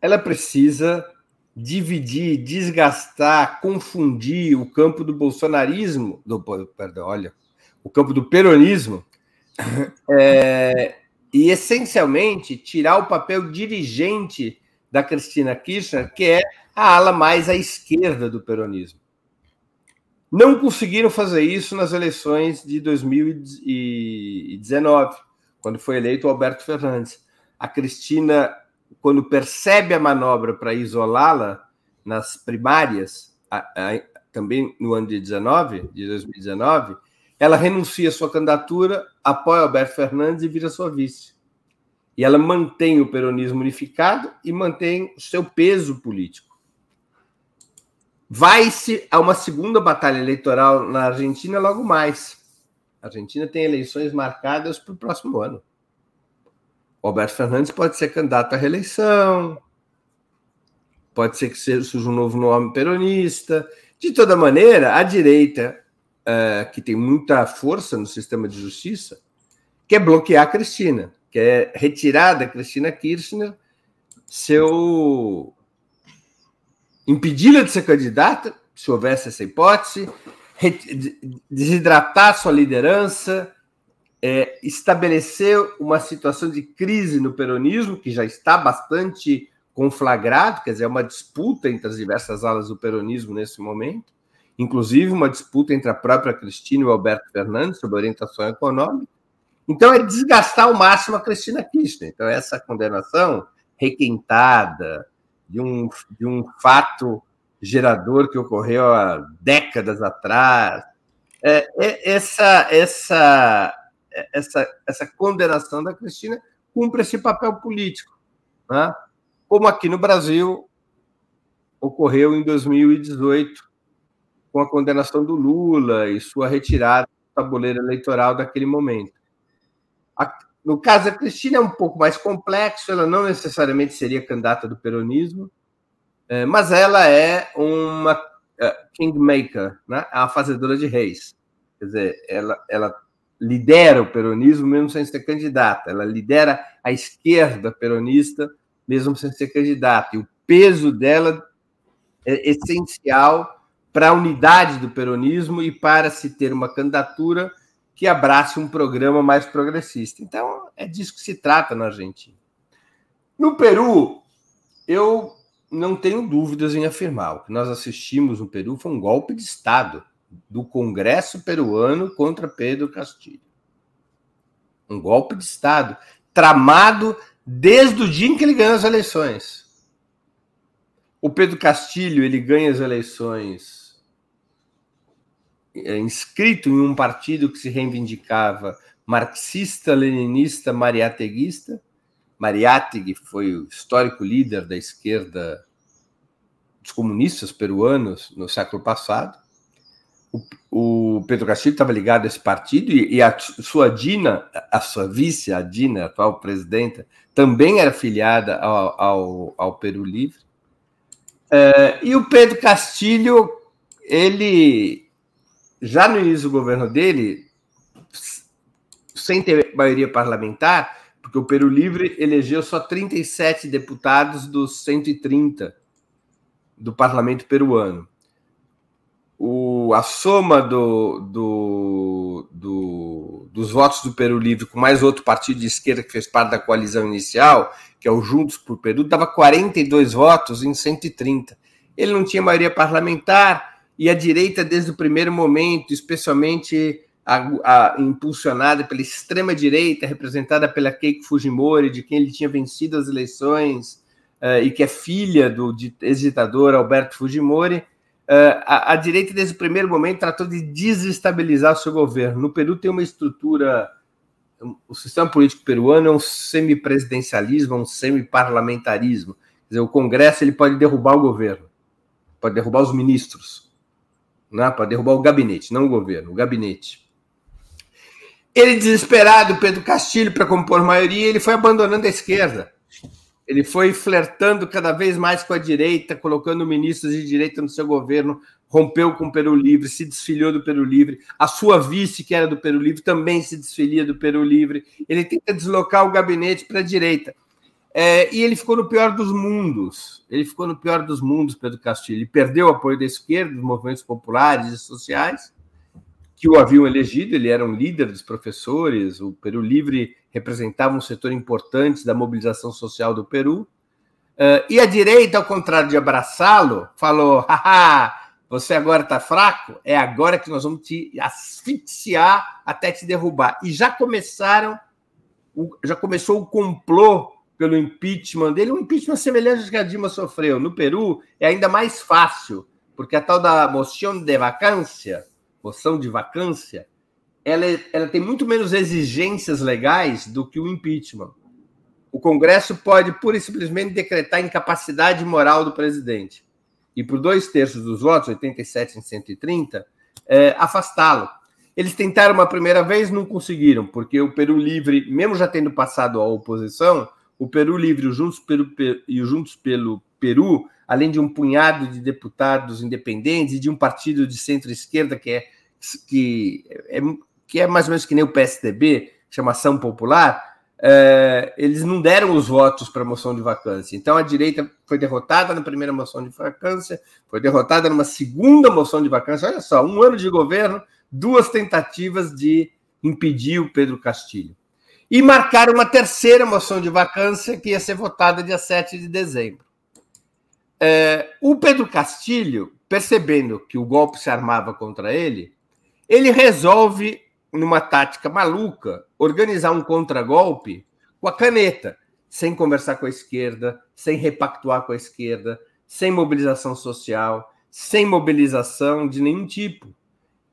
ela precisa dividir, desgastar, confundir o campo do bolsonarismo, do, perdão, olha, o campo do peronismo, é, e essencialmente tirar o papel dirigente da Cristina Kirchner, que é a ala mais à esquerda do peronismo. Não conseguiram fazer isso nas eleições de 2019, quando foi eleito o Alberto Fernandes. A Cristina quando percebe a manobra para isolá-la nas primárias, a, a, também no ano de 19, de 2019, ela renuncia à sua candidatura, apoia Alberto Fernandes e vira sua vice. E ela mantém o peronismo unificado e mantém o seu peso político. Vai-se a uma segunda batalha eleitoral na Argentina logo mais. A Argentina tem eleições marcadas para o próximo ano. Alberto Fernandes pode ser candidato à reeleição, pode ser que surja um novo nome peronista. De toda maneira, a direita, uh, que tem muita força no sistema de justiça, quer bloquear a Cristina, quer retirar da Cristina Kirchner seu. impedi-la de ser candidata, se houvesse essa hipótese, desidratar sua liderança, é, estabeleceu uma situação de crise no peronismo, que já está bastante conflagrado, quer dizer, é uma disputa entre as diversas alas do peronismo nesse momento, inclusive uma disputa entre a própria Cristina e o Alberto Fernandes sobre orientação econômica. Então, é desgastar ao máximo a Cristina Kirchner. Então, essa condenação requentada de um, de um fato gerador que ocorreu há décadas atrás, é, é, essa, essa essa, essa condenação da Cristina cumpre esse papel político, né? como aqui no Brasil ocorreu em 2018 com a condenação do Lula e sua retirada do tabuleiro eleitoral daquele momento. no caso da Cristina é um pouco mais complexo, ela não necessariamente seria candidata do peronismo, é, mas ela é uma é, kingmaker, né? é fazedora de reis. Quer dizer, ela, ela lidera o peronismo, mesmo sem ser candidata. Ela lidera a esquerda peronista mesmo sem ser candidata. E o peso dela é essencial para a unidade do peronismo e para se ter uma candidatura que abrace um programa mais progressista. Então, é disso que se trata na Argentina. No Peru, eu não tenho dúvidas em afirmar. O que nós assistimos no Peru foi um golpe de Estado do Congresso peruano contra Pedro Castilho. Um golpe de Estado tramado desde o dia em que ele ganhou as eleições. O Pedro Castilho ele ganha as eleições é, inscrito em um partido que se reivindicava marxista-leninista mariateguista. Mariátegui foi o histórico líder da esquerda dos comunistas peruanos no século passado. O, o Pedro Castilho estava ligado a esse partido e, e, a sua Dina, a sua vice, a Dina, a atual presidenta, também era filiada ao, ao, ao Peru Livre. É, e o Pedro Castilho, ele, já no início do governo dele, sem ter maioria parlamentar, porque o Peru Livre elegeu só 37 deputados dos 130 do parlamento peruano. O, a soma do, do, do, dos votos do Peru Livre com mais outro partido de esquerda que fez parte da coalizão inicial, que é o Juntos por Peru, dava 42 votos em 130. Ele não tinha maioria parlamentar e a direita, desde o primeiro momento, especialmente a, a, impulsionada pela extrema-direita, representada pela Keiko Fujimori, de quem ele tinha vencido as eleições uh, e que é filha do ex-ditador Alberto Fujimori, a, a, direita, desde o primeiro momento, tratou de desestabilizar o seu governo. No Peru tem uma estrutura. O sistema político peruano é um semipresidencialismo, é um semiparlamentarismo. Quer dizer, o Congresso ele pode derrubar o governo, pode derrubar os ministros, né? pode derrubar o gabinete, não o governo, o gabinete. Ele, desesperado, Pedro Castilho, para compor maioria, ele foi abandonando a esquerda. Ele foi flertando cada vez mais com a direita, colocando ministros de direita no seu governo, rompeu com o Peru Livre, se desfiliou do Peru Livre. A sua vice, que era do Peru Livre, também se desfilia do Peru Livre. Ele tenta deslocar o gabinete para a direita. É, e ele ficou no pior dos mundos. Ele ficou no pior dos mundos, Pedro Castilho. Ele perdeu o apoio da esquerda, dos movimentos populares e sociais, que o haviam elegido. Ele era um líder dos professores. O Peru Livre representava um setor importante da mobilização social do Peru. Uh, e a direita, ao contrário de abraçá-lo, falou: haha, você agora está fraco? É agora que nós vamos te asfixiar até te derrubar. E já começaram, já começou o complô pelo impeachment dele, um impeachment semelhante ao que a Dilma sofreu. No Peru é ainda mais fácil, porque a tal da moção de vacância, moção de vacância, ela, é, ela tem muito menos exigências legais do que o impeachment. O Congresso pode pura e simplesmente decretar incapacidade moral do presidente. E por dois terços dos votos, 87 em 130, é, afastá-lo. Eles tentaram uma primeira vez, não conseguiram, porque o Peru Livre, mesmo já tendo passado a oposição, o Peru Livre o Juntos pelo, e o Juntos pelo Peru, além de um punhado de deputados independentes e de um partido de centro-esquerda que é, que é, que é mais ou menos que nem o PSDB, chamação popular, é, eles não deram os votos para a moção de vacância. Então a direita foi derrotada na primeira moção de vacância, foi derrotada numa segunda moção de vacância. Olha só, um ano de governo, duas tentativas de impedir o Pedro Castilho. E marcaram uma terceira moção de vacância que ia ser votada dia 7 de dezembro. É, o Pedro Castilho, percebendo que o golpe se armava contra ele, ele resolve numa tática maluca, organizar um contragolpe com a caneta, sem conversar com a esquerda, sem repactuar com a esquerda, sem mobilização social, sem mobilização de nenhum tipo.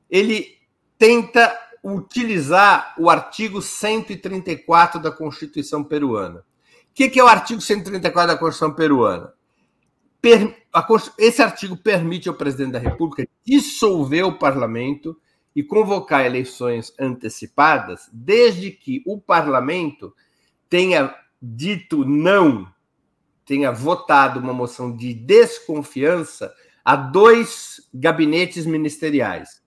Ele tenta utilizar o artigo 134 da Constituição peruana. O que é o artigo 134 da Constituição peruana? Esse artigo permite ao presidente da República dissolver o parlamento e convocar eleições antecipadas, desde que o parlamento tenha dito não, tenha votado uma moção de desconfiança a dois gabinetes ministeriais.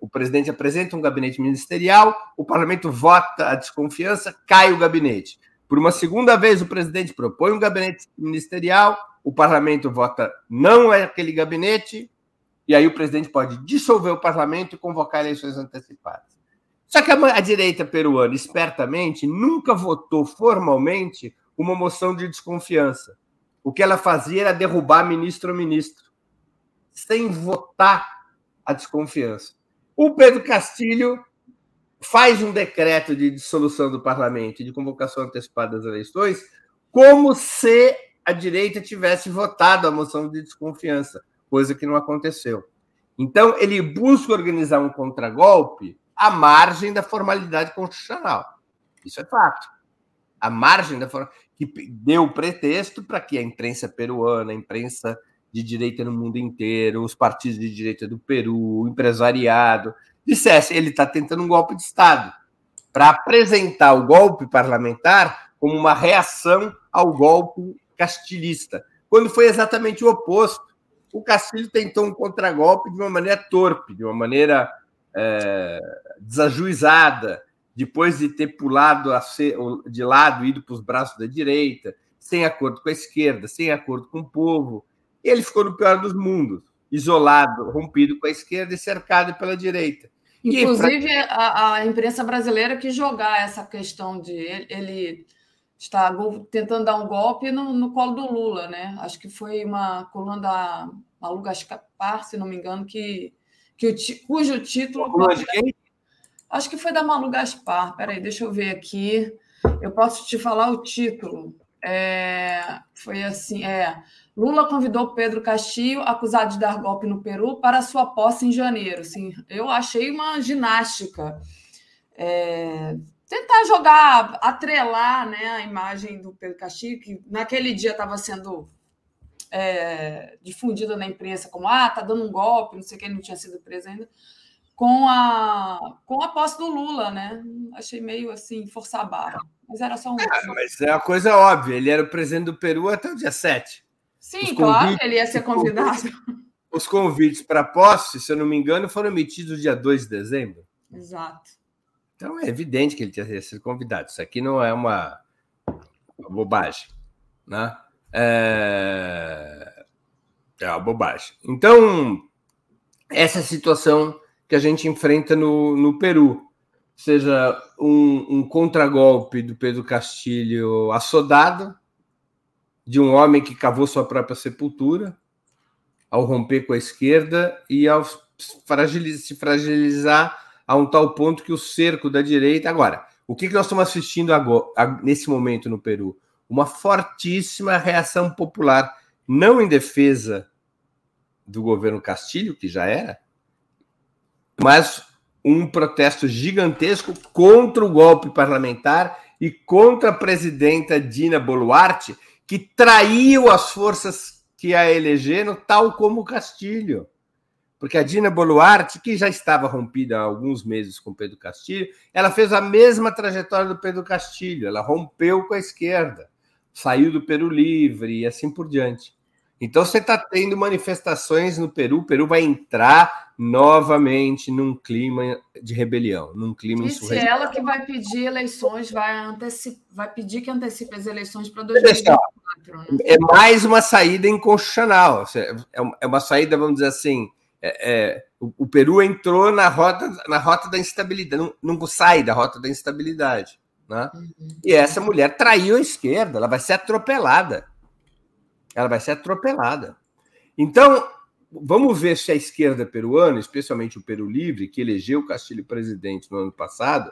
O presidente apresenta um gabinete ministerial, o parlamento vota a desconfiança, cai o gabinete. Por uma segunda vez, o presidente propõe um gabinete ministerial, o parlamento vota não é aquele gabinete, e aí o presidente pode dissolver o parlamento e convocar eleições antecipadas. Só que a, a direita peruana, espertamente, nunca votou formalmente uma moção de desconfiança. O que ela fazia era derrubar ministro ou ministro, sem votar a desconfiança. O Pedro Castilho faz um decreto de dissolução do parlamento e de convocação antecipada das eleições, como se a direita tivesse votado a moção de desconfiança, coisa que não aconteceu. Então, ele busca organizar um contragolpe à margem da formalidade constitucional. Isso é fato. A margem da que deu pretexto para que a imprensa peruana, a imprensa de direita no mundo inteiro, os partidos de direita do Peru, o empresariado, dissesse ele está tentando um golpe de Estado para apresentar o golpe parlamentar como uma reação ao golpe castilhista, quando foi exatamente o oposto. O Castilho tentou um contragolpe de uma maneira torpe, de uma maneira é, desajuizada, depois de ter pulado de lado, ido para os braços da direita, sem acordo com a esquerda, sem acordo com o povo. Ele ficou no pior dos mundos, isolado, rompido com a esquerda e cercado pela direita. Inclusive, a, a, imprensa brasileira quis jogar essa questão de ele está tentando dar um golpe no, no, colo do Lula, né? Acho que foi uma coluna da Malu Gaspar, se não me engano, que, que o, cujo título. Acho que foi da Malu Gaspar. Peraí, deixa eu ver aqui. Eu posso te falar o título. É, foi assim: é, Lula convidou Pedro Castillo, acusado de dar golpe no Peru, para sua posse em janeiro. Assim, eu achei uma ginástica. É, tentar jogar, atrelar né, a imagem do Pedro Castillo, que naquele dia estava sendo é, difundida na imprensa como ah, tá dando um golpe, não sei o que, ele não tinha sido preso ainda, com a, com a posse do Lula, né? Achei meio assim, forçar a barra. Mas era só um. É, mas é uma coisa óbvia, ele era o presidente do Peru até o dia 7. Sim, claro, ele ia ser convidado. Os convites para posse, se eu não me engano, foram emitidos dia 2 de dezembro. Exato. Então é evidente que ele tinha sido convidado. Isso aqui não é uma, uma bobagem. Né? É... é uma bobagem. Então, essa situação que a gente enfrenta no, no Peru, seja um, um contragolpe do Pedro Castilho assodado, de um homem que cavou sua própria sepultura ao romper com a esquerda e ao se fragilizar a um tal ponto que o cerco da direita. Agora, o que, nós estamos assistindo agora, nesse momento no Peru? Uma fortíssima reação popular, não em defesa do governo Castilho, que já era, mas um protesto gigantesco contra o golpe parlamentar e contra a presidenta Dina Boluarte, que traiu as forças que a elegeram, tal como Castilho. Porque a Dina Boluarte, que já estava rompida há alguns meses com Pedro Castilho, ela fez a mesma trajetória do Pedro Castilho, ela rompeu com a esquerda, saiu do Peru Livre e assim por diante. Então você está tendo manifestações no Peru, o Peru vai entrar novamente num clima de rebelião, num clima e se ela que vai pedir eleições, vai, vai pedir que antecipe as eleições para 2024. Né? É mais uma saída inconstitucional, é, é uma saída, vamos dizer assim, é, é, o, o, Peru entrou na rota, na rota da instabilidade, não, não sai da rota da instabilidade. Né? Uhum. E essa mulher traiu a esquerda, ela vai ser atropelada. Ela vai ser atropelada. Então, vamos ver se a esquerda peruana, especialmente o Peru Livre, que elegeu o Castilho presidente no ano passado,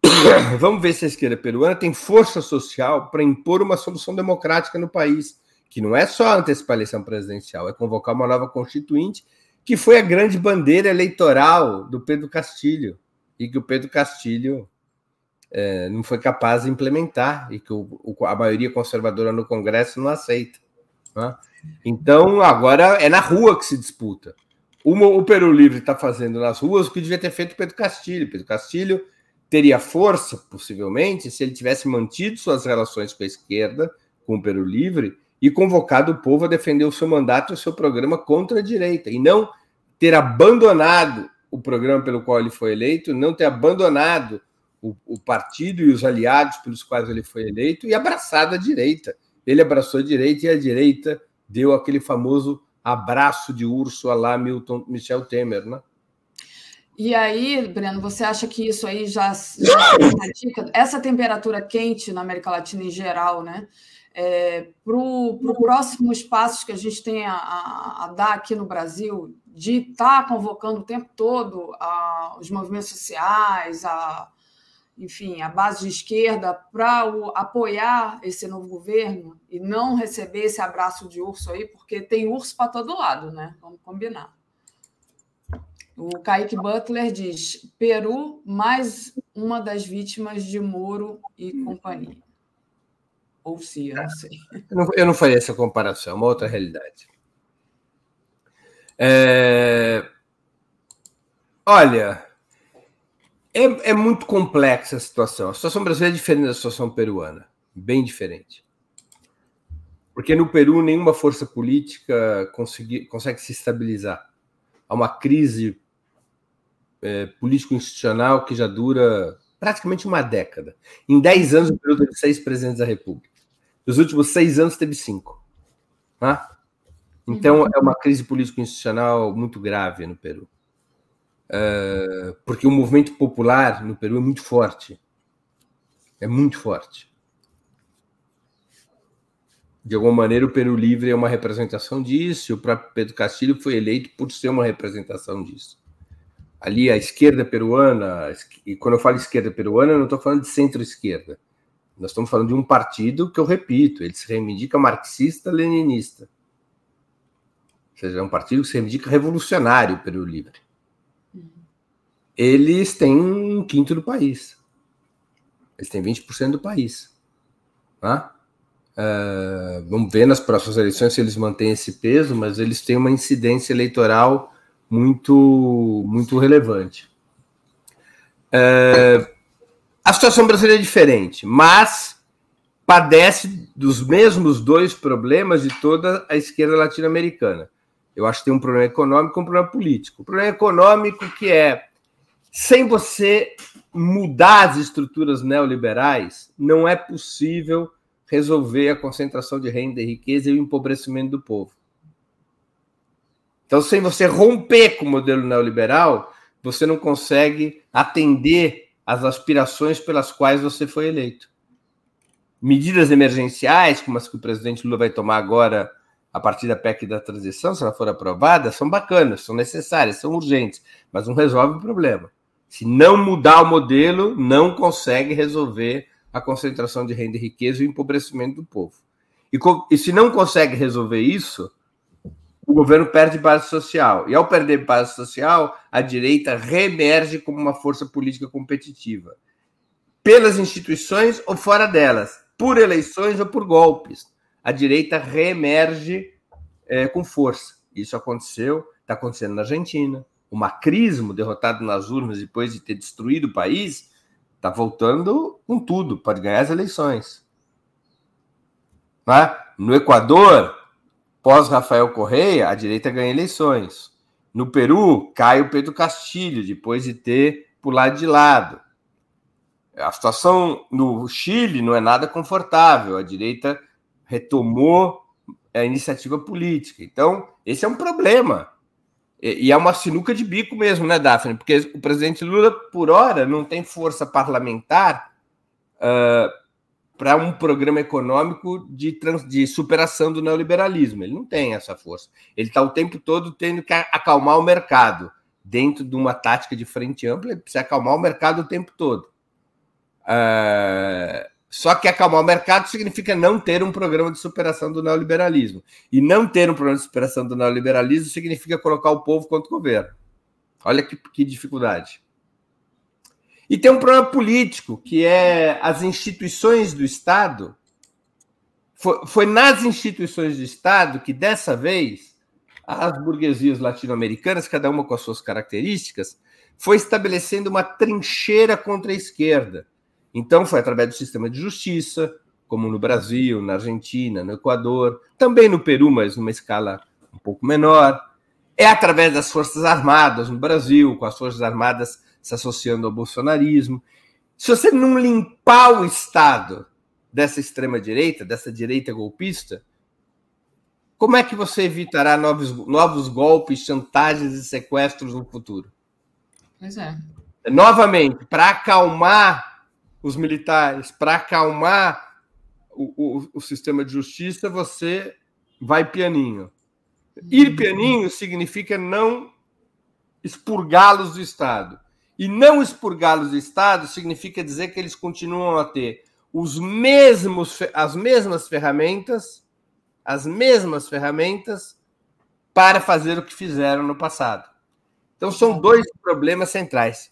vamos ver se a esquerda peruana tem força social para impor uma solução democrática no país, que não é só antecipar a eleição presidencial, é convocar uma nova constituinte, que foi a grande bandeira eleitoral do Pedro Castilho, e que o Pedro Castilho é, não foi capaz de implementar, e que o, a maioria conservadora no Congresso não aceita. Né? Então, agora é na rua que se disputa. O, o Peru Livre está fazendo nas ruas o que devia ter feito Pedro Castilho. Pedro Castilho teria força, possivelmente, se ele tivesse mantido suas relações com a esquerda, com o Peru Livre, e convocado o povo a defender o seu mandato e o seu programa contra a direita, e não ter abandonado o programa pelo qual ele foi eleito, não ter abandonado o, o partido e os aliados pelos quais ele foi eleito e abraçado a direita. Ele abraçou a direita e a direita deu aquele famoso abraço de urso a lá Milton, Michel Temer, né? E aí, Breno, você acha que isso aí já, já essa temperatura quente na América Latina em geral, né? É, para os próximos passos que a gente tem a, a, a, dar aqui no Brasil, de estar tá convocando o tempo todo a, os movimentos sociais, a, enfim, a base de esquerda para apoiar esse novo governo e não receber esse abraço de urso aí, porque tem urso para todo lado, né? Vamos combinar. O Kaique Butler diz: Peru, mais uma das vítimas de Moro e companhia. Ou eu não sei. Eu não, eu não faria essa comparação, é uma outra realidade. É... Olha, é, é muito complexa a situação. A situação brasileira é diferente da situação peruana, bem diferente. Porque no Peru nenhuma força política consegui, consegue se estabilizar. Há uma crise é, político-institucional que já dura praticamente uma década. Em dez anos, o Peru teve seis presidentes da República. Nos últimos seis anos, teve cinco. Tá? Então, uhum. é uma crise político-institucional muito grave no Peru. Uh, porque o movimento popular no Peru é muito forte. É muito forte. De alguma maneira, o Peru Livre é uma representação disso, e o próprio Pedro Castilho foi eleito por ser uma representação disso ali a esquerda peruana, e quando eu falo esquerda peruana, eu não estou falando de centro-esquerda. Nós estamos falando de um partido que eu repito, ele se reivindica marxista-leninista. Ou seja, é um partido que se reivindica revolucionário, o Peru Livre. Eles têm um quinto do país. Eles têm 20% do país. Tá? Uh, vamos ver nas próximas eleições se eles mantêm esse peso, mas eles têm uma incidência eleitoral muito, muito relevante. É, a situação brasileira é diferente, mas padece dos mesmos dois problemas de toda a esquerda latino-americana. Eu acho que tem um problema econômico e um problema político. O problema econômico que é sem você mudar as estruturas neoliberais, não é possível resolver a concentração de renda e riqueza e o empobrecimento do povo. Então, sem você romper com o modelo neoliberal, você não consegue atender às aspirações pelas quais você foi eleito. Medidas emergenciais, como as que o presidente Lula vai tomar agora a partir da PEC da transição, se ela for aprovada, são bacanas, são necessárias, são urgentes, mas não resolve o problema. Se não mudar o modelo, não consegue resolver a concentração de renda e riqueza e o empobrecimento do povo. E, e se não consegue resolver isso, o governo perde base social. E ao perder base social, a direita reemerge como uma força política competitiva. Pelas instituições ou fora delas, por eleições ou por golpes. A direita reemerge é, com força. Isso aconteceu, está acontecendo na Argentina. O macrismo, derrotado nas urnas depois de ter destruído o país, está voltando com tudo, pode ganhar as eleições. É? No Equador, Pós-Rafael Correia, a direita ganha eleições. No Peru, cai o Pedro Castilho, depois de ter pulado de lado. A situação no Chile não é nada confortável. A direita retomou a iniciativa política. Então, esse é um problema. E é uma sinuca de bico mesmo, né, Daphne? Porque o presidente Lula, por hora, não tem força parlamentar uh, para um programa econômico de, trans, de superação do neoliberalismo. Ele não tem essa força. Ele está o tempo todo tendo que acalmar o mercado. Dentro de uma tática de frente ampla, ele precisa acalmar o mercado o tempo todo. Uh, só que acalmar o mercado significa não ter um programa de superação do neoliberalismo. E não ter um programa de superação do neoliberalismo significa colocar o povo contra o governo. Olha que, que dificuldade. E tem um problema político, que é as instituições do Estado. Foi, foi nas instituições do Estado que, dessa vez, as burguesias latino-americanas, cada uma com as suas características, foi estabelecendo uma trincheira contra a esquerda. Então, foi através do sistema de justiça, como no Brasil, na Argentina, no Equador, também no Peru, mas numa escala um pouco menor. É através das Forças Armadas no Brasil, com as Forças Armadas se associando ao bolsonarismo. Se você não limpar o Estado dessa extrema-direita, dessa direita golpista, como é que você evitará novos, novos golpes, chantagens e sequestros no futuro? Pois é. Novamente, para acalmar os militares, para acalmar o, o, o sistema de justiça, você vai pianinho. Ir pianinho significa não expurgá-los do Estado. E não expurgá-los do Estado significa dizer que eles continuam a ter os mesmos, as mesmas ferramentas, as mesmas ferramentas para fazer o que fizeram no passado. Então são dois problemas centrais.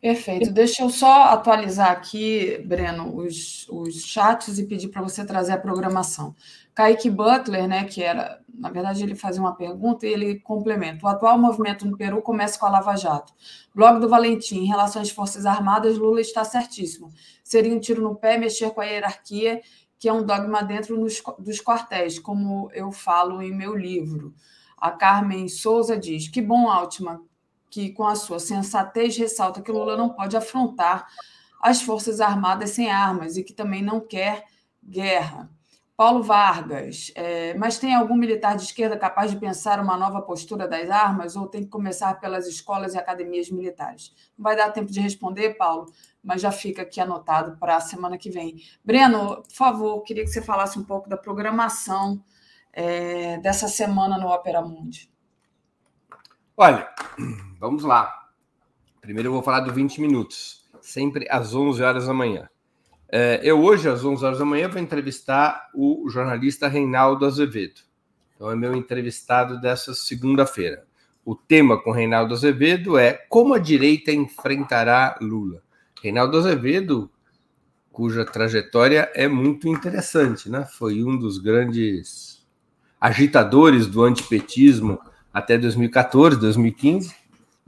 Perfeito. Deixa eu só atualizar aqui, Breno, os, os chats e pedir para você trazer a programação. Kaique Butler, né, que era, na verdade, ele fazia uma pergunta e ele complementa. O atual movimento no Peru começa com a Lava Jato. Blog do Valentim, em relação às Forças Armadas, Lula está certíssimo. Seria um tiro no pé mexer com a hierarquia, que é um dogma dentro nos, dos quartéis, como eu falo em meu livro. A Carmen Souza diz: Que bom, Altman, que com a sua sensatez ressalta que Lula não pode afrontar as Forças Armadas sem armas e que também não quer guerra. Paulo Vargas, é, mas tem algum militar de esquerda capaz de pensar uma nova postura das armas ou tem que começar pelas escolas e academias militares? Não vai dar tempo de responder, Paulo, mas já fica aqui anotado para a semana que vem. Breno, por favor, queria que você falasse um pouco da programação é, dessa semana no Opera Mundi. Olha, vamos lá. Primeiro eu vou falar do 20 minutos, sempre às 11 horas da manhã. É, eu hoje, às 11 horas da manhã, vou entrevistar o jornalista Reinaldo Azevedo. Então, é meu entrevistado dessa segunda-feira. O tema com Reinaldo Azevedo é como a direita enfrentará Lula. Reinaldo Azevedo, cuja trajetória é muito interessante, né? Foi um dos grandes agitadores do antipetismo até 2014, 2015,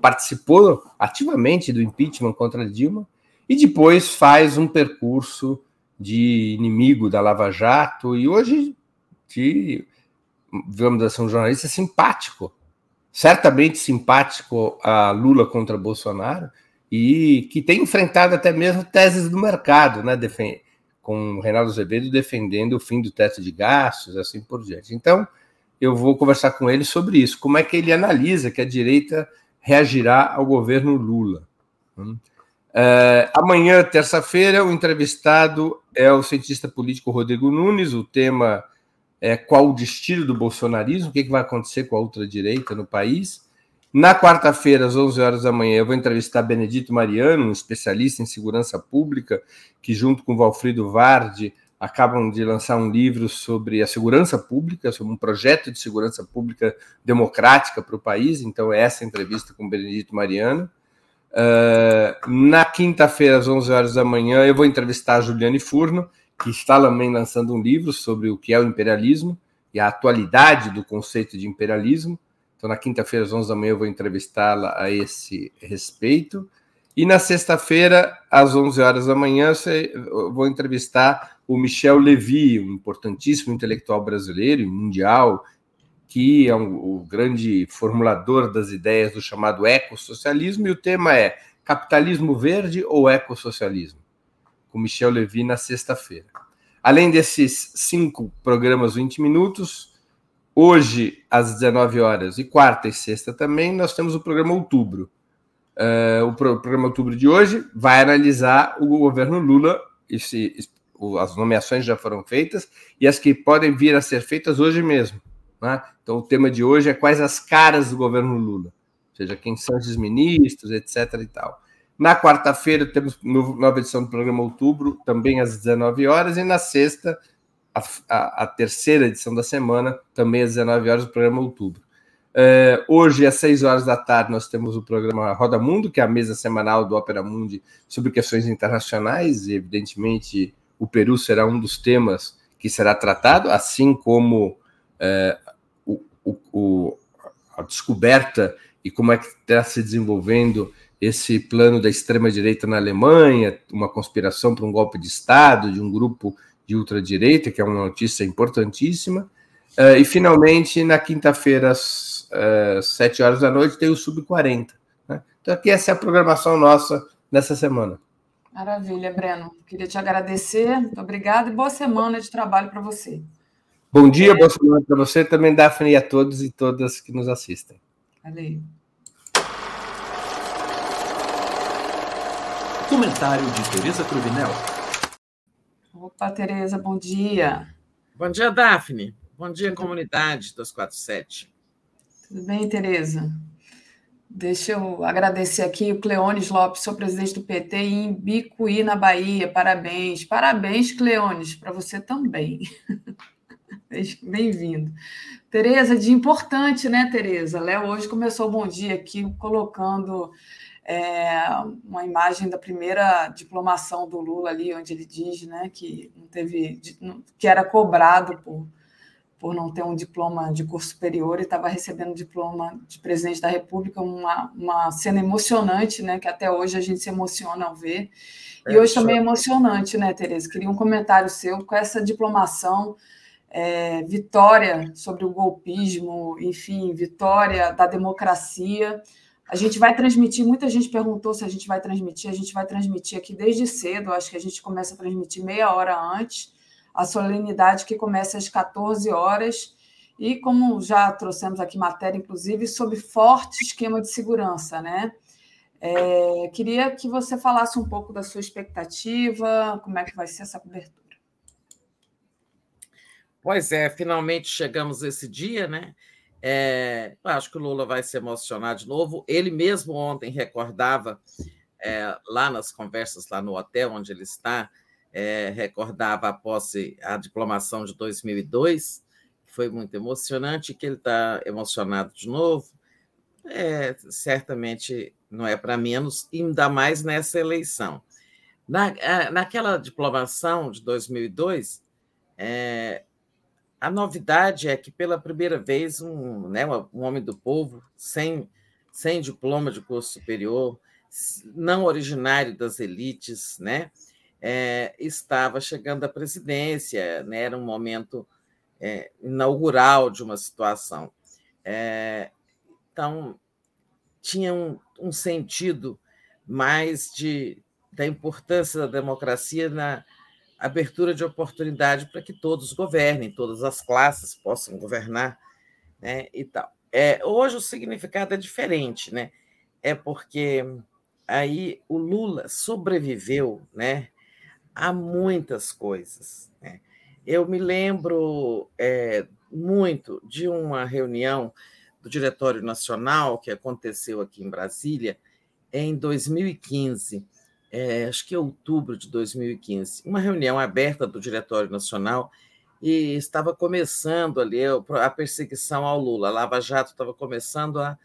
participou ativamente do impeachment contra Dilma e depois faz um percurso de inimigo da Lava Jato e hoje de, vamos dizer, um jornalista simpático, certamente simpático a Lula contra Bolsonaro e que tem enfrentado até mesmo teses do mercado, né, com o Reinaldo Azevedo defendendo o fim do teto de gastos, assim por diante. Então, eu vou conversar com ele sobre isso, como é que ele analisa que a direita reagirá ao governo Lula. Hum. Uh, amanhã, terça-feira, o entrevistado é o cientista político Rodrigo Nunes. O tema é qual o destino do bolsonarismo, o que, que vai acontecer com a ultradireita no país. Na quarta-feira, às 11 horas da manhã, eu vou entrevistar Benedito Mariano, um especialista em segurança pública, que, junto com Valfrido Vardi, acabam de lançar um livro sobre a segurança pública, sobre um projeto de segurança pública democrática para o país. Então, é essa entrevista com Benedito Mariano. Uh, na quinta-feira, às 11 horas da manhã, eu vou entrevistar a Juliane Furno, que está também lançando um livro sobre o que é o imperialismo e a atualidade do conceito de imperialismo. Então, na quinta-feira, às 11 da manhã, eu vou entrevistá-la a esse respeito. E na sexta-feira, às 11 horas da manhã, eu vou entrevistar o Michel Levy, um importantíssimo intelectual brasileiro e mundial, que é um, o grande formulador das ideias do chamado ecossocialismo, e o tema é capitalismo verde ou ecossocialismo, com Michel Levy na sexta-feira. Além desses cinco programas 20 minutos, hoje às 19 horas e quarta e sexta também, nós temos o programa Outubro. Uh, o programa Outubro de hoje vai analisar o governo Lula, esse, as nomeações já foram feitas e as que podem vir a ser feitas hoje mesmo. Né? Então, o tema de hoje é quais as caras do governo Lula, ou seja, quem são esses ministros, etc. e tal. Na quarta-feira, temos nova edição do programa Outubro, também às 19 horas, e na sexta, a, a, a terceira edição da semana, também às 19 horas, do programa Outubro. Uh, hoje, às 6 horas da tarde, nós temos o programa Roda Mundo, que é a mesa semanal do Ópera Mundi sobre questões internacionais, e evidentemente o Peru será um dos temas que será tratado, assim como uh, o, o, a descoberta e como é que está se desenvolvendo esse plano da extrema-direita na Alemanha, uma conspiração para um golpe de Estado de um grupo de ultradireita, que é uma notícia importantíssima. Uh, e, finalmente, na quinta-feira, às uh, sete horas da noite, tem o Sub-40. Né? Então, aqui essa é a programação nossa nessa semana. Maravilha, Breno. Queria te agradecer. Muito obrigada e boa semana de trabalho para você. Bom dia, é. boa semana para você, também, Daphne, e a todos e todas que nos assistem. Valeu. Comentário de Tereza Cruvinel. Opa, Tereza, bom dia. Bom dia, Daphne. Bom dia, comunidade 247. Tudo bem, Tereza? Deixa eu agradecer aqui o Cleones Lopes, sou presidente do PT em Bicuí, na Bahia. Parabéns. Parabéns, Cleones, para você também. Bem-vindo. Tereza, de importante, né, Tereza? Léo hoje começou o bom dia aqui colocando é, uma imagem da primeira diplomação do Lula ali, onde ele diz né, que não teve, que era cobrado por, por não ter um diploma de curso superior e estava recebendo diploma de presidente da República, uma, uma cena emocionante, né, que até hoje a gente se emociona ao ver. E é, hoje também é emocionante, né, Tereza? Queria um comentário seu com essa diplomação é, vitória sobre o golpismo, enfim, vitória da democracia. A gente vai transmitir, muita gente perguntou se a gente vai transmitir, a gente vai transmitir aqui desde cedo, acho que a gente começa a transmitir meia hora antes, a solenidade que começa às 14 horas, e como já trouxemos aqui matéria, inclusive, sobre forte esquema de segurança, né? É, queria que você falasse um pouco da sua expectativa, como é que vai ser essa cobertura. Pois é, finalmente chegamos esse dia, né? É, acho que o Lula vai se emocionar de novo. Ele mesmo ontem recordava, é, lá nas conversas, lá no hotel onde ele está, é, recordava a posse, a diplomação de 2002, que foi muito emocionante, que ele está emocionado de novo. É, certamente não é para menos, ainda mais nessa eleição. Na, naquela diplomação de 2002, é, a novidade é que, pela primeira vez, um, né, um homem do povo, sem, sem diploma de curso superior, não originário das elites, né, é, estava chegando à presidência, né, era um momento é, inaugural de uma situação. É, então, tinha um, um sentido mais de, da importância da democracia na, abertura de oportunidade para que todos governem, todas as classes possam governar, né, e tal. É, hoje o significado é diferente, né? É porque aí o Lula sobreviveu, né, a muitas coisas. Né? Eu me lembro é, muito de uma reunião do Diretório Nacional que aconteceu aqui em Brasília em 2015 é, acho que outubro de 2015, uma reunião aberta do Diretório Nacional e estava começando ali a perseguição ao Lula. A Lava Jato estava começando a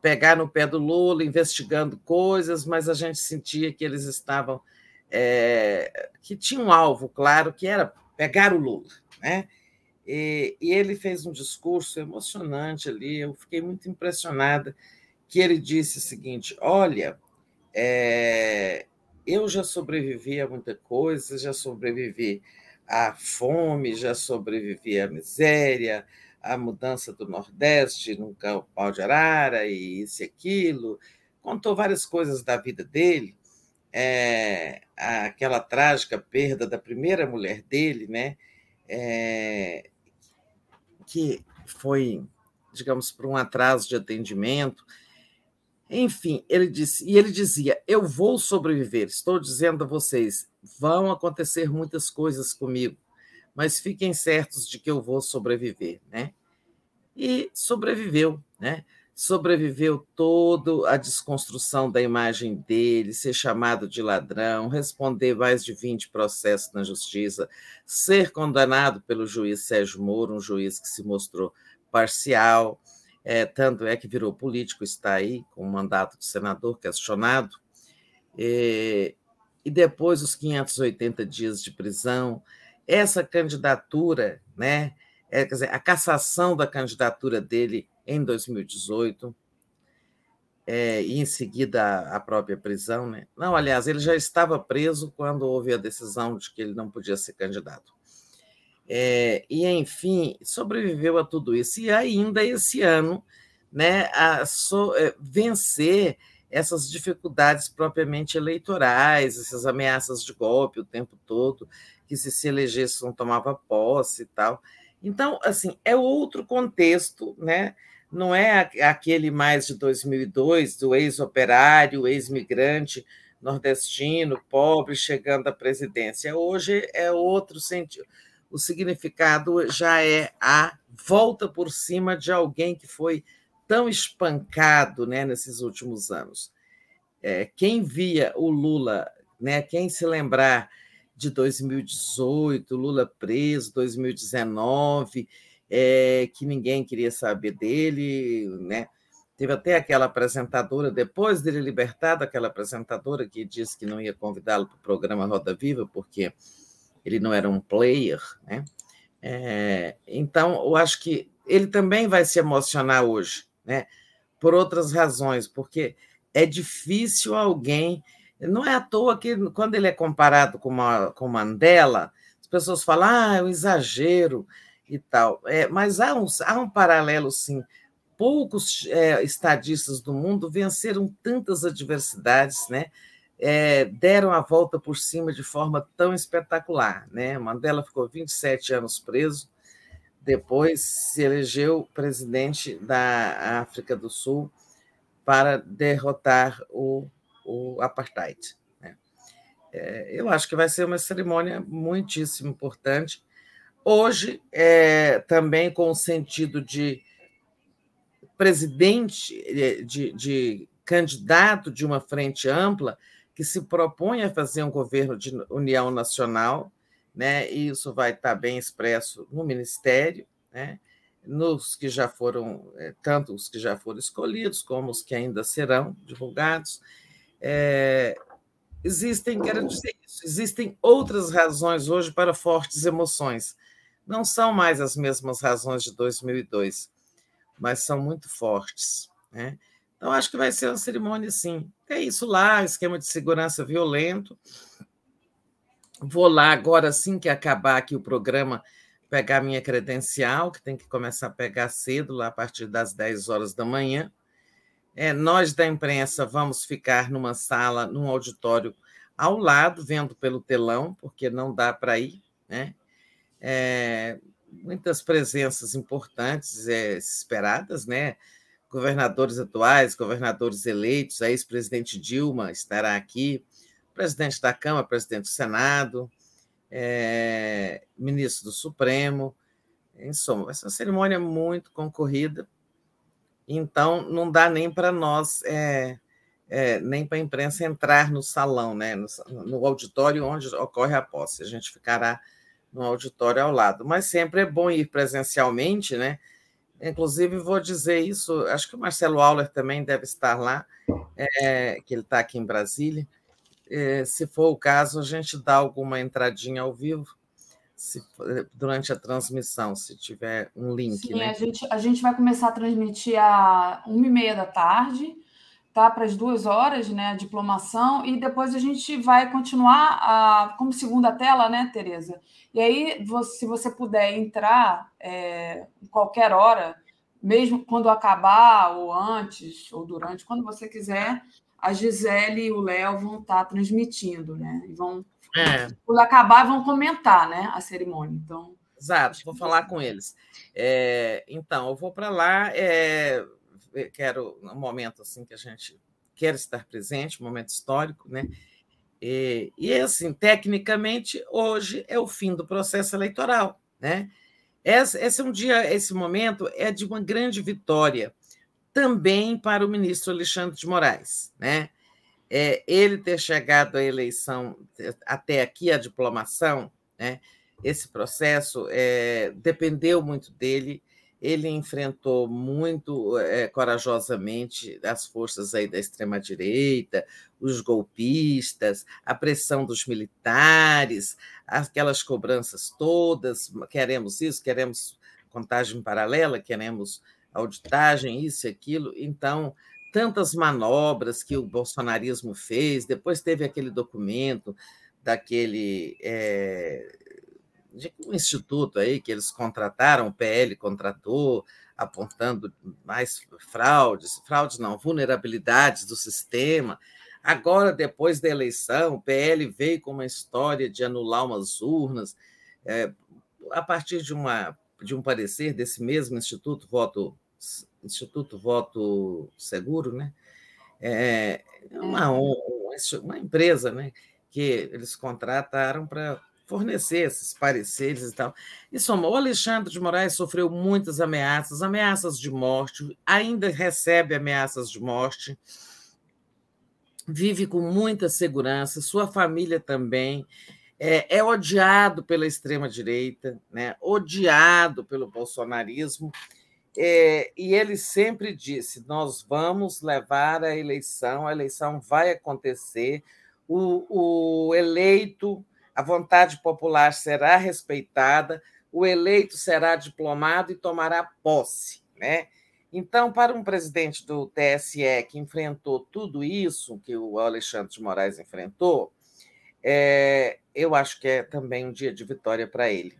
pegar no pé do Lula, investigando coisas, mas a gente sentia que eles estavam. É, que tinha um alvo claro, que era pegar o Lula. Né? E, e ele fez um discurso emocionante ali, eu fiquei muito impressionada, que ele disse o seguinte: olha. É, eu já sobrevivi a muita coisa, já sobrevivi à fome, já sobrevivi à miséria, à mudança do Nordeste no pau de arara e isso e aquilo. Contou várias coisas da vida dele, é, aquela trágica perda da primeira mulher dele, né? É, que foi, digamos, por um atraso de atendimento. Enfim, ele disse, e ele dizia: Eu vou sobreviver. Estou dizendo a vocês, vão acontecer muitas coisas comigo, mas fiquem certos de que eu vou sobreviver, né? E sobreviveu, né? Sobreviveu toda a desconstrução da imagem dele, ser chamado de ladrão, responder mais de 20 processos na justiça, ser condenado pelo juiz Sérgio Moro, um juiz que se mostrou parcial, é, tanto é que virou político, está aí com o mandato de senador questionado, e, e depois os 580 dias de prisão, essa candidatura, né, é, quer dizer, a cassação da candidatura dele em 2018, é, e em seguida a própria prisão, né? Não, aliás, ele já estava preso quando houve a decisão de que ele não podia ser candidato. É, e, enfim, sobreviveu a tudo isso. E ainda esse ano, né, a so, é, vencer essas dificuldades propriamente eleitorais, essas ameaças de golpe o tempo todo, que se se elegesse não tomava posse e tal. Então, assim, é outro contexto, né? não é aquele mais de 2002, do ex-operário, ex-migrante nordestino, pobre, chegando à presidência. Hoje é outro sentido. O significado já é a volta por cima de alguém que foi tão espancado né, nesses últimos anos. É, quem via o Lula, né, quem se lembrar de 2018, Lula preso, 2019, é, que ninguém queria saber dele, né? Teve até aquela apresentadora, depois dele libertado, aquela apresentadora que disse que não ia convidá-lo para o programa Roda Viva, porque ele não era um player, né? É, então, eu acho que ele também vai se emocionar hoje, né? Por outras razões, porque é difícil alguém. Não é à toa que, quando ele é comparado com, uma, com Mandela, as pessoas falam, ah, é um exagero e tal. É, mas há um, há um paralelo, sim. Poucos é, estadistas do mundo venceram tantas adversidades, né? É, deram a volta por cima de forma tão espetacular. Né? Mandela ficou 27 anos preso, depois se elegeu presidente da África do Sul para derrotar o, o apartheid. Né? É, eu acho que vai ser uma cerimônia muitíssimo importante Hoje, é, também com o sentido de presidente, é, de, de candidato de uma frente ampla que se propõe a fazer um governo de união nacional, né? E isso vai estar bem expresso no ministério, né? Nos que já foram, é, tanto os que já foram escolhidos como os que ainda serão divulgados. É, existem, quero dizer isso, existem outras razões hoje para fortes emoções não são mais as mesmas razões de 2002, mas são muito fortes. Né? Então, acho que vai ser uma cerimônia, sim. É isso lá, esquema de segurança violento. Vou lá agora, assim que acabar aqui o programa, pegar minha credencial, que tem que começar a pegar cedo, lá a partir das 10 horas da manhã. É, nós da imprensa vamos ficar numa sala, num auditório ao lado, vendo pelo telão, porque não dá para ir, né? é, muitas presenças importantes é, esperadas, né? Governadores atuais, governadores eleitos, a ex-presidente Dilma estará aqui, presidente da Câmara, presidente do Senado, é, ministro do Supremo, em suma, vai ser uma cerimônia muito concorrida, então não dá nem para nós, é, é, nem para a imprensa entrar no salão, né, no, no auditório onde ocorre a posse. A gente ficará no auditório ao lado. Mas sempre é bom ir presencialmente, né? Inclusive, vou dizer isso, acho que o Marcelo Auler também deve estar lá, é, que ele está aqui em Brasília. É, se for o caso, a gente dá alguma entradinha ao vivo se, durante a transmissão, se tiver um link. Sim, né? a, gente, a gente vai começar a transmitir às uma e meia da tarde tá, para as duas horas, né, a diplomação, e depois a gente vai continuar a, como segunda tela, né, Tereza? E aí, você, se você puder entrar é, em qualquer hora, mesmo quando acabar, ou antes, ou durante, quando você quiser, a Gisele e o Léo vão estar tá transmitindo, né? E vão, é. quando acabar, vão comentar né, a cerimônia. Então, Exato, vou falar com eles. É, então, eu vou para lá. É, quero um momento assim que a gente quer estar presente, um momento histórico, né? E, e assim, tecnicamente, hoje é o fim do processo eleitoral, né? Esse, esse é um dia, esse momento é de uma grande vitória também para o ministro Alexandre de Moraes, né? É, ele ter chegado à eleição até aqui, a diplomação, né? Esse processo é, dependeu muito dele ele enfrentou muito é, corajosamente as forças aí da extrema direita, os golpistas, a pressão dos militares, aquelas cobranças todas. Queremos isso, queremos contagem paralela, queremos auditagem, isso e aquilo. Então, tantas manobras que o bolsonarismo fez. Depois teve aquele documento daquele é, de um instituto aí que eles contrataram, o PL contratou, apontando mais fraudes, fraudes não, vulnerabilidades do sistema. Agora, depois da eleição, o PL veio com uma história de anular umas urnas, é, a partir de, uma, de um parecer desse mesmo Instituto Voto, Instituto Voto Seguro, né? É, uma, uma empresa né, que eles contrataram para fornecer esses pareceres e tal. E soma, o Alexandre de Moraes sofreu muitas ameaças, ameaças de morte, ainda recebe ameaças de morte, vive com muita segurança, sua família também. É, é odiado pela extrema-direita, né? odiado pelo bolsonarismo, é, e ele sempre disse: nós vamos levar a eleição, a eleição vai acontecer, o, o eleito a vontade popular será respeitada, o eleito será diplomado e tomará posse. Né? Então, para um presidente do TSE que enfrentou tudo isso que o Alexandre de Moraes enfrentou, é, eu acho que é também um dia de vitória para ele.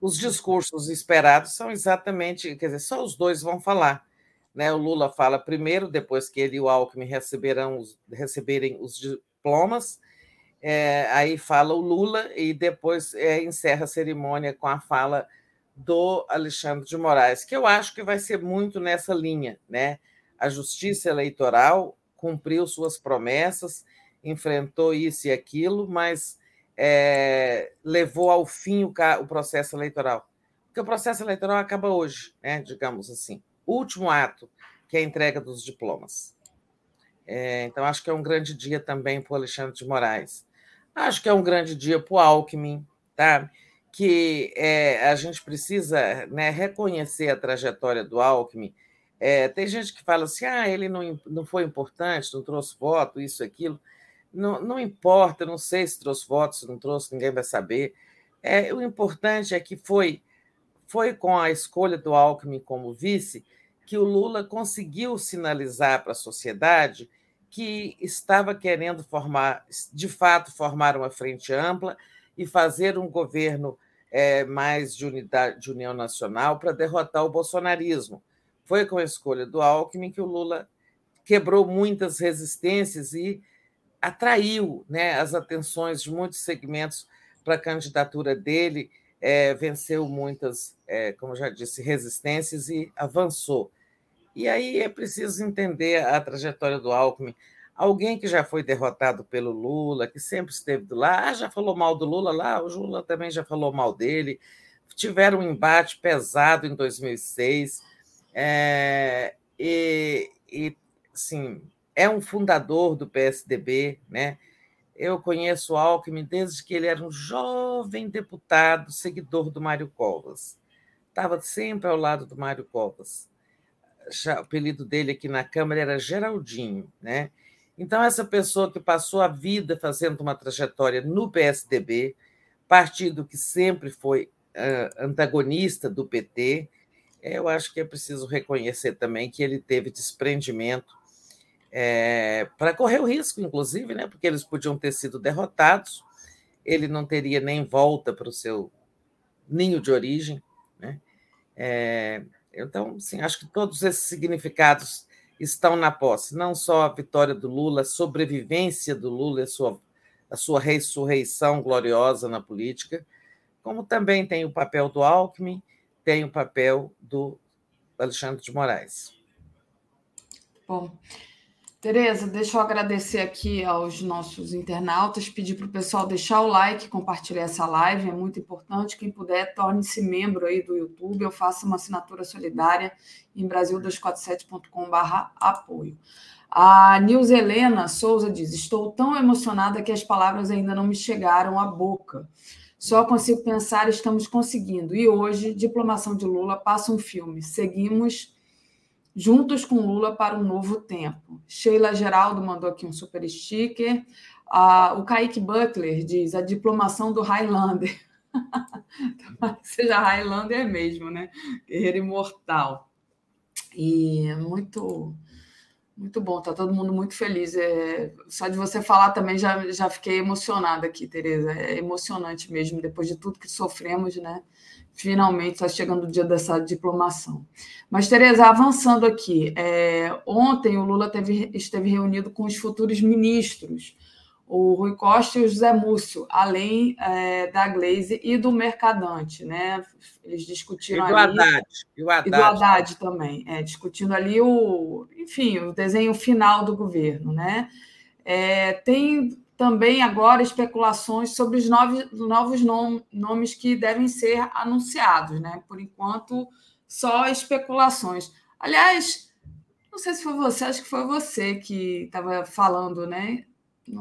Os discursos esperados são exatamente, quer dizer, só os dois vão falar. Né? O Lula fala primeiro, depois que ele e o Alckmin receberão, receberem os diplomas, é, aí fala o Lula e depois é, encerra a cerimônia com a fala do Alexandre de Moraes, que eu acho que vai ser muito nessa linha, né? A justiça eleitoral cumpriu suas promessas, enfrentou isso e aquilo, mas é, levou ao fim o, o, processo eleitoral. Porque o processo eleitoral acaba hoje, né? digamos assim. O último ato, que é a entrega dos diplomas. É, então, acho que é um grande dia também para o Alexandre de Moraes. Acho que é um grande dia para o Alckmin, tá? que é, a gente precisa né, reconhecer a trajetória do Alckmin. É, tem gente que fala assim: ah, ele não, não foi importante, não trouxe voto, isso, aquilo. Não, não importa, não sei se trouxe votos, se não trouxe, ninguém vai saber. É, o importante é que foi, foi com a escolha do Alckmin como vice que o Lula conseguiu sinalizar para a sociedade que estava querendo formar, de fato, formar uma frente ampla e fazer um governo é, mais de unidade, de união nacional para derrotar o bolsonarismo. Foi com a escolha do Alckmin que o Lula quebrou muitas resistências e atraiu né, as atenções de muitos segmentos para a candidatura dele, é, venceu muitas, é, como já disse, resistências e avançou. E aí é preciso entender a trajetória do Alckmin. Alguém que já foi derrotado pelo Lula, que sempre esteve do lado, ah, já falou mal do Lula lá, o Lula também já falou mal dele. Tiveram um embate pesado em 2006. É, e, e, assim, é um fundador do PSDB, né? Eu conheço o Alckmin desde que ele era um jovem deputado, seguidor do Mário Covas. Estava sempre ao lado do Mário Covas o apelido dele aqui na Câmara era Geraldinho, né? Então, essa pessoa que passou a vida fazendo uma trajetória no PSDB, partido que sempre foi uh, antagonista do PT, eu acho que é preciso reconhecer também que ele teve desprendimento é, para correr o risco, inclusive, né? porque eles podiam ter sido derrotados, ele não teria nem volta para o seu ninho de origem. Né? É, então, sim, acho que todos esses significados estão na posse, não só a vitória do Lula, a sobrevivência do Lula, a sua, a sua ressurreição gloriosa na política, como também tem o papel do Alckmin, tem o papel do Alexandre de Moraes. Bom, Tereza, deixa eu agradecer aqui aos nossos internautas, pedir para o pessoal deixar o like, compartilhar essa live, é muito importante. Quem puder, torne-se membro aí do YouTube, eu faço uma assinatura solidária em brasil247.com.br apoio. A Nils Helena Souza diz: Estou tão emocionada que as palavras ainda não me chegaram à boca. Só consigo pensar, estamos conseguindo. E hoje, Diplomação de Lula passa um filme. Seguimos Juntos com Lula para um Novo Tempo. Sheila Geraldo mandou aqui um super sticker. Ah, o Kaique Butler diz a diplomação do Highlander. Seja Highlander mesmo, né? Guerreiro imortal. E muito Muito bom, tá todo mundo muito feliz. É, só de você falar também já, já fiquei emocionada aqui, Tereza. É emocionante mesmo, depois de tudo que sofremos, né? Finalmente está chegando o dia dessa diplomação. Mas, Tereza, avançando aqui, é, ontem o Lula teve, esteve reunido com os futuros ministros o Rui Costa e o José Múcio, além é, da Glaze e do Mercadante, né? Eles discutiram e do ali... Haddad, e, o Haddad. e do Haddad também, é, discutindo ali o, enfim, o desenho final do governo, né? É, tem também agora especulações sobre os novos, novos nom, nomes que devem ser anunciados, né? Por enquanto, só especulações. Aliás, não sei se foi você, acho que foi você que estava falando, né?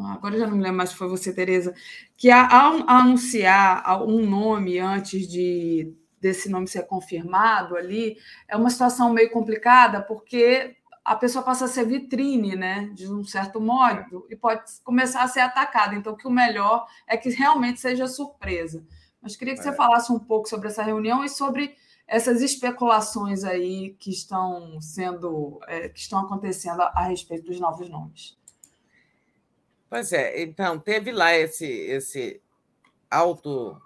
agora já não me lembro mais se foi você, Tereza, que ao anunciar um nome antes de desse nome ser confirmado ali, é uma situação meio complicada, porque a pessoa passa a ser vitrine, né, de um certo modo, e pode começar a ser atacada. Então, que o melhor é que realmente seja surpresa. Mas queria que você é. falasse um pouco sobre essa reunião e sobre essas especulações aí que estão sendo, é, que estão acontecendo a, a respeito dos novos nomes. Pois é, então, teve lá esse, esse alto,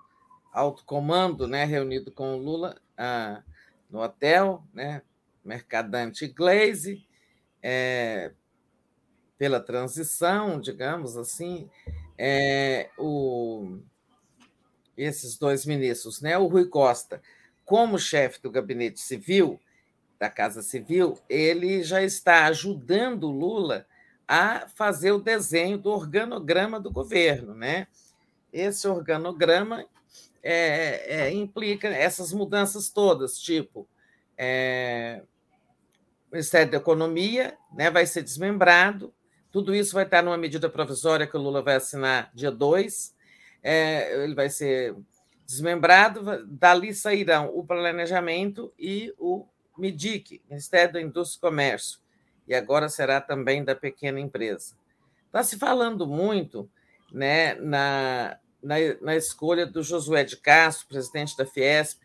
alto comando né, reunido com o Lula ah, no hotel, né, Mercadante Glaze, é, pela transição, digamos assim, é, o, esses dois ministros, né, o Rui Costa, como chefe do gabinete civil, da Casa Civil, ele já está ajudando Lula a fazer o desenho do organograma do governo. Né? Esse organograma é, é, implica essas mudanças todas, tipo é, Ministério da Economia né, vai ser desmembrado, tudo isso vai estar numa medida provisória que o Lula vai assinar dia 2, é, ele vai ser desmembrado, dali sairão o planejamento e o MIDIC, Ministério da Indústria e Comércio e agora será também da pequena empresa. Está se falando muito né, na, na, na, escolha do Josué de Castro, presidente da Fiesp,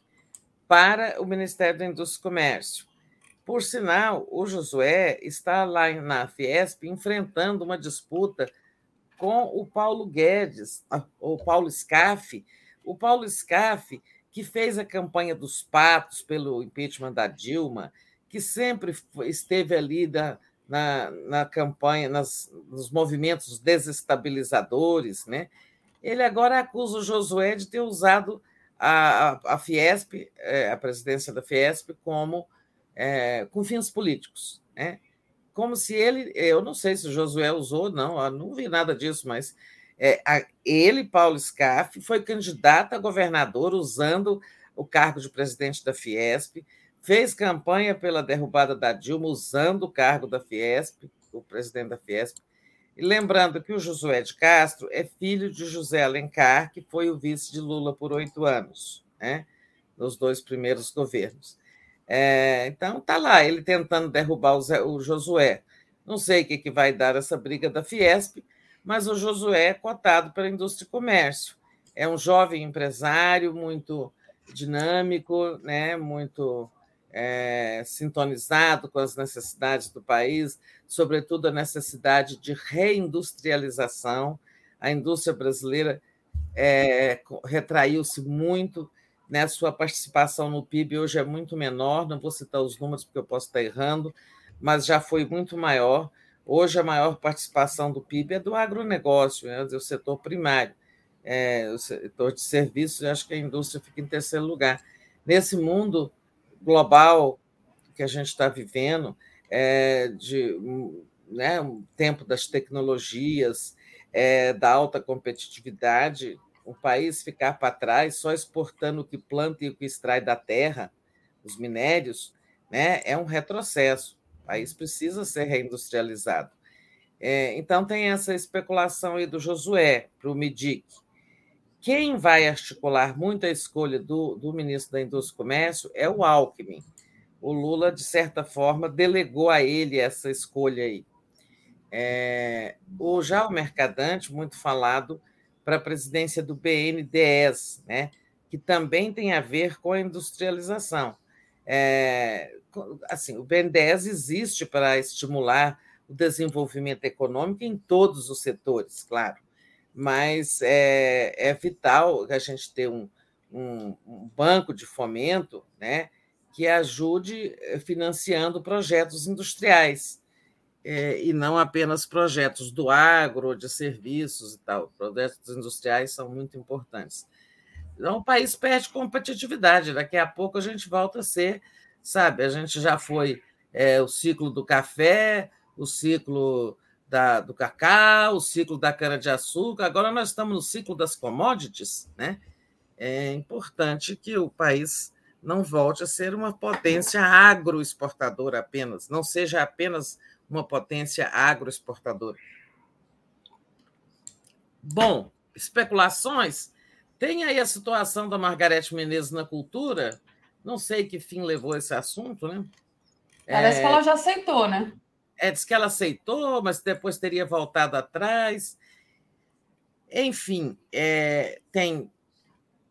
para o Ministério da Indústria e Comércio. Por sinal, o Josué está lá na Fiesp enfrentando uma disputa com o Paulo Guedes, ah, ou Paulo Scaff. O Paulo Scaff, que fez a campanha dos patos pelo impeachment da Dilma, que sempre esteve ali da, na, na campanha, nas, nos movimentos desestabilizadores, né? ele agora acusa o Josué de ter usado a, a, a Fiesp, é, a presidência da Fiesp, como é, com fins políticos. Né? Como se ele, eu não sei se Josué usou, não, não vi nada disso, mas é, a, ele, Paulo Scaff, foi candidato a governador usando o cargo de presidente da Fiesp, fez campanha pela derrubada da Dilma usando o cargo da Fiesp, o presidente da Fiesp. E lembrando que o Josué de Castro é filho de José Alencar, que foi o vice de Lula por oito anos, né? nos dois primeiros governos. É, então, está lá, ele tentando derrubar o, Zé, o Josué. Não sei o que, que vai dar essa briga da Fiesp, mas o Josué é cotado pela indústria e comércio. É um jovem empresário muito dinâmico, né? muito é, sintonizado com as necessidades do país, sobretudo a necessidade de reindustrialização. A indústria brasileira é, retraiu-se muito, né? sua participação no PIB hoje é muito menor, não vou citar os números porque eu posso estar errando, mas já foi muito maior. Hoje, a maior participação do PIB é do agronegócio, né? do setor primário. É, o setor de serviços, acho que a indústria fica em terceiro lugar. Nesse mundo global que a gente está vivendo, é, de né, tempo das tecnologias, é, da alta competitividade, o país ficar para trás só exportando o que planta e o que extrai da terra, os minérios, né, é um retrocesso. O país precisa ser reindustrializado. É, então, tem essa especulação aí do Josué para o MIDIC. Quem vai articular muito a escolha do, do ministro da Indústria e Comércio é o Alckmin. O Lula, de certa forma, delegou a ele essa escolha aí. É, o, já o Mercadante, muito falado, para a presidência do BNDES, né, que também tem a ver com a industrialização. É, assim, o BNDES existe para estimular o desenvolvimento econômico em todos os setores, claro, mas é, é vital a gente ter um, um, um banco de fomento né, que ajude eh, financiando projetos industriais. É, e não apenas projetos do agro, de serviços e tal. Projetos industriais são muito importantes. Então, o país perde competitividade. Daqui a pouco a gente volta a ser, sabe? A gente já foi é, o ciclo do café, o ciclo da, do cacau, o ciclo da cana-de-açúcar. Agora nós estamos no ciclo das commodities, né? É importante que o país não volte a ser uma potência agroexportadora apenas, não seja apenas uma potência agroexportadora. Bom, especulações. Tem aí a situação da Margarete Menezes na cultura. Não sei que fim levou esse assunto, né? Parece é... que ela já aceitou, né? É, diz que ela aceitou, mas depois teria voltado atrás. Enfim, é, tem,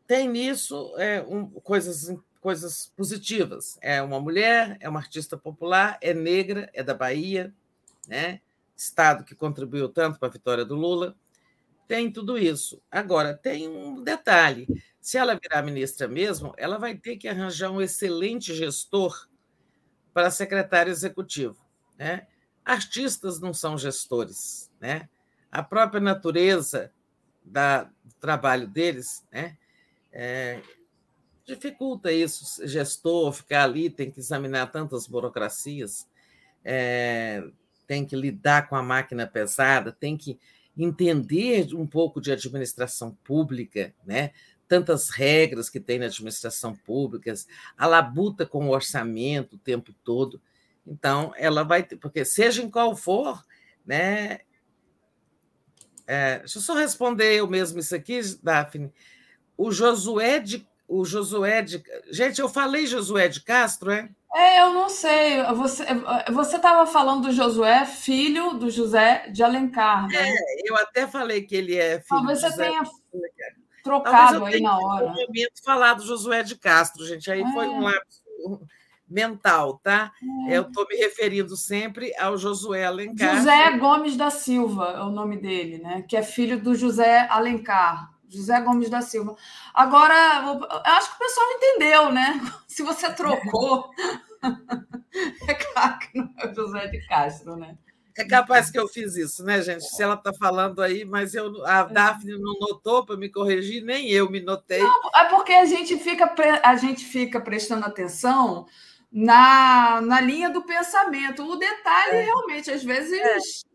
tem nisso é, um, coisas, coisas positivas. É uma mulher, é uma artista popular, é negra, é da Bahia, né? estado que contribuiu tanto para a vitória do Lula. Tem tudo isso. Agora, tem um detalhe: se ela virar ministra mesmo, ela vai ter que arranjar um excelente gestor para secretário executivo. Né? Artistas não são gestores, né? A própria natureza da, do trabalho deles, né? É, dificulta isso. Gestor ficar ali tem que examinar tantas burocracias, é, tem que lidar com a máquina pesada, tem que entender um pouco de administração pública, né? Tantas regras que tem na administração pública, a labuta com o orçamento o tempo todo. Então, ela vai ter, porque seja em qual for, né? É, deixa eu só responder eu mesmo isso aqui, Daphne. O Josué de. O Josué de. Gente, eu falei Josué de Castro, é? É, eu não sei. Você estava falando do Josué, filho do José de Alencar. Né? É, eu até falei que ele é filho Talvez você José tenha trocado aí na hora. No momento falar do Josué de Castro, gente. Aí é. foi um lapso mental, tá? É. Eu estou me referindo sempre ao Josué Alencar. José Gomes da Silva é o nome dele, né? Que é filho do José Alencar. José Gomes da Silva. Agora, eu acho que o pessoal entendeu, né? Se você trocou. é claro que não é o José de Castro, né? É capaz que eu fiz isso, né, gente? Se ela está falando aí, mas eu, a é. Daphne não notou para me corrigir, nem eu me notei. Não, é porque a gente fica, a gente fica prestando atenção na, na linha do pensamento. O detalhe, é. realmente, às vezes. É.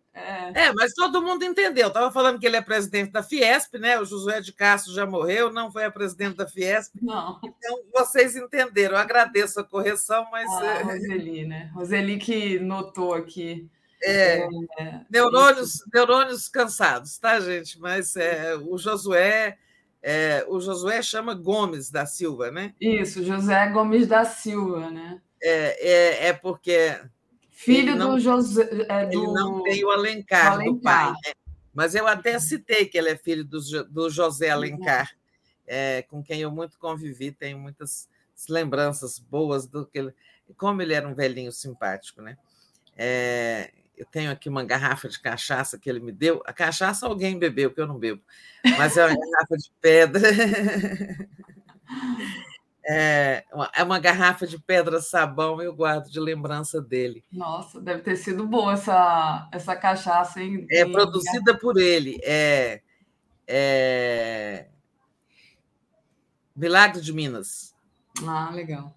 é. mas todo mundo entendeu. Estava falando que ele é presidente da Fiesp, né? O Josué de Castro já morreu, não foi a presidente da Fiesp. Não. Então, vocês entenderam. Eu agradeço a correção, mas. Ah, é... Roseli, né? Roseli que notou aqui. É, é, neurônios, neurônios cansados, tá, gente? Mas é, o Josué. É, o Josué chama Gomes da Silva, né? Isso, José Gomes da Silva, né? É, é, é porque. Filho não, do José. É, do... Ele não tem o Alencar, Alencar. do pai. Né? Mas eu até citei que ele é filho do, do José Alencar, é, com quem eu muito convivi, tenho muitas lembranças boas do que ele. Como ele era um velhinho simpático, né? É, eu tenho aqui uma garrafa de cachaça que ele me deu. A cachaça alguém bebeu, que eu não bebo, mas é uma garrafa de pedra. É uma, é uma garrafa de pedra sabão, eu guardo de lembrança dele. Nossa, deve ter sido boa essa, essa cachaça, hein? É produzida por ele. É, é... Milagre de Minas. Ah, legal.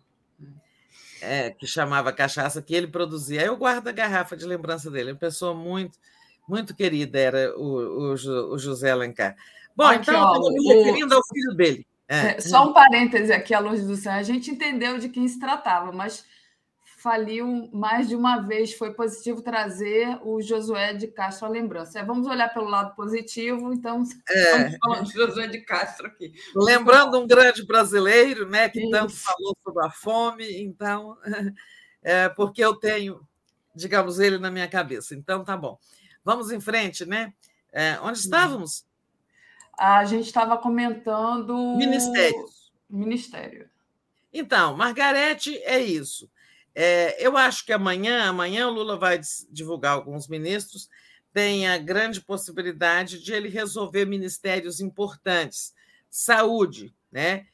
É, que chamava cachaça, que ele produzia. Eu guardo a garrafa de lembrança dele. Uma pessoa muito, muito querida era o, o, o José Alencar. Bom, Aqui, então, ó, eu estou me referindo ao filho dele. É. é. Só um parêntese aqui, a luz do céu. A gente entendeu de quem se tratava, mas faliu mais de uma vez. Foi positivo trazer o Josué de Castro à lembrança. É, vamos olhar pelo lado positivo, então é. falando de Josué de Castro aqui. Lembrando um grande brasileiro, né, que Isso. tanto falou sobre a fome, então, é, porque eu tenho, digamos, ele na minha cabeça. Então, tá bom. Vamos em frente, né? É, onde estávamos? A gente estava comentando. Ministério. Ministério. Então, Margarete é isso. É, eu acho que amanhã, amanhã o Lula vai divulgar alguns ministros, tem a grande possibilidade de ele resolver ministérios importantes. Saúde, né?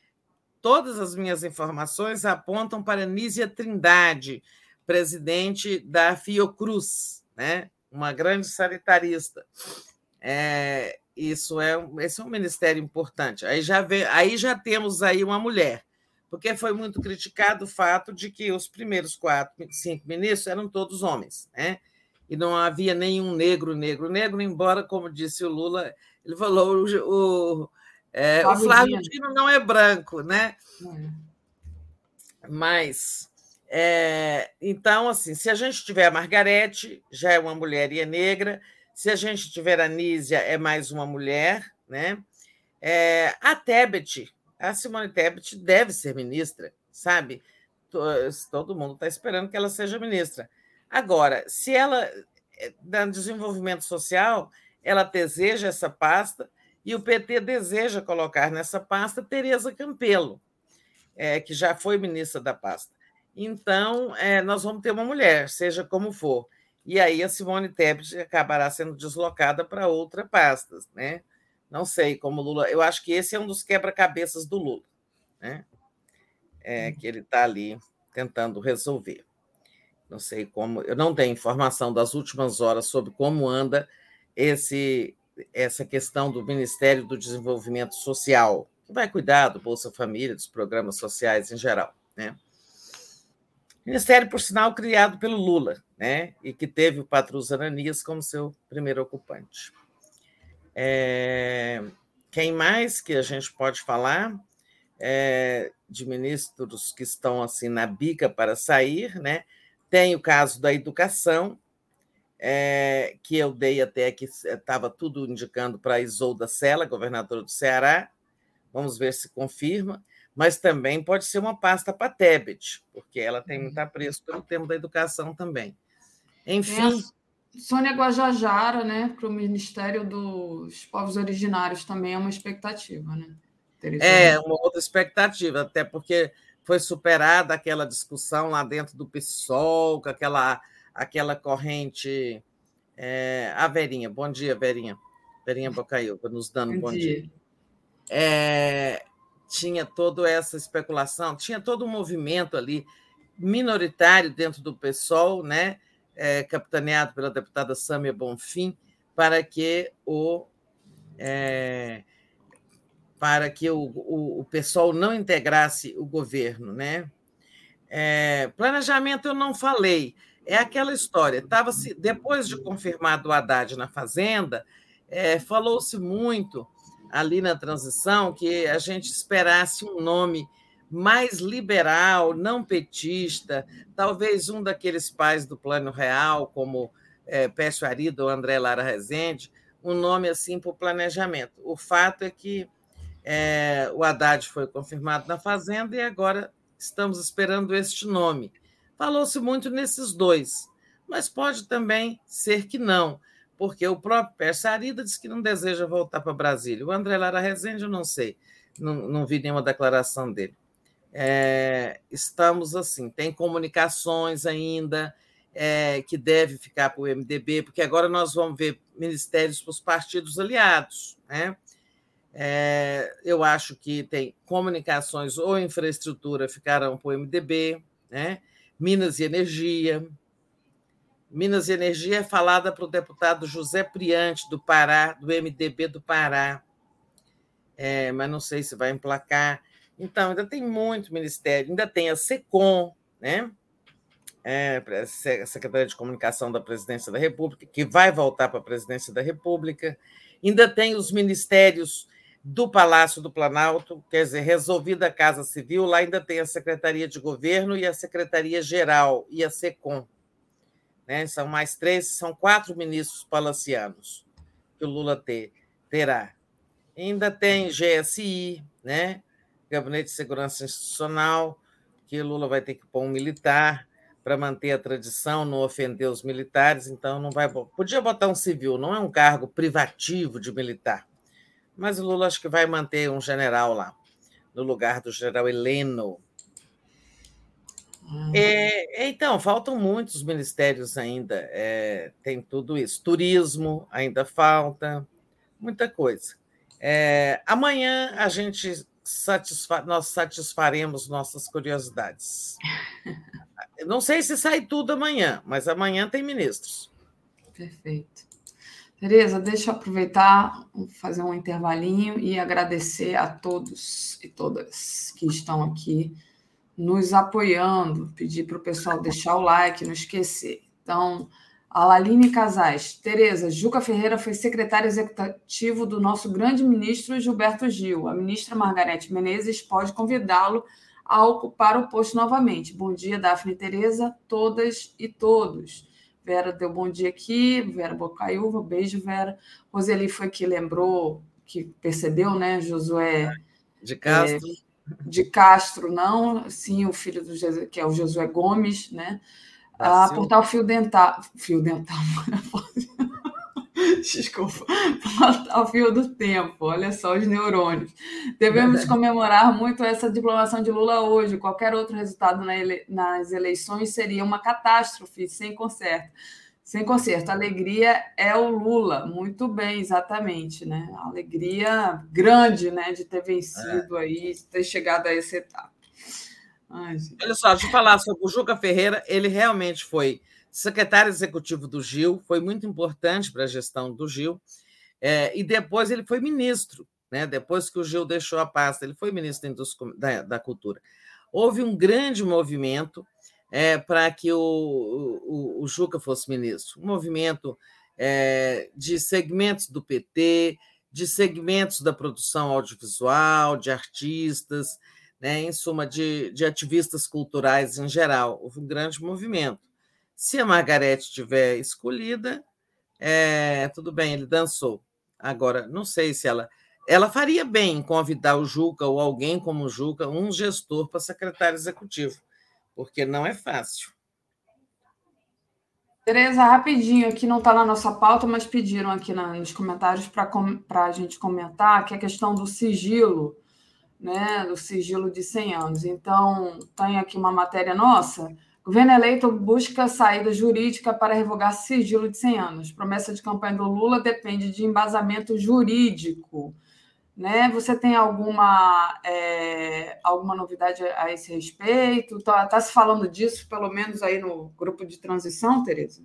Todas as minhas informações apontam para Nízia Trindade, presidente da Fiocruz, né? uma grande sanitarista. É, isso é, esse é um ministério importante. Aí já, vê, aí já temos aí uma mulher, porque foi muito criticado o fato de que os primeiros quatro, cinco ministros eram todos homens, né? E não havia nenhum negro, negro, negro, embora, como disse o Lula, ele falou o, o, é, o Flávio Dino não é branco, né? É. Mas é, então, assim, se a gente tiver a Margarete, já é uma mulher e é negra. Se a gente tiver a Nízia, é mais uma mulher, né? É, a Tebet, a Simone Tebet deve ser ministra, sabe? Todo mundo está esperando que ela seja ministra. Agora, se ela, no é, desenvolvimento social, ela deseja essa pasta e o PT deseja colocar nessa pasta Tereza Campelo, é, que já foi ministra da pasta. Então, é, nós vamos ter uma mulher, seja como for. E aí a Simone Tebet acabará sendo deslocada para outra pasta, né? Não sei como Lula. Eu acho que esse é um dos quebra-cabeças do Lula, né? É, que ele está ali tentando resolver. Não sei como. Eu não tenho informação das últimas horas sobre como anda esse essa questão do Ministério do Desenvolvimento Social, que vai cuidar do Bolsa Família, dos programas sociais em geral, né? Ministério, por sinal, criado pelo Lula, né? e que teve o Patrus Ananias como seu primeiro ocupante. É... Quem mais que a gente pode falar é... de ministros que estão assim na bica para sair? Né? Tem o caso da educação, é... que eu dei até que estava tudo indicando para Isolda Sela, governadora do Ceará. Vamos ver se confirma mas também pode ser uma pasta para Tebet, porque ela tem muito uhum. apreço pelo tema da educação também. Enfim. É Sônia Guajajara, né, para o Ministério dos Povos Originários também é uma expectativa, né? É, uma outra expectativa, até porque foi superada aquela discussão lá dentro do PSOL, com aquela, aquela corrente. É, a Verinha, bom dia, Verinha. Verinha Bocaiúva, nos dando bom, bom dia. dia. É, tinha toda essa especulação, tinha todo um movimento ali minoritário dentro do PSOL, né, é, capitaneado pela deputada Sâmia Bonfim, para que o é, para que o, o, o PSOL não integrasse o governo, né? É, planejamento eu não falei, é aquela história. Tava se depois de confirmado o Haddad na Fazenda, é, falou-se muito ali na transição que a gente esperasse um nome mais liberal, não petista, talvez um daqueles pais do Plano Real, como é, Pécio Arido ou André Lara Rezende, um nome assim para o planejamento. O fato é que é, o Haddad foi confirmado na Fazenda e agora estamos esperando este nome. Falou-se muito nesses dois, mas pode também ser que não porque o próprio Persarida disse que não deseja voltar para Brasília. O André Lara Rezende, eu não sei, não, não vi nenhuma declaração dele. É, estamos assim, tem comunicações ainda é, que deve ficar para o MDB, porque agora nós vamos ver ministérios para os partidos aliados. Né? É, eu acho que tem comunicações ou infraestrutura ficarão para o MDB, né? Minas e Energia, Minas e Energia é falada para o deputado José Priante, do Pará, do MDB do Pará, é, mas não sei se vai emplacar. Então, ainda tem muito ministério, ainda tem a SECOM, né? É, a Secretaria de Comunicação da Presidência da República, que vai voltar para a Presidência da República. Ainda tem os ministérios do Palácio do Planalto, quer dizer, resolvida a Casa Civil, lá ainda tem a Secretaria de Governo e a Secretaria Geral e a SECOM né? São mais três, são quatro ministros palacianos que o Lula ter, terá. Ainda tem GSI, né? Gabinete de Segurança Institucional, que o Lula vai ter que pôr um militar para manter a tradição, não ofender os militares, então não vai. Podia botar um civil, não é um cargo privativo de militar. Mas o Lula acho que vai manter um general lá, no lugar do general Heleno. É, então, faltam muitos ministérios ainda. É, tem tudo isso. Turismo ainda falta, muita coisa. É, amanhã a gente satisfa nós satisfaremos nossas curiosidades. Não sei se sai tudo amanhã, mas amanhã tem ministros. Perfeito. Tereza, deixa eu aproveitar, fazer um intervalinho e agradecer a todos e todas que estão aqui nos apoiando, pedir para o pessoal deixar o like, não esquecer. Então, Alaline Casais, Tereza, Juca Ferreira foi secretário executivo do nosso grande ministro Gilberto Gil. A ministra Margarete Menezes pode convidá-lo a ocupar o posto novamente. Bom dia, Daphne e Tereza, todas e todos. Vera deu bom dia aqui, Vera Bocaiúva, beijo, Vera. Roseli foi que lembrou, que percebeu, né, Josué... De Castro. É, de Castro, não, sim, o filho do que é o Josué Gomes, né? Ah, portal Fio Dental. Fio Dental. Desculpa. Portal Fio do Tempo. Olha só os neurônios. Devemos comemorar muito essa diplomação de Lula hoje. Qualquer outro resultado nas eleições seria uma catástrofe, sem conserto. Sem conserto. alegria é o Lula. Muito bem, exatamente, né? alegria grande, né, de ter vencido é. aí, ter chegado a essa etapa. Ai, Olha só, deixa eu falar sobre o Juca Ferreira. Ele realmente foi secretário executivo do Gil, foi muito importante para a gestão do Gil, é, e depois ele foi ministro, né? depois que o Gil deixou a pasta, ele foi ministro da, da Cultura. Houve um grande movimento é, para que o, o, o, Juca fosse ministro, um movimento é, de segmentos do PT, de segmentos da produção audiovisual, de artistas, né, em suma, de, de ativistas culturais em geral. Houve um grande movimento. Se a Margarete tiver escolhida, é, tudo bem, ele dançou. Agora, não sei se ela. Ela faria bem em convidar o Juca ou alguém como o Juca, um gestor para secretário executivo, porque não é fácil. Tereza, rapidinho, aqui não está na nossa pauta, mas pediram aqui nos comentários para a gente comentar que a questão do sigilo né, do sigilo de 100 anos. Então, tem aqui uma matéria nossa. Governo eleito busca saída jurídica para revogar sigilo de 100 anos. Promessa de campanha do Lula depende de embasamento jurídico. Né? Você tem alguma, é, alguma novidade a esse respeito? Está tá se falando disso, pelo menos aí no grupo de transição, Tereza?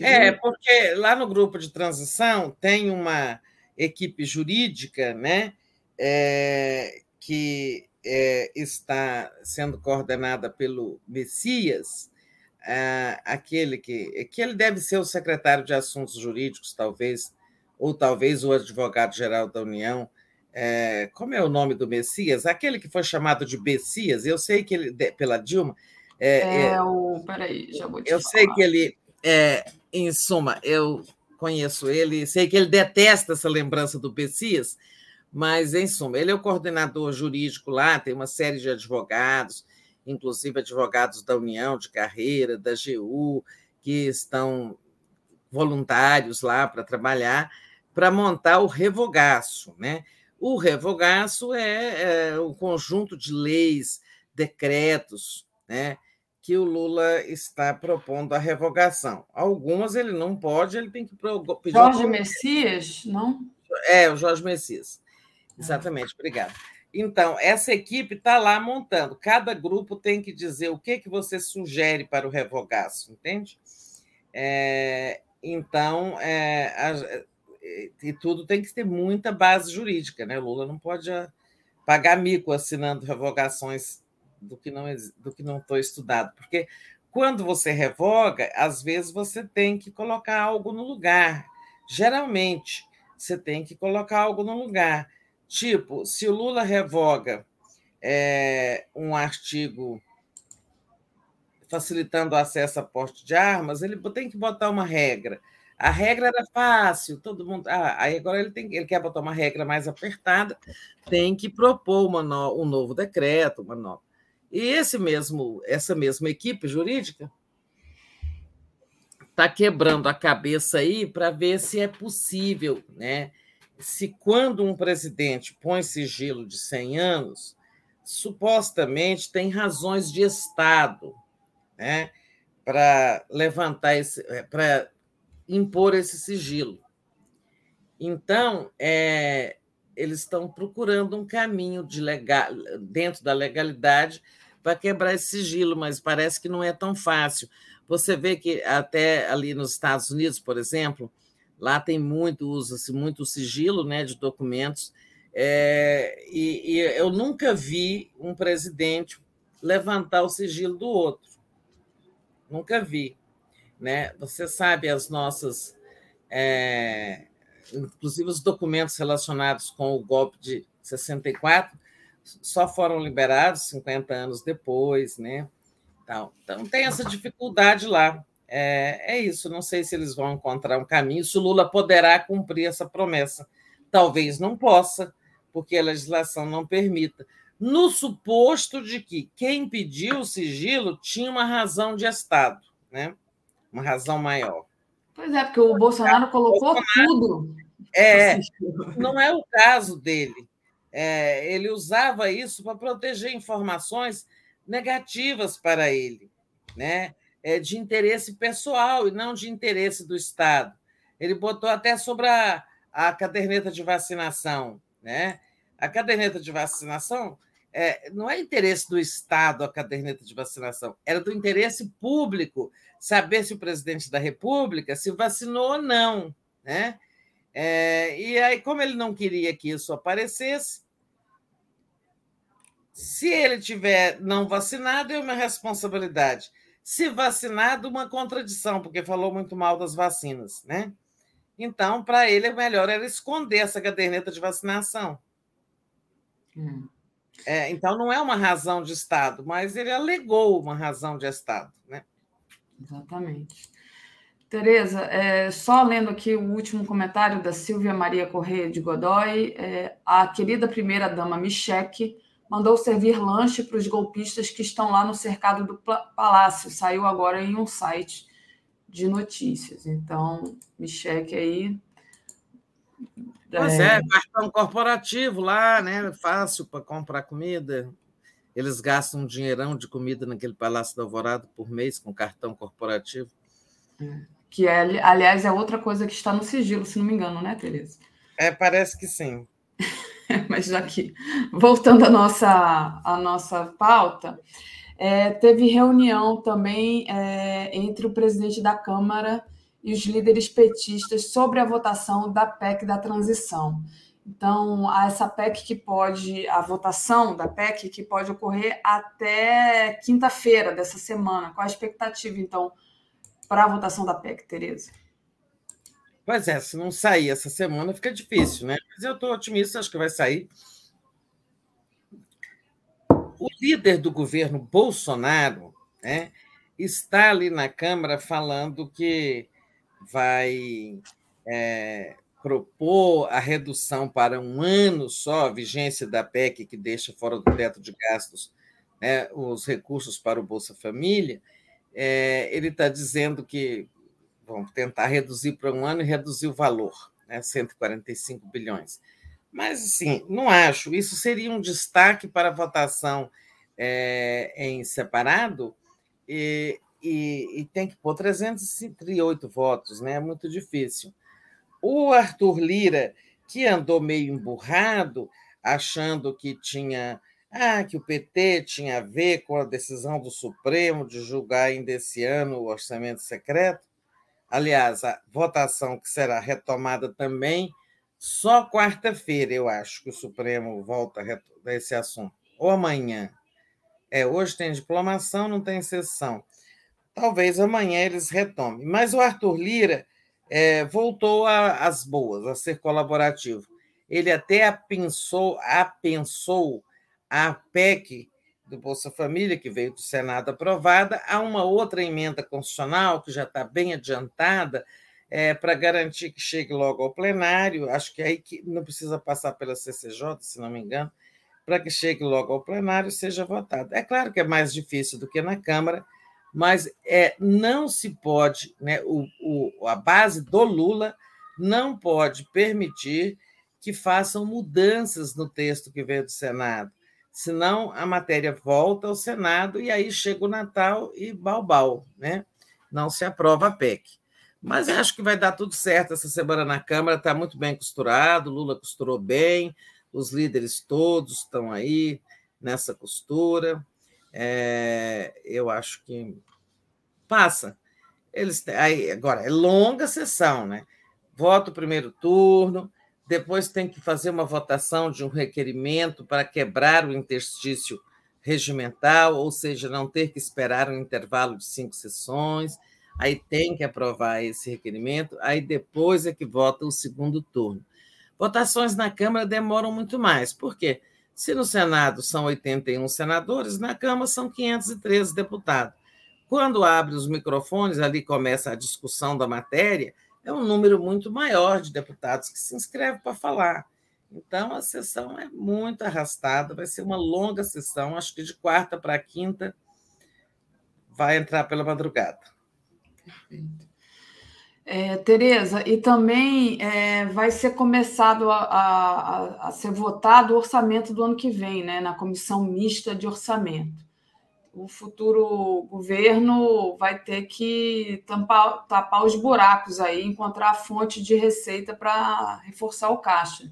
é, porque lá no grupo de transição tem uma equipe jurídica, né? é, que é, está sendo coordenada pelo Messias, é, aquele que, que ele deve ser o secretário de Assuntos Jurídicos, talvez, ou talvez o advogado-geral da União. É, como é o nome do Messias? Aquele que foi chamado de Messias, eu sei que ele, pela Dilma. É, é, é o. Peraí, já vou te Eu falar. sei que ele, é, em suma, eu conheço ele, sei que ele detesta essa lembrança do Messias, mas, em suma, ele é o coordenador jurídico lá, tem uma série de advogados, inclusive advogados da União de Carreira, da GU, que estão voluntários lá para trabalhar, para montar o revogaço. Né? O revogaço é, é o conjunto de leis, decretos, né? que o Lula está propondo a revogação. Algumas ele não pode, ele tem que pedir. Jorge Messias, não? É, o Jorge Messias. Exatamente, obrigada. Então, essa equipe está lá montando. Cada grupo tem que dizer o que, que você sugere para o revogaço, entende? É, então, é, e tudo tem que ter muita base jurídica, né? Lula não pode pagar mico assinando revogações do que não do que não foi estudado, porque quando você revoga, às vezes você tem que colocar algo no lugar. Geralmente, você tem que colocar algo no lugar. Tipo, se o Lula revoga é, um artigo facilitando o acesso a porte de armas, ele tem que botar uma regra. A regra era fácil, todo mundo. Ah, aí agora ele, tem, ele quer botar uma regra mais apertada, tem que propor uma no, um novo decreto, uma nova. E esse mesmo, essa mesma equipe jurídica está quebrando a cabeça aí para ver se é possível, né? se quando um presidente põe sigilo de 100 anos, supostamente tem razões de Estado né, para levantar esse, para impor esse sigilo. Então, é, eles estão procurando um caminho de legal, dentro da legalidade para quebrar esse sigilo, mas parece que não é tão fácil. Você vê que até ali nos Estados Unidos, por exemplo, lá tem muito, usa-se muito sigilo né, de documentos, é, e, e eu nunca vi um presidente levantar o sigilo do outro. Nunca vi. Né? Você sabe as nossas. É, inclusive os documentos relacionados com o golpe de 64 só foram liberados 50 anos depois, né? Então, então tem essa dificuldade lá. É, é isso, não sei se eles vão encontrar um caminho, se o Lula poderá cumprir essa promessa. Talvez não possa, porque a legislação não permita. No suposto de que quem pediu o sigilo tinha uma razão de Estado, né? Uma razão maior. Pois é, porque o Bolsonaro colocou Bolsonaro, tudo. É, não é o caso dele. É, ele usava isso para proteger informações negativas para ele, né? É, de interesse pessoal e não de interesse do Estado. Ele botou até sobre a, a caderneta de vacinação. Né? A caderneta de vacinação é, não é interesse do Estado a caderneta de vacinação, era do interesse público saber se o presidente da República se vacinou ou não. Né? É, e aí, como ele não queria que isso aparecesse, se ele tiver não vacinado, é uma responsabilidade. Se vacinado, uma contradição, porque falou muito mal das vacinas, né? Então, para ele, é melhor era esconder essa caderneta de vacinação. Hum. É, então, não é uma razão de Estado, mas ele alegou uma razão de Estado. Né? Exatamente. Tereza, é, só lendo aqui o último comentário da Silvia Maria Correia de Godoy, é, a querida primeira-dama Micheque mandou servir lanche para os golpistas que estão lá no cercado do palácio. Saiu agora em um site de notícias. Então, me cheque aí. Pois é, é cartão corporativo lá, né? Fácil para comprar comida. Eles gastam um dinheirão de comida naquele Palácio da Alvorada por mês com cartão corporativo. É. Que, é, aliás, é outra coisa que está no sigilo, se não me engano, né, Tereza? É, parece que sim. Mas já que, voltando à nossa, à nossa pauta, é, teve reunião também é, entre o presidente da Câmara e os líderes petistas sobre a votação da PEC da transição. Então, essa PEC que pode, a votação da PEC que pode ocorrer até quinta-feira dessa semana. Qual a expectativa, então, para a votação da PEC, Tereza? Pois é, se não sair essa semana fica difícil, né? Mas eu estou otimista, acho que vai sair o líder do governo Bolsonaro né, está ali na Câmara falando que vai é, propor a redução para um ano só, a vigência da PEC, que deixa fora do teto de gastos né, os recursos para o Bolsa Família. É, ele está dizendo que vão tentar reduzir para um ano e reduzir o valor, né, 145 bilhões. Mas, assim, não acho. Isso seria um destaque para a votação é, em separado e, e, e, tem que pôr 338 votos, né? É muito difícil. O Arthur Lira, que andou meio emburrado, achando que tinha ah, que o PT tinha a ver com a decisão do Supremo de julgar ainda esse ano o orçamento secreto. Aliás, a votação que será retomada também só quarta-feira, eu acho que o Supremo volta a esse assunto, ou amanhã. É, hoje tem diplomação, não tem sessão. Talvez amanhã eles retomem. Mas o Arthur Lira é, voltou às boas, a ser colaborativo. Ele até apensou, apensou a PEC do Bolsa Família, que veio do Senado aprovada, há uma outra emenda constitucional que já está bem adiantada, é, para garantir que chegue logo ao plenário, acho que aí que não precisa passar pela CCJ, se não me engano, para que chegue logo ao plenário e seja votado. É claro que é mais difícil do que na Câmara, mas é, não se pode, né, o, o, a base do Lula não pode permitir que façam mudanças no texto que veio do Senado. senão a matéria volta ao Senado e aí chega o Natal e balbal, né? Não se aprova a PEC. Mas acho que vai dar tudo certo essa semana na Câmara, está muito bem costurado, Lula costurou bem, os líderes todos estão aí nessa costura. É, eu acho que passa. Eles aí agora é longa sessão, né? Voto primeiro turno, depois tem que fazer uma votação de um requerimento para quebrar o interstício regimental, ou seja, não ter que esperar um intervalo de cinco sessões, aí tem que aprovar esse requerimento, aí depois é que vota o segundo turno. Votações na Câmara demoram muito mais, por quê? Se no Senado são 81 senadores, na Câmara são 513 deputados. Quando abre os microfones, ali começa a discussão da matéria, é um número muito maior de deputados que se inscrevem para falar. Então, a sessão é muito arrastada, vai ser uma longa sessão, acho que de quarta para quinta vai entrar pela madrugada. Perfeito. É, Tereza, e também é, vai ser começado a, a, a, ser votado o orçamento do ano que vem, né, na comissão mista de orçamento o futuro governo vai ter que tampar, tapar os buracos aí, encontrar a fonte de receita para reforçar o caixa.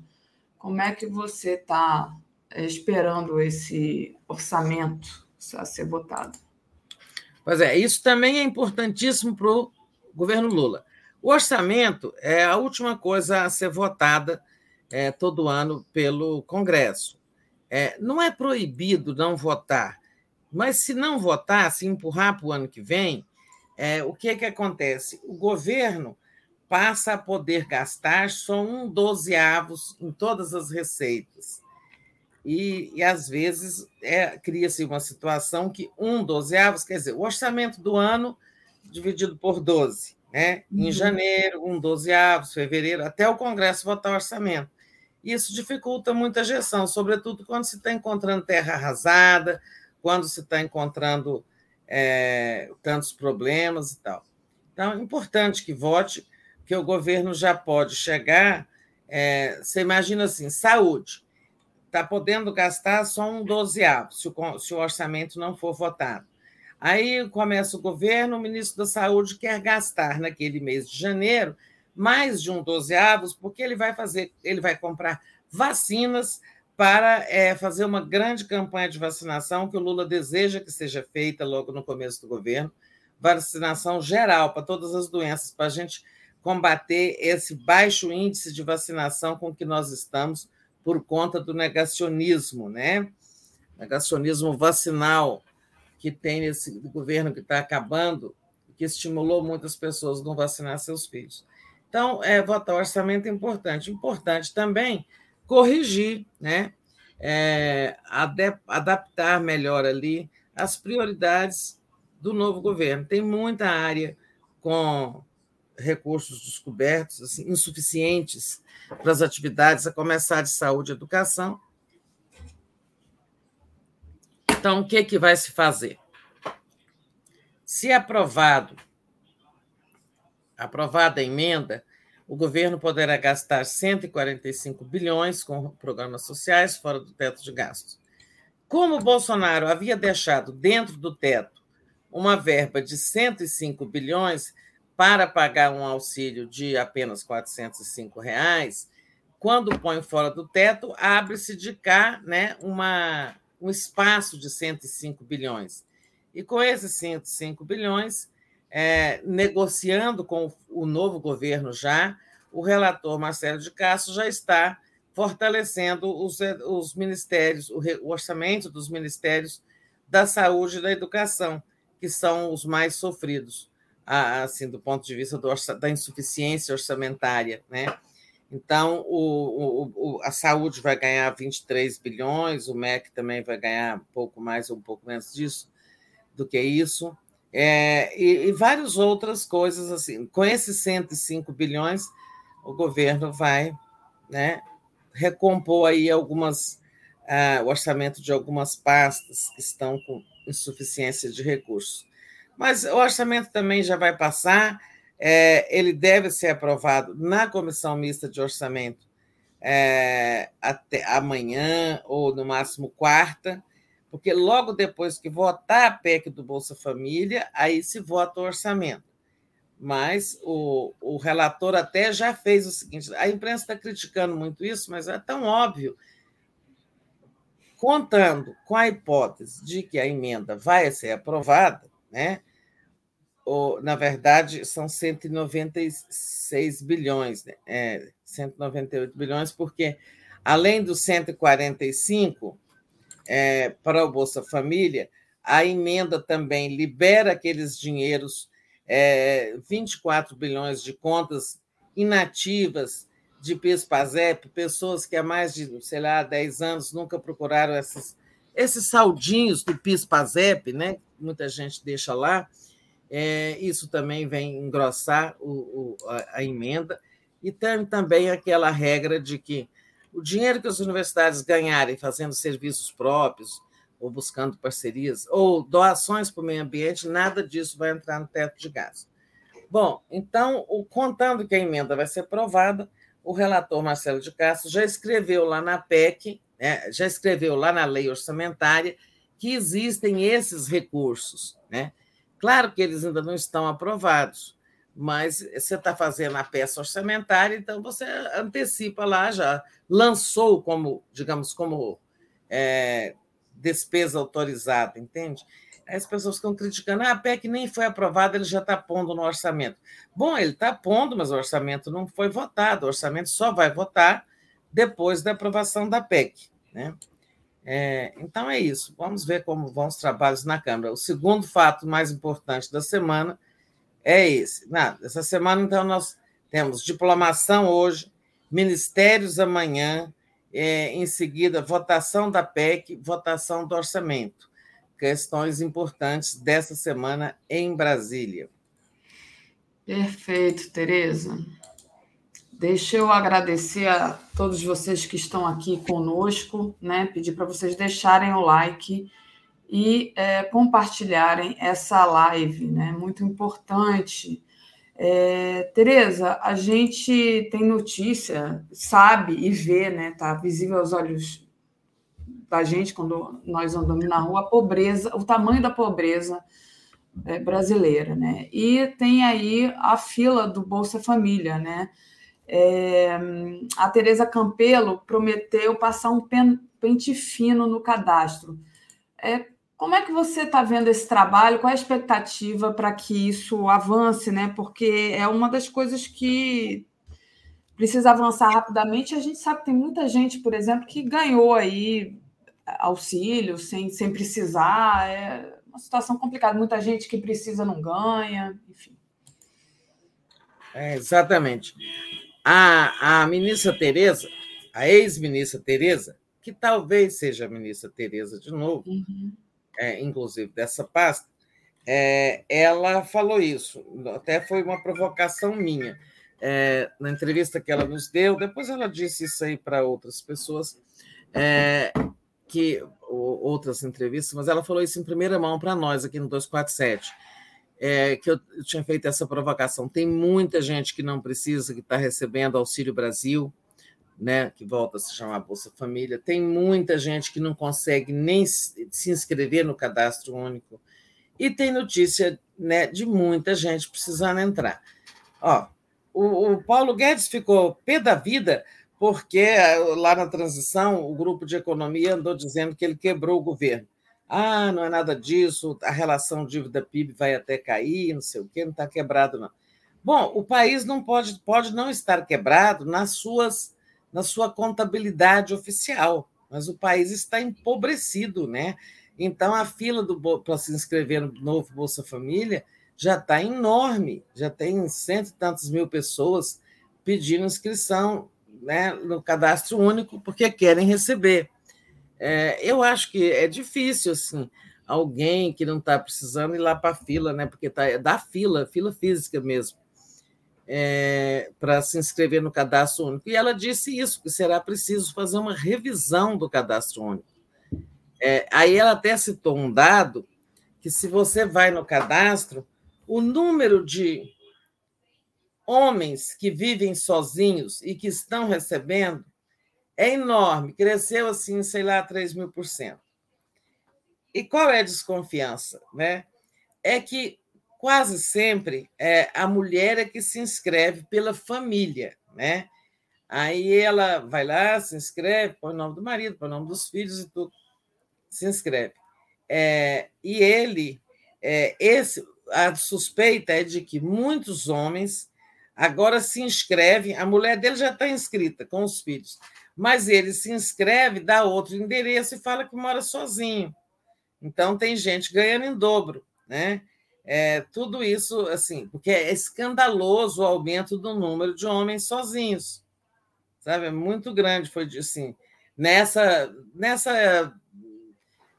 Como é que você está eh, esperando esse orçamento a ser votado? Pois é, isso também é importantíssimo para o governo Lula. O orçamento é a última coisa a ser votada é, todo ano pelo Congresso. É, não é proibido não votar, mas se não votar, se empurrar para o ano que vem, é, o que, é que acontece? O governo passa a poder gastar só um dozeavos em todas as receitas. E, e às vezes é, cria-se uma situação que um dozeavos, quer dizer, o orçamento do ano dividido por 12. Né? Em uhum. janeiro, um dozeavos, fevereiro, até o Congresso votar o orçamento. Isso dificulta muito a gestão, sobretudo quando se está encontrando terra arrasada, quando se está encontrando é, tantos problemas e tal. Então, é importante que vote, que o governo já pode chegar. É, você imagina assim: saúde, está podendo gastar só um dozeavo, se o, se o orçamento não for votado. Aí começa o governo, o ministro da Saúde quer gastar naquele mês de janeiro mais de um dozeavos, porque ele vai fazer, ele vai comprar vacinas para é, fazer uma grande campanha de vacinação que o Lula deseja que seja feita logo no começo do governo vacinação geral para todas as doenças, para a gente combater esse baixo índice de vacinação com que nós estamos por conta do negacionismo, né? Negacionismo vacinal que tem esse governo que está acabando, que estimulou muitas pessoas a não vacinar seus filhos. Então, é, votar orçamento é importante. Importante também corrigir, né? É, adaptar melhor ali as prioridades do novo governo. Tem muita área com recursos descobertos, assim, insuficientes para as atividades, a começar de saúde e educação. Então, o que, que vai se fazer? Se aprovado, aprovada a emenda, o governo poderá gastar 145 bilhões com programas sociais fora do teto de gastos. Como Bolsonaro havia deixado dentro do teto uma verba de 105 bilhões para pagar um auxílio de apenas 405 reais, quando põe fora do teto, abre-se de cá né, uma, um espaço de 105 bilhões. E com esses 105 bilhões, é, negociando com o novo governo já, o relator Marcelo de Castro já está fortalecendo os, os ministérios, o, o orçamento dos ministérios da saúde e da educação, que são os mais sofridos, assim, do ponto de vista do, da insuficiência orçamentária, né? Então, o, o, a saúde vai ganhar 23 bilhões, o MEC também vai ganhar um pouco mais ou um pouco menos disso do que isso. É, e, e várias outras coisas assim. Com esses 105 bilhões, o governo vai né, recompor aí algumas uh, o orçamento de algumas pastas que estão com insuficiência de recursos. Mas o orçamento também já vai passar, é, ele deve ser aprovado na comissão mista de orçamento é, até amanhã ou no máximo quarta, porque logo depois que votar a PEC do Bolsa Família, aí se vota o orçamento. Mas o, o relator até já fez o seguinte: a imprensa está criticando muito isso, mas é tão óbvio. Contando com a hipótese de que a emenda vai ser aprovada, né? Ou, na verdade, são 196 bilhões, né? é, 198 bilhões, porque além dos 145 é, para o Bolsa Família, a emenda também libera aqueles dinheiros, é, 24 bilhões de contas inativas de PIS-PASEP, pessoas que há mais de, sei lá, 10 anos nunca procuraram esses, esses saldinhos do PIS-PASEP, né? muita gente deixa lá, é, isso também vem engrossar o, o, a, a, emenda, e tem também aquela regra de que o dinheiro que as universidades ganharem fazendo serviços próprios, ou buscando parcerias, ou doações para o meio ambiente, nada disso vai entrar no teto de gastos. Bom, então, o, contando que a emenda vai ser aprovada, o relator Marcelo de Castro já escreveu lá na PEC, né, já escreveu lá na lei orçamentária, que existem esses recursos. Né? Claro que eles ainda não estão aprovados, mas você está fazendo a peça orçamentária, então você antecipa lá, já lançou como, digamos, como é, despesa autorizada, entende? As pessoas ficam criticando, ah, a PEC nem foi aprovada, ele já está pondo no orçamento. Bom, ele está pondo, mas o orçamento não foi votado, o orçamento só vai votar depois da aprovação da PEC. Né? É, então é isso, vamos ver como vão os trabalhos na Câmara. O segundo fato mais importante da semana é esse. Nada, essa semana, então, nós temos diplomação hoje, ministérios amanhã, é, em seguida, votação da PEC, votação do orçamento. Questões importantes dessa semana em Brasília. Perfeito, Tereza. Deixa eu agradecer a todos vocês que estão aqui conosco, né? Pedir para vocês deixarem o like e é, compartilharem essa live, né? Muito importante. É, Tereza, a gente tem notícia, sabe e vê, né? Tá visível aos olhos da gente quando nós andamos na rua a pobreza, o tamanho da pobreza é, brasileira, né? E tem aí a fila do Bolsa Família, né? É, a Tereza Campelo prometeu passar um pente fino no cadastro. É, como é que você está vendo esse trabalho? Qual é a expectativa para que isso avance, né? Porque é uma das coisas que precisa avançar rapidamente. A gente sabe que tem muita gente, por exemplo, que ganhou aí auxílio sem, sem precisar. É uma situação complicada. Muita gente que precisa não ganha, enfim. É, exatamente. A, a ministra Tereza, a ex-ministra Tereza, que talvez seja a ministra Tereza de novo, uhum é, inclusive dessa pasta, é, ela falou isso, até foi uma provocação minha. É, na entrevista que ela nos deu, depois ela disse isso aí para outras pessoas, é, que outras entrevistas, mas ela falou isso em primeira mão para nós aqui no 247, é, que eu, tinha feito essa provocação. Tem muita gente que não precisa, que está recebendo Auxílio Brasil, né, que volta a se chamar Bolsa Família, tem muita gente que não consegue nem se inscrever no cadastro único. E tem notícia né, de muita gente precisando entrar. Ó, o, o Paulo Guedes ficou pé da vida porque eh, lá na transição o grupo de economia andou dizendo que ele quebrou o governo. Ah, não é nada disso, a relação dívida-PIB vai até cair, não sei o quê, não está quebrado, não. Bom, o país não pode, pode não estar quebrado nas suas na sua contabilidade oficial, mas o país está empobrecido, né? Então a fila para se inscrever no novo Bolsa Família já está enorme, já tem cento e tantos mil pessoas pedindo inscrição né, no cadastro único porque querem receber. É, eu acho que é difícil assim alguém que não está precisando ir lá para a fila, né? Porque tá, é da fila, fila física mesmo é, para se inscrever no cadastro único. E ela disse isso, que será preciso fazer uma revisão do cadastro único. É, aí ela até citou um dado que, se você vai no cadastro, o número de homens que vivem sozinhos e que estão recebendo é enorme, cresceu assim, sei lá, 3 mil por cento. E qual é a desconfiança? Né? É que quase sempre é, a mulher é que se inscreve pela família, né? Aí ela vai lá, se inscreve, põe o nome do marido, põe o nome dos filhos e tudo, se inscreve. É, e ele, é, esse, a suspeita é de que muitos homens agora se inscrevem, a mulher dele já está inscrita com os filhos, mas ele se inscreve, dá outro endereço e fala que mora sozinho. Então tem gente ganhando em dobro, né? É, tudo isso, assim, porque é escandaloso o aumento do número de homens sozinhos, sabe? É muito grande, foi assim, nessa, nessa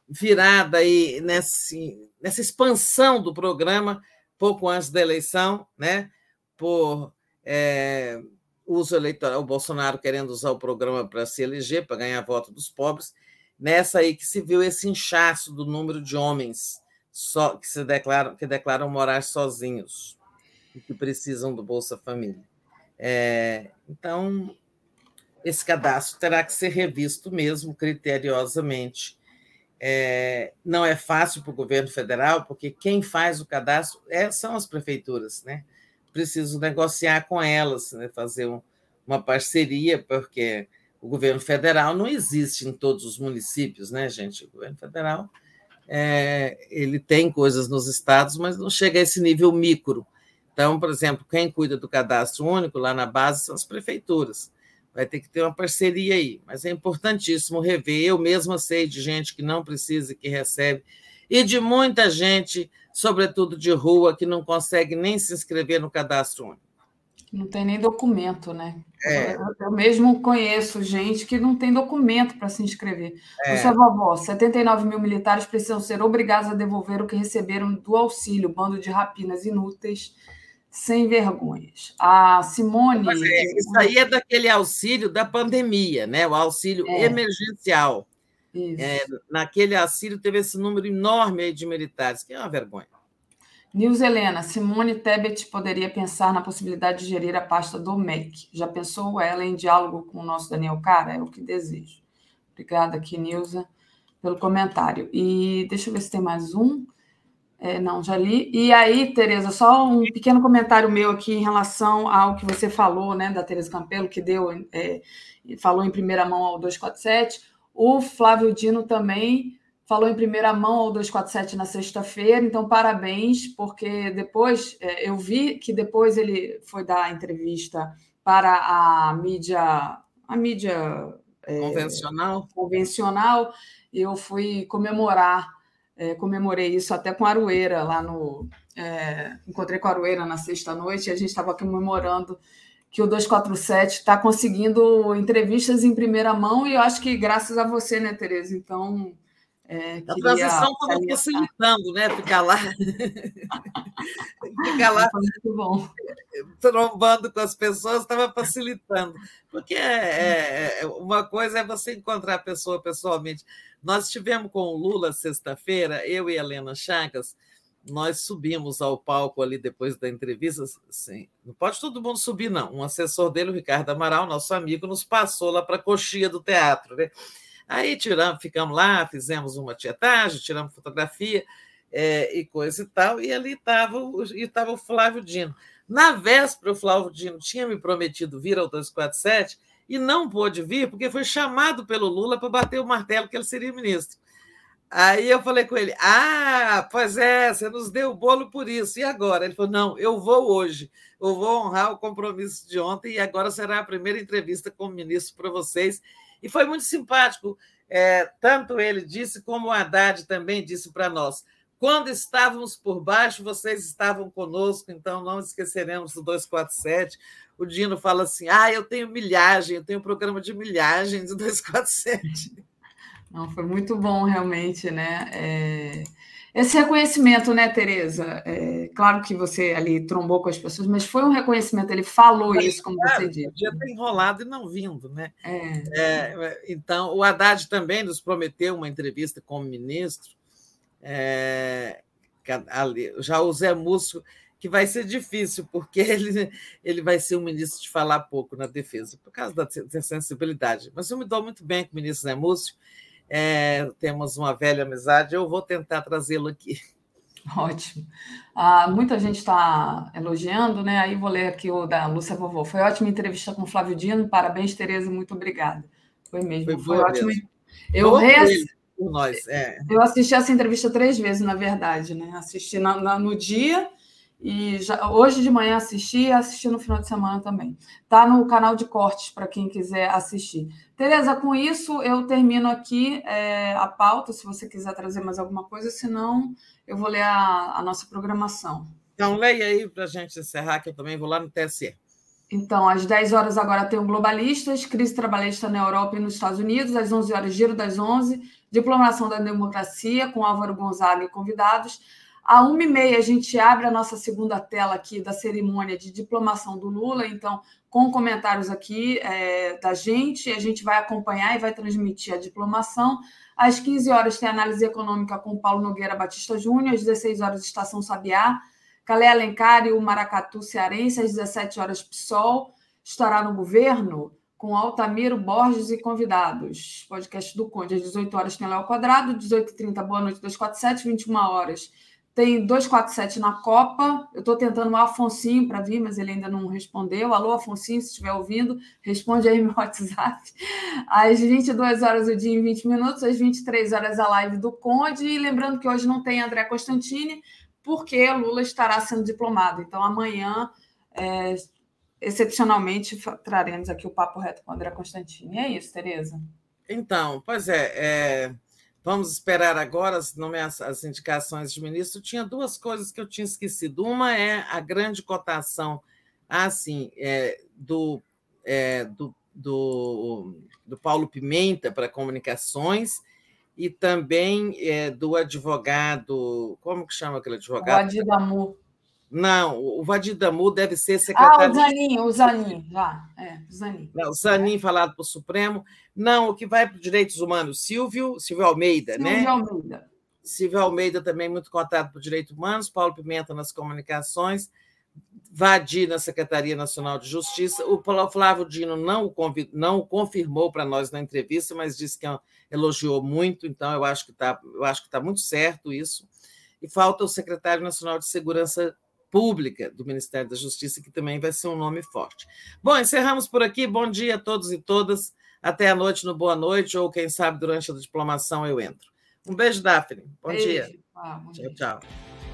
virada aí, nesse, nessa expansão do programa, pouco antes da eleição, né? Por é, uso eleitoral, o Bolsonaro querendo usar o programa para se eleger, para ganhar voto dos pobres, nessa aí que se viu esse inchaço do número de homens só, que se declaram que declaram morar sozinhos e que precisam do Bolsa Família. É, então, esse cadastro terá que ser revisto mesmo criteriosamente. É, não é fácil para o governo federal, porque quem faz o cadastro é, são as prefeituras, né? Preciso negociar com elas, né? fazer um, uma parceria, porque o governo federal não existe em todos os municípios, né, gente? O governo federal é, ele tem coisas nos estados, mas não chega a esse nível micro. Então, por exemplo, quem cuida do cadastro único lá na base são as prefeituras. Vai ter que ter uma parceria aí, mas é importantíssimo rever. Eu mesma sei de gente que não precisa e que recebe, e de muita gente, sobretudo de rua, que não consegue nem se inscrever no cadastro único. Não tem nem documento, né? É. Eu, eu, mesmo conheço gente que não tem documento para se inscrever. É. Sua vovó, 79 mil militares precisam ser obrigados a devolver o que receberam do auxílio, bando de rapinas inúteis, sem vergonhas. A Simone. É, isso aí é daquele auxílio da pandemia, né? O auxílio é. emergencial. É, naquele auxílio teve esse número enorme de militares, que é uma vergonha. Nils Helena, Simone Tebet poderia pensar na possibilidade de gerir a pasta do MEC. Já pensou ela em diálogo com o nosso Daniel Cara? É o que desejo. Obrigada aqui, Nilza, pelo comentário. E deixa eu ver se tem mais um. É, não, já li. E aí, Tereza, só um pequeno comentário meu aqui em relação ao que você falou, né, da Tereza Campelo, que deu, é, falou em primeira mão ao 247. O Flávio Dino também falou em primeira mão ao 247 na sexta-feira, então parabéns, porque depois é, eu vi que depois ele foi dar entrevista para a mídia, a mídia é, convencional, convencional, e eu fui comemorar, é, comemorei isso até com a Arueira lá no, é, encontrei com a Arueira na sexta noite e a gente estava comemorando que o 247 está conseguindo entrevistas em primeira mão e eu acho que graças a você, né, Tereza? Então, é, a transição estava facilitando, né? Ficar lá. Ficar lá muito bom. trombando com as pessoas estava facilitando. Porque é, é, uma coisa é você encontrar a pessoa pessoalmente. Nós estivemos com o Lula sexta-feira, eu e a Helena Chagas, nós subimos ao palco ali depois da entrevista. Assim, não pode todo mundo subir, não. Um assessor dele, o Ricardo Amaral, nosso amigo, nos passou lá para a coxia do teatro. Né? Aí tiramos, ficamos lá, fizemos uma tietagem, tiramos fotografia é, e coisa e tal, e ali estava tava o Flávio Dino. Na véspera, o Flávio Dino tinha me prometido vir ao 247 e não pôde vir porque foi chamado pelo Lula para bater o martelo que ele seria ministro. Aí eu falei com ele: Ah, pois é, você nos deu o bolo por isso. E agora? Ele falou: Não, eu vou hoje. Eu vou honrar o compromisso de ontem e agora será a primeira entrevista com o ministro para vocês. E foi muito simpático. É, tanto ele disse, como o Haddad também disse para nós. Quando estávamos por baixo, vocês estavam conosco, então não esqueceremos do 247. O Dino fala assim: ah, eu tenho milhagem, eu tenho um programa de milhagem do 247. Não, foi muito bom, realmente, né? É... Esse reconhecimento, né, Tereza? É, claro que você ali trombou com as pessoas, mas foi um reconhecimento, ele falou mas, isso, como claro, você disse. Podia ter enrolado e não vindo, né? É. É, então, o Haddad também nos prometeu uma entrevista com o ministro. É, já o Zé Múcio, que vai ser difícil, porque ele, ele vai ser um ministro de falar pouco na defesa, por causa da, da sensibilidade. Mas eu me dou muito bem com o ministro Zé Múcio, é, temos uma velha amizade, eu vou tentar trazê-lo aqui. Ótimo. Ah, muita gente está elogiando, né? Aí vou ler aqui o da Lúcia Vovô. Foi ótima entrevista com o Flávio Dino. Parabéns, Tereza, muito obrigada. Foi mesmo. Foi, foi ótimo. Eu, reass... nós, é. eu assisti essa entrevista três vezes, na verdade, né? Assisti na, na, no dia e já, hoje de manhã assisti e assisti no final de semana também. Tá no canal de cortes para quem quiser assistir. Tereza, com isso eu termino aqui é, a pauta, se você quiser trazer mais alguma coisa, senão eu vou ler a, a nossa programação. Então, leia aí para a gente encerrar, que eu também vou lá no TSE. Então, às 10 horas agora tem o Globalistas, crise trabalhista na Europa e nos Estados Unidos, às 11 horas, Giro das 11, Diplomação da Democracia, com Álvaro Gonzaga e convidados. À uma e meia, a gente abre a nossa segunda tela aqui da cerimônia de diplomação do Lula, então, com comentários aqui é, da gente, a gente vai acompanhar e vai transmitir a diplomação. Às 15 horas tem análise econômica com Paulo Nogueira Batista Júnior, às 16 horas, Estação Sabiá, Calé Alencar e o Maracatu Cearense, às 17 horas, PSOL, estará no governo com Altamiro Borges e convidados. Podcast do Conde, às 18 horas tem Léo Quadrado, 18h30, Boa Noite 247, 21 horas tem 247 na Copa. Eu estou tentando o Afonsinho para vir, mas ele ainda não respondeu. Alô, Afonsinho, se estiver ouvindo, responde aí meu WhatsApp. Às 22 horas o dia em 20 minutos, às 23 horas a live do Conde. E lembrando que hoje não tem André Constantini, porque Lula estará sendo diplomado. Então, amanhã, é, excepcionalmente, traremos aqui o papo reto com o André Constantini. É isso, Tereza. Então, pois é. é... Vamos esperar agora as, as indicações de ministro. Tinha duas coisas que eu tinha esquecido. Uma é a grande cotação assim, é, do, é, do, do, do, Paulo Pimenta para comunicações e também é, do advogado. Como que chama aquele advogado? O Adidamu. Não, o Vadidamu deve ser secretário. Ah, o Zanin, o Zanin, já. É, o Zanin. Não, o Zanin falado para o Supremo. Não, o que vai para os direitos humanos, Silvio, Silvio Almeida, Silvio né? Silvio Almeida. Silvio Almeida também muito contato por direitos humanos, Paulo Pimenta nas comunicações, Vadi na Secretaria Nacional de Justiça. O Flávio Dino não o, convid... não o confirmou para nós na entrevista, mas disse que elogiou muito, então eu acho que está tá muito certo isso. E falta o secretário nacional de Segurança Pública do Ministério da Justiça, que também vai ser um nome forte. Bom, encerramos por aqui. Bom dia a todos e todas. Até a noite no Boa Noite, ou quem sabe durante a diplomação eu entro. Um beijo, Daphne. Bom beijo. dia. Ah, bom tchau, dia. tchau.